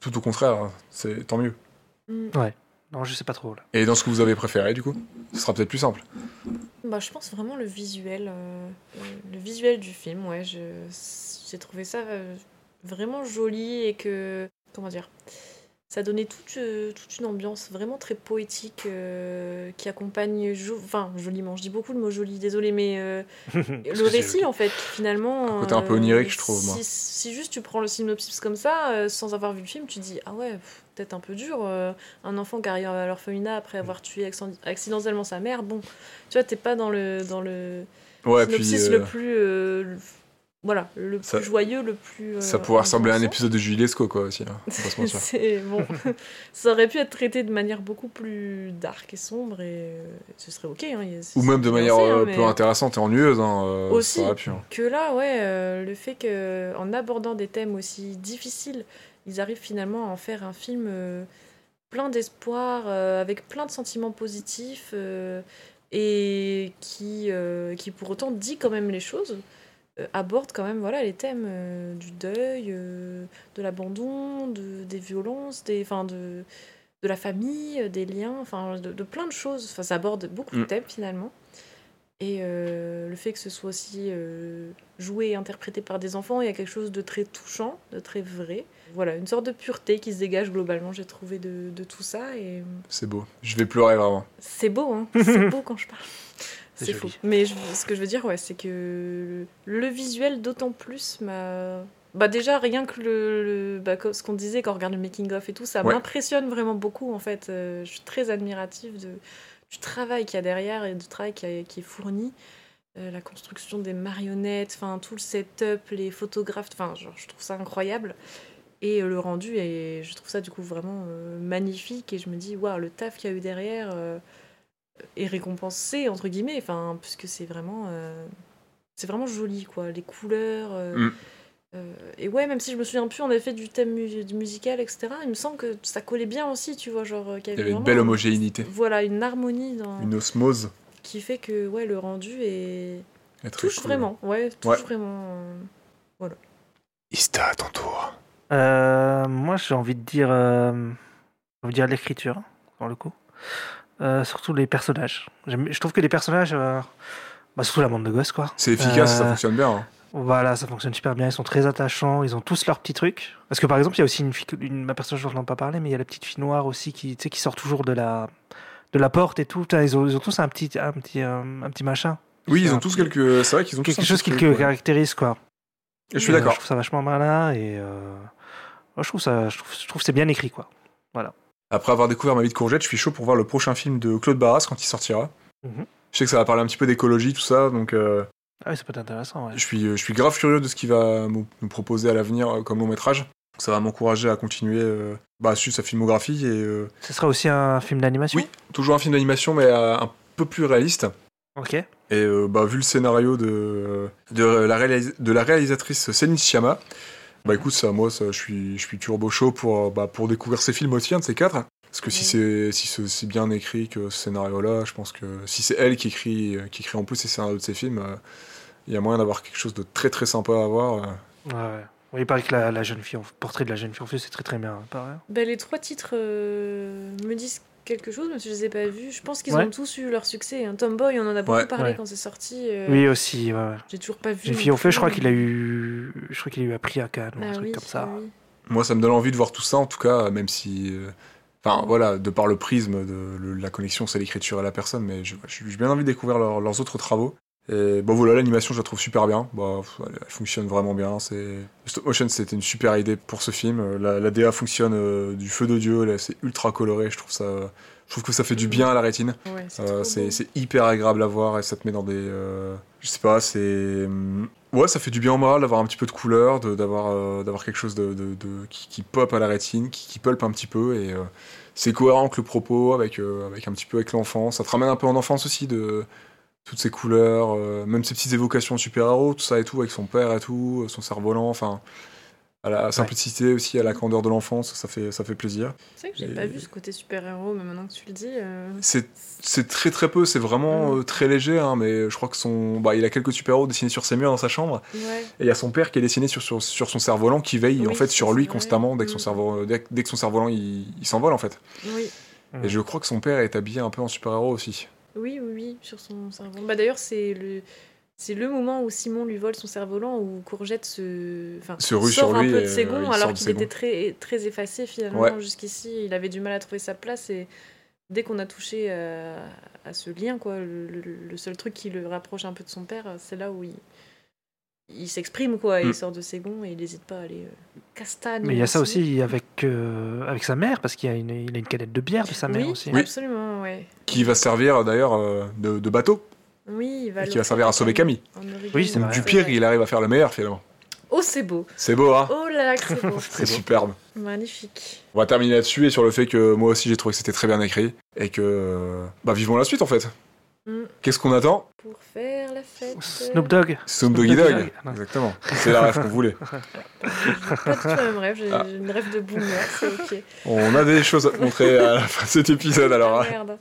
Speaker 2: Tout au contraire, hein, c'est tant mieux.
Speaker 3: Mm.
Speaker 1: Non, je sais pas trop. Là.
Speaker 2: Et dans ce que vous avez préféré, du coup Ce sera peut-être plus simple.
Speaker 3: Bah, je pense vraiment le visuel, euh, le visuel du film. Ouais, je, j'ai trouvé ça euh, vraiment joli et que, comment dire, ça donnait toute, euh, toute une ambiance vraiment très poétique euh, qui accompagne, jo- enfin joliment. Je dis beaucoup le mot joli, désolé, mais euh, le récit en fait, finalement.
Speaker 2: Un côté un peu onirique, je trouve, moi.
Speaker 3: Si, si juste tu prends le synopsis comme ça, sans avoir vu le film, tu dis ah ouais, peut-être un peu dur. un enfant qui arrive à l'orphelinat après avoir tué accent- accidentellement sa mère, bon, tu vois, t'es pas dans le dans le
Speaker 2: Ouais,
Speaker 3: synopsis le plus euh, le- voilà, le
Speaker 2: ça-
Speaker 3: plus joyeux, le plus. euh,
Speaker 2: ça pourrait ressembler à un épisode de Julie Lescaut, quoi, aussi. Hein.
Speaker 3: C'est bon. ça aurait pu être traité de manière beaucoup plus dark et sombre et euh, ce serait ok. Hein, a-
Speaker 2: Ou même de manière
Speaker 3: bien fait, hein,
Speaker 2: euh,
Speaker 3: mais
Speaker 2: peu intéressante et ennuyeuse, hein, euh,
Speaker 3: Aussi.
Speaker 2: ça aurait pu. hein.
Speaker 3: Que là, ouais, euh, le fait que en abordant des thèmes aussi difficiles, ils arrivent finalement à en faire un film euh, plein d'espoir, euh, avec plein de sentiments positifs euh, et qui, euh, qui pour autant dit quand même les choses. Euh, aborde quand même voilà les thèmes euh, du deuil, euh, de l'abandon, de, des violences, des, enfin de, de la famille, des liens, enfin de, de plein de choses. Enfin, ça aborde beaucoup de
Speaker 2: Mm.
Speaker 3: thèmes finalement. Et euh, le fait que ce soit aussi joué et interprété par des enfants, il y a quelque chose de très touchant, de très vrai. Voilà, une sorte de pureté qui se dégage globalement, j'ai trouvé de, de tout ça. Et
Speaker 2: C'est beau. Je vais pleurer vraiment.
Speaker 3: c'est beau, hein. C'est beau quand je parle.
Speaker 1: C'est
Speaker 3: faux. Mais je- ce que je veux dire, ouais, c'est que le visuel d'autant plus m'a. Bah déjà rien que le, le- bah, ce qu'on disait quand on regarde le making of et tout, ça
Speaker 2: Ouais.
Speaker 3: m'impressionne vraiment beaucoup en fait. Euh, je suis très admirative de, du travail qu'il y a derrière et du travail qui, a- qui est fourni. Euh, la construction des marionnettes, enfin tout le setup, les photographes, enfin je trouve ça incroyable. Et euh, le rendu, et je trouve ça du coup vraiment euh, magnifique. Et je me dis, waouh, le taf qu'il y a eu derrière est récompensé, entre guillemets, enfin, puisque c'est vraiment, euh, c'est vraiment joli, quoi. Les couleurs. euh,
Speaker 2: Mm.
Speaker 3: euh, et ouais, même si je me souviens plus en effet du thème mu- du musical, etc., il me semble que ça collait bien aussi, tu vois, genre.
Speaker 2: Il y avait une belle homogénéité,
Speaker 3: Voilà, une harmonie dans...
Speaker 2: une osmose.
Speaker 3: qui fait que ouais, le rendu est... touche
Speaker 2: cool.
Speaker 3: vraiment, ouais, touche
Speaker 2: Ouais.
Speaker 3: vraiment. euh,
Speaker 2: Ista, à ton tour.
Speaker 1: Euh, moi, j'ai envie de dire, euh, envie de dire l'écriture, pour le coup. Euh, surtout les personnages. Je trouve que les personnages, euh, bah, surtout la bande de gosses, quoi.
Speaker 2: C'est efficace, ça
Speaker 1: Euh,
Speaker 2: fonctionne bien. hein.
Speaker 1: Voilà, ça fonctionne super bien. Ils sont très attachants. Ils ont tous leurs petits trucs. Parce que par exemple, il y a aussi une fille, une, ma personnage dont on n'a pas parlé, mais il y a la petite fille noire aussi qui, qui sort toujours de la, de la porte et tout. Ils ont, ils ont tous un petit, un petit, un petit machin.
Speaker 2: Oui, ils ont tous quelques. C'est vrai qu'ils ont
Speaker 1: quelque chose qui
Speaker 2: truc,
Speaker 1: le
Speaker 2: ouais.
Speaker 1: caractérise, quoi.
Speaker 2: Et Je suis d'accord.
Speaker 1: Je trouve ça vachement malin et euh, je trouve ça, je trouve, je trouve c'est bien écrit, quoi.
Speaker 2: Après avoir découvert Ma vie de courgette, je suis chaud pour voir le prochain film de Claude Barras quand il sortira.
Speaker 1: Mhm.
Speaker 2: Je sais que ça va parler un petit peu d'écologie, tout ça, donc euh,
Speaker 1: Ah oui, ça peut être intéressant. Ouais.
Speaker 2: je, suis, je suis grave curieux de ce qu'il va nous nous proposer à l'avenir euh, comme long métrage. Ça va m'encourager à continuer euh, bah, sur sa filmographie et euh,
Speaker 1: Ce sera aussi un film d'animation.
Speaker 2: Oui. toujours un film d'animation mais euh, un peu plus réaliste.
Speaker 1: Ok.
Speaker 2: Et euh, bah, vu le scénario de, de, la, réalis- de la réalisatrice Céline Sciamma, bah écoute, ça, moi, ça, je suis, je suis turbo chaud pour, euh, bah, pour découvrir ces films aussi, un de ces quatre. Parce que si c'est si c'est aussi bien écrit que ce scénario-là, je pense que si c'est elle qui écrit, euh, qui écrit en plus les scénarios de ces films, euh, il y a moyen d'avoir quelque chose de très très sympa à voir. euh.
Speaker 1: Ouais, ouais. Oui, il paraît que la, la jeune fille, en- portrait de la jeune fille en fait, c'est très très bien. hein.
Speaker 3: Ben, les trois titres euh, me disent quelque chose, même si je les ai pas vus. Je pense qu'ils
Speaker 1: Ouais.
Speaker 3: ont tous eu leur succès. hein. Tomboy, on en a beaucoup
Speaker 2: Ouais.
Speaker 3: parlé
Speaker 1: Ouais.
Speaker 3: quand c'est sorti. euh,
Speaker 1: Oui, aussi.
Speaker 3: J'ai toujours pas vu.
Speaker 1: Fille en fait, je crois qu'il a eu, je crois qu'il a eu un prix à Cannes ou un
Speaker 3: Ah
Speaker 1: truc
Speaker 3: oui,
Speaker 1: comme ça.
Speaker 3: oui.
Speaker 2: Moi, ça me donne envie de voir tout ça, en tout cas, même si. euh, Enfin, voilà, de par le prisme de la connexion, c'est l'écriture et la personne, mais je- j'ai j'ai bien envie de découvrir leurs autres travaux. Et bon, voilà, l'animation, je la trouve super bien. Bah, elle, elle fonctionne vraiment bien. C'est stop motion, c'était une super idée pour ce film. Euh, La, la DA fonctionne euh, du feu de dieu. C'est ultra coloré. Je trouve ça, je trouve que ça fait du bien à la rétine.
Speaker 3: Ouais, c'est
Speaker 2: Euh, c'est hyper agréable à voir et ça te met dans des. euh, je sais pas, c'est. hum, Ouais, ça fait du bien au moral d'avoir un petit peu de couleur, de- d'avoir d'avoir quelque chose de, de- de- qui, qui pop à la rétine, qui, qui pulpe un petit peu et c'est cohérent avec le propos, avec, avec un petit peu avec l'enfance. Ça te ramène un peu en enfance aussi de toutes ces couleurs, euh, même ces petites évocations de super-héros, tout ça et tout, avec son père et tout, son cerf-volant, enfin. à la simplicité aussi, à la candeur de l'enfance, ça fait, ça fait plaisir.
Speaker 3: C'est vrai que j'ai
Speaker 2: Et-
Speaker 3: pas vu ce côté super-héros, mais maintenant que tu le dis. euh,
Speaker 2: C'est c'est très très peu, c'est vraiment euh, très léger, hein, mais je crois que son, bah, il a quelques super-héros dessinés sur ses murs dans sa chambre,
Speaker 3: Ouais.
Speaker 2: et il y a son père qui est dessiné sur, sur, sur son cerf-volant qui veille
Speaker 3: Oui,
Speaker 2: en fait sur lui
Speaker 3: vrai.
Speaker 2: constamment dès que son
Speaker 3: Mm.
Speaker 2: cerveau, dès, dès que son cerf-volant il, il s'envole en fait.
Speaker 3: Oui.
Speaker 2: Et je crois que son père est habillé un peu en super-héros aussi.
Speaker 3: Oui, oui, oui, sur son cerf-volant. Bah, D'ailleurs, c'est le... c'est le moment où Simon lui vole son cerf-volant, où Courgette se, enfin,
Speaker 2: Se rue
Speaker 3: sort
Speaker 2: sur
Speaker 3: un
Speaker 2: lui
Speaker 3: peu de ses
Speaker 2: euh,
Speaker 3: gonds, alors qu'il était
Speaker 2: gonds.
Speaker 3: très, très effacé finalement
Speaker 2: Ouais.
Speaker 3: jusqu'ici. Il avait du mal à trouver sa place et dès qu'on a touché euh, à ce lien, quoi, le- le seul truc qui le rapproche un peu de son père, c'est là où il, il s'exprime, quoi. et
Speaker 2: Mm.
Speaker 3: Il sort de ses gonds et il n'hésite pas à aller euh, castagne.
Speaker 1: Mais il y a ça aussi avec, euh, avec sa mère, parce qu'il a une, il a une canette de bière de sa mère
Speaker 3: Oui,
Speaker 1: aussi.
Speaker 2: Oui.
Speaker 3: absolument, ouais.
Speaker 2: Qui va servir d'ailleurs euh, de, de bateau,
Speaker 3: Oui, il va
Speaker 2: et qui va servir à sauver Camille.
Speaker 1: Oui, c'est
Speaker 2: du pire, il arrive à faire le meilleur finalement.
Speaker 3: Oh, c'est beau.
Speaker 2: C'est beau, hein
Speaker 3: Oh là là, c'est beau.
Speaker 2: C'est superbe.
Speaker 3: Magnifique.
Speaker 2: On va terminer là-dessus et sur le fait que moi aussi j'ai trouvé que c'était très bien écrit et que euh, bah vivons la suite en fait.
Speaker 3: Mm.
Speaker 2: Qu'est-ce qu'on attend?
Speaker 3: Pour faire la fête.
Speaker 1: Snoop Dogg.
Speaker 2: Snoop Doggy Dogg. Exactement. C'est la rêve qu'on voulait.
Speaker 3: Pas du tout le même rêve, j'ai
Speaker 2: Ah.
Speaker 3: une rêve de boomer, c'est ok.
Speaker 2: On a des choses à te montrer à la fin de cet épisode alors.
Speaker 3: Ah,
Speaker 2: hein.
Speaker 3: merde.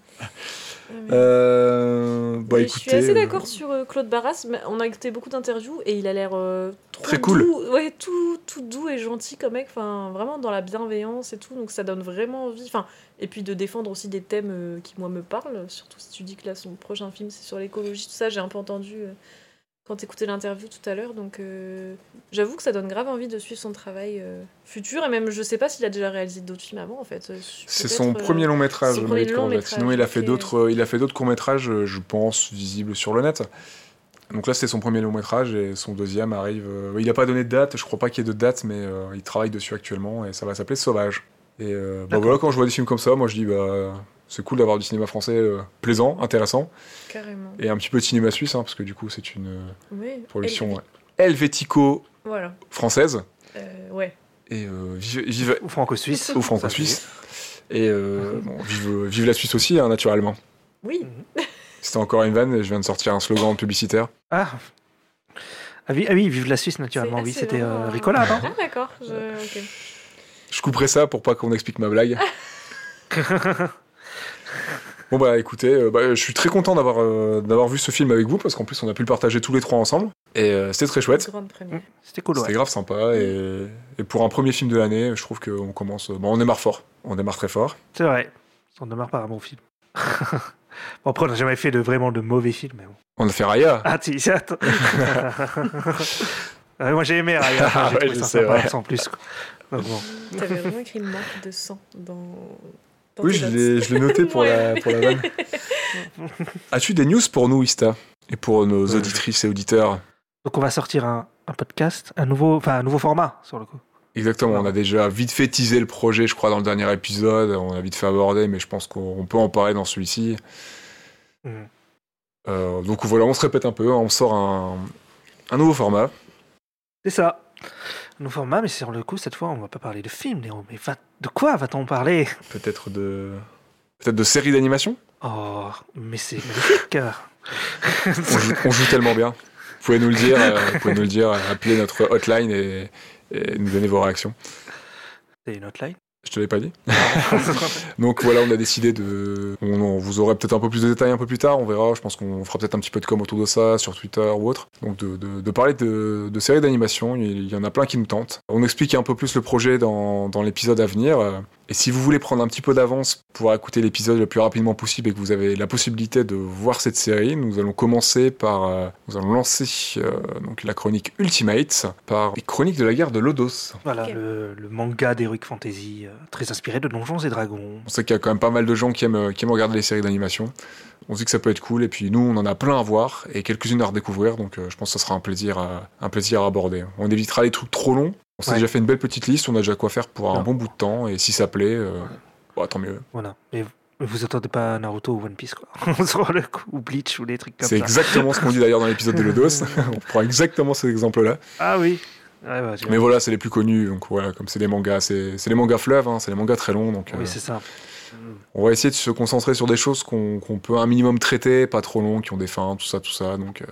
Speaker 2: Euh, bah écoutez.
Speaker 3: je suis assez
Speaker 2: euh,
Speaker 3: d'accord sur euh, Claude Barras. mais On a écouté beaucoup d'interviews et il a l'air euh, trop
Speaker 2: Très cool.
Speaker 3: doux. Ouais, tout, tout doux et gentil comme mec. Enfin, vraiment dans la bienveillance et tout. Donc ça donne vraiment envie. Enfin, et puis de défendre aussi des thèmes qui moi me parlent. Surtout si tu dis que là son prochain film c'est sur l'écologie, tout ça. J'ai un peu entendu quand t'écoutais l'interview tout à l'heure. Donc euh, j'avoue que ça donne grave envie de suivre son travail euh, futur. Et même je sais pas s'il a déjà réalisé d'autres films avant en fait. Euh,
Speaker 2: C'est son
Speaker 3: euh,
Speaker 2: premier long métrage.
Speaker 3: son premier long métrage,
Speaker 2: Sinon, il a fait d'autres, euh, il a fait d'autres courts métrages, je pense, visibles sur le net. Donc là, c'était son premier long métrage et son deuxième arrive. euh, il n'a pas donné de date, je crois pas qu'il y ait de date, mais euh, il travaille dessus actuellement et ça va s'appeler Sauvage. Et euh, bah voilà, quand je vois des films comme ça, moi je dis bah c'est cool d'avoir du cinéma français euh, plaisant, intéressant
Speaker 3: Carrément.
Speaker 2: et un petit peu de cinéma suisse, hein, parce que du coup c'est une euh,
Speaker 3: Oui.
Speaker 2: production ouais, helvético
Speaker 3: Voilà.
Speaker 2: française
Speaker 3: Euh, ouais.
Speaker 2: et euh, vive, vive-
Speaker 1: Ou franco-suisse.
Speaker 2: ou franco-suisse. Et euh, bon, vive, vive la Suisse aussi, hein, naturellement.
Speaker 3: Oui.
Speaker 2: C'était encore une vanne et je viens de sortir un slogan publicitaire.
Speaker 1: Ah. Ah oui, ah oui, vive la Suisse naturellement. Oui, c'était euh, Ricola, non
Speaker 3: Ah d'accord. Je... ok.
Speaker 2: Je couperai ça pour pas qu'on explique ma blague. Bon bah écoutez, euh, bah, je suis très content d'avoir euh, d'avoir vu ce film avec vous parce qu'en plus on a pu le partager tous les trois ensemble et euh, c'était très chouette.
Speaker 3: Première.
Speaker 1: C'était cool,
Speaker 2: C'était grave sympa et, et pour un premier film de l'année, je trouve qu'on commence. Bon, on démarre fort, on démarre très fort.
Speaker 1: C'est vrai. On ne démarre pas un bon film. bon, après, on n'a jamais fait de, vraiment de mauvais films. Mais bon.
Speaker 2: On a fait Raya.
Speaker 1: Ah, tu attends. Ouais, moi, j'ai aimé Raya.
Speaker 2: Ah
Speaker 1: J'ai
Speaker 2: ouais,
Speaker 1: trouvé
Speaker 2: je
Speaker 1: ça
Speaker 2: sais,
Speaker 1: sympa, sans plus.
Speaker 3: T'avais vraiment écrit marque de sang dans.
Speaker 2: Oui, je
Speaker 3: notes.
Speaker 2: l'ai je l'ai noté pour, la, pour la vanne. As-tu des news pour nous, Ista? Et pour nos
Speaker 1: Euh,
Speaker 2: auditrices et auditeurs?
Speaker 1: Donc, on va sortir un, un podcast, un nouveau, enfin, un nouveau format, sur le coup.
Speaker 2: Exactement, on a déjà vite fait teaser le projet, je crois, dans le dernier épisode. On a vite fait aborder, mais je pense qu'on peut en parler dans celui-ci.
Speaker 1: Mhm.
Speaker 2: Euh, donc voilà, on se répète un peu, on sort un, un nouveau format.
Speaker 1: C'est ça. Nouveau format, mais sur le coup, cette fois, on va pas parler de film, Léo. Mais va- de quoi va-t-on parler?
Speaker 2: Peut-être de. Peut-être de séries d'animation?
Speaker 1: Oh, mais c'est magnifique.
Speaker 2: on, joue, on joue tellement bien. Vous pouvez nous le dire, euh, vous pouvez nous le dire, appelez notre hotline et, et nous donner vos réactions.
Speaker 1: C'est une hotline?
Speaker 2: Je te l'ai pas dit. Donc voilà, on a décidé de. On, on vous aurez peut-être un peu plus de détails un peu plus tard, on verra. Je pense qu'on fera peut-être un petit peu de com autour de ça sur Twitter ou autre. Donc de, de- de parler de, de séries d'animation, il y en a plein qui nous tentent. On explique un peu plus le projet dans, dans l'épisode à venir. Et si vous voulez prendre un petit peu d'avance pour écouter l'épisode le plus rapidement possible et que vous avez la possibilité de voir cette série, nous allons commencer par. euh, nous allons lancer euh, donc la chronique Ultimate par les chroniques de la guerre de Lodos.
Speaker 1: Voilà, le, le manga d'Heroic Fantasy, euh, très inspiré de Donjons et Dragons.
Speaker 2: On sait qu'il y a quand même pas mal de gens qui aiment, qui aiment regarder les séries d'animation. On se dit que ça peut être cool, et puis nous, on en a plein à voir et quelques-unes à redécouvrir, donc euh, je pense que ça sera un plaisir à, un plaisir à aborder. On évitera les trucs trop longs. On s'est
Speaker 1: Ouais.
Speaker 2: déjà fait une belle petite liste, on a déjà quoi faire pour un bon bout de temps, et si ça plaît, euh, bah, tant mieux.
Speaker 1: Voilà. Mais mais vous attendez pas Naruto ou One Piece, quoi. sur le coup, ou Bleach ou des trucs comme
Speaker 2: C'est
Speaker 1: ça.
Speaker 2: exactement ce qu'on dit d'ailleurs dans l'épisode de Lodos. on prend exactement ces exemples-là.
Speaker 1: Ah oui. Ouais, vois.
Speaker 2: Mais voilà, c'est les plus connus, donc voilà, comme c'est des mangas, c'est c'est des mangas fleuves, hein, c'est des mangas très longs, donc euh,
Speaker 1: Oui, c'est ça.
Speaker 2: on va essayer de se concentrer sur des choses qu'on qu'on peut un minimum traiter, pas trop longs, qui ont des fins, tout ça, tout ça, donc... euh,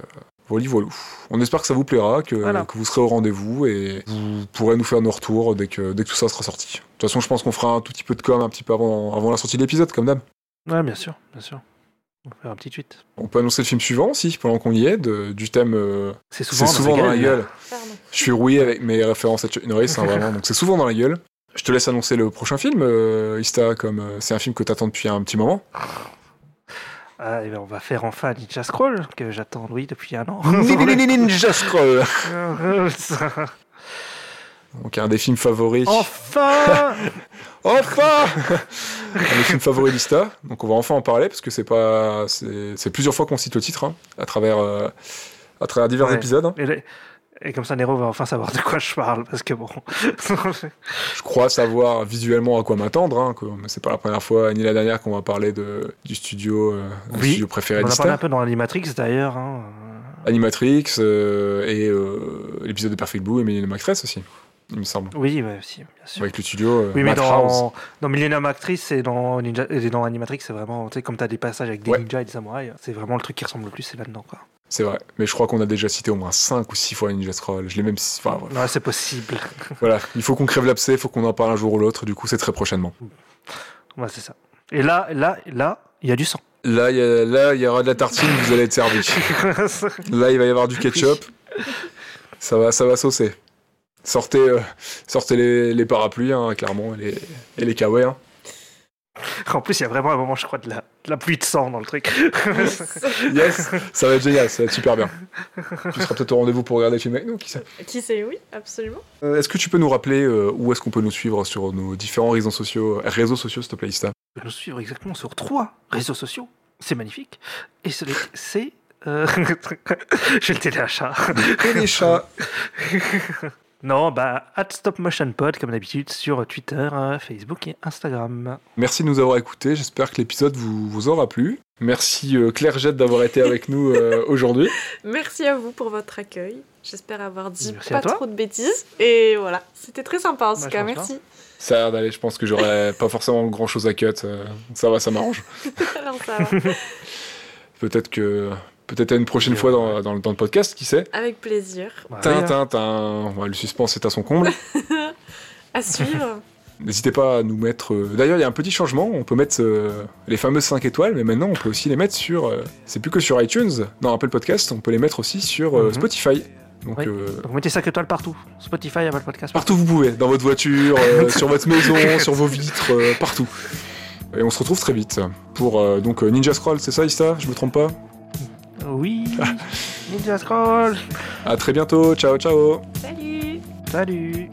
Speaker 2: Voilà, voilà. On espère que ça vous plaira, que,
Speaker 1: Voilà.
Speaker 2: que vous serez au rendez-vous et vous pourrez nous faire nos retours dès que, dès que tout ça sera sorti. De toute façon, je pense qu'on fera un tout petit peu de com un petit peu avant, avant la sortie de l'épisode, comme d'hab.
Speaker 1: Ouais, bien sûr, bien sûr. On faire un petit tweet.
Speaker 2: On peut annoncer le film suivant aussi, pendant qu'on y est, de- du thème euh,
Speaker 1: C'est souvent,
Speaker 2: souvent, dans la gueule. Je suis rouillé avec mes références à Chuck Norris, hein, vraiment, donc c'est souvent dans la gueule. Je te laisse annoncer le prochain film, euh, Ista, comme euh, c'est un film que t'attends depuis un petit moment.
Speaker 1: Ah, et ben, on va faire enfin Ninja Scroll, que j'attends, oui, depuis un an.
Speaker 2: Ninja Scroll Donc un des films favoris.
Speaker 1: enfin
Speaker 2: Enfin Un des films favoris d'Ista. Donc on va enfin en parler parce que c'est pas, c'est plusieurs fois qu'on cite le titre hein, à travers, euh, à travers divers
Speaker 1: Ouais.
Speaker 2: épisodes. hein.
Speaker 1: et, et comme ça, Nero va enfin savoir de quoi je parle, parce que bon.
Speaker 2: Je crois savoir visuellement à quoi m'attendre. Hein, c'est pas la première fois ni la dernière qu'on va parler de, du studio, euh, du
Speaker 1: Oui,
Speaker 2: studio préféré
Speaker 1: on en a parlé un peu dans Animatrix d'ailleurs. Hein.
Speaker 2: Animatrix euh, et euh, l'épisode de Perfect Blue et Millennium Actress aussi, il me semble.
Speaker 1: Oui, ouais, si, bien sûr.
Speaker 2: Avec le studio euh,
Speaker 1: Oui, mais dans, dans Millennium Actress et dans, Ninja, et dans Animatrix, c'est vraiment, tu sais, comme t'as des passages avec des
Speaker 2: Ouais.
Speaker 1: ninjas et des samouraïs, c'est vraiment le truc qui ressemble le plus, c'est là-dedans, quoi.
Speaker 2: C'est vrai, mais je crois qu'on a déjà cité au moins 5 ou 6 fois Ninja Scroll. Je l'ai même. Enfin, voilà.
Speaker 1: Ouais, c'est possible.
Speaker 2: voilà, il faut qu'on crève l'abcès, il faut qu'on en parle un jour ou l'autre, du coup, c'est très prochainement.
Speaker 1: ouais, c'est ça. Et là, là, là, il y a du sang.
Speaker 2: Là, il y, a- là, il y aura de la tartine, vous allez être servi. Là, il va y avoir du ketchup. Ça va, ça va saucer. Sortez, euh, sortez les, les parapluies, hein, clairement, et les, et les kawaii. hein.
Speaker 1: en plus, il y a vraiment un moment, je crois, de la, la pluie de sang dans le truc.
Speaker 2: Yes, ça va être génial, ça va être super bien. Tu seras peut-être au rendez-vous pour regarder le film avec nous, qui sait.
Speaker 3: Qui sait, oui, absolument.
Speaker 2: Euh, est-ce que tu peux nous rappeler euh, où est-ce qu'on peut nous suivre sur nos différents réseaux sociaux, euh, réseaux sociaux, s'il te plaît, Ista?
Speaker 1: Peut nous suivre exactement sur trois réseaux sociaux. C'est magnifique. Et ce- c'est. euh, J'ai le téléachat.
Speaker 2: Et les chats
Speaker 1: Non, bah, at Stop Motion Pod, comme d'habitude, sur Twitter, Facebook et Instagram.
Speaker 2: Merci de nous avoir écoutés. J'espère que l'épisode vous, vous aura plu. Merci euh, Claire Jette d'avoir été avec nous euh, aujourd'hui.
Speaker 3: Merci à vous pour votre accueil. J'espère avoir dit
Speaker 1: Merci
Speaker 3: pas trop de bêtises. Et voilà, c'était très sympa en tout
Speaker 1: Bah,
Speaker 3: cas, merci.
Speaker 2: Ça a l'air d'aller. Je pense que j'aurais pas forcément grand chose à cut. euh, ça va, ça m'arrange.
Speaker 3: Alors ça va.
Speaker 2: Peut-être que. Peut-être à une prochaine fois
Speaker 1: ouais.
Speaker 2: dans, dans le- dans le podcast, qui sait
Speaker 3: Avec plaisir.
Speaker 2: Tin, tin, le suspense est à son comble.
Speaker 3: À suivre.
Speaker 2: N'hésitez pas à nous mettre. euh, D'ailleurs, il y a un petit changement. On peut mettre euh, les fameuses 5 étoiles, mais maintenant, on peut aussi les mettre sur. euh, C'est plus que sur iTunes. Dans Apple Podcast, on peut les mettre aussi sur euh,
Speaker 1: Mhm.
Speaker 2: Spotify. Donc,
Speaker 1: Oui.
Speaker 2: euh,
Speaker 1: Donc mettez 5 étoiles partout. Spotify, Apple Podcast.
Speaker 2: partout où vous pouvez. Dans votre voiture, euh, sur votre maison, sur vos vitres, euh, partout. Et on se retrouve très vite pour euh, donc Ninja Scroll, c'est ça, Ista? Je me trompe pas?
Speaker 1: Oui. Ninja Scroll.
Speaker 2: À très bientôt. Ciao, ciao.
Speaker 3: Salut
Speaker 1: Salut.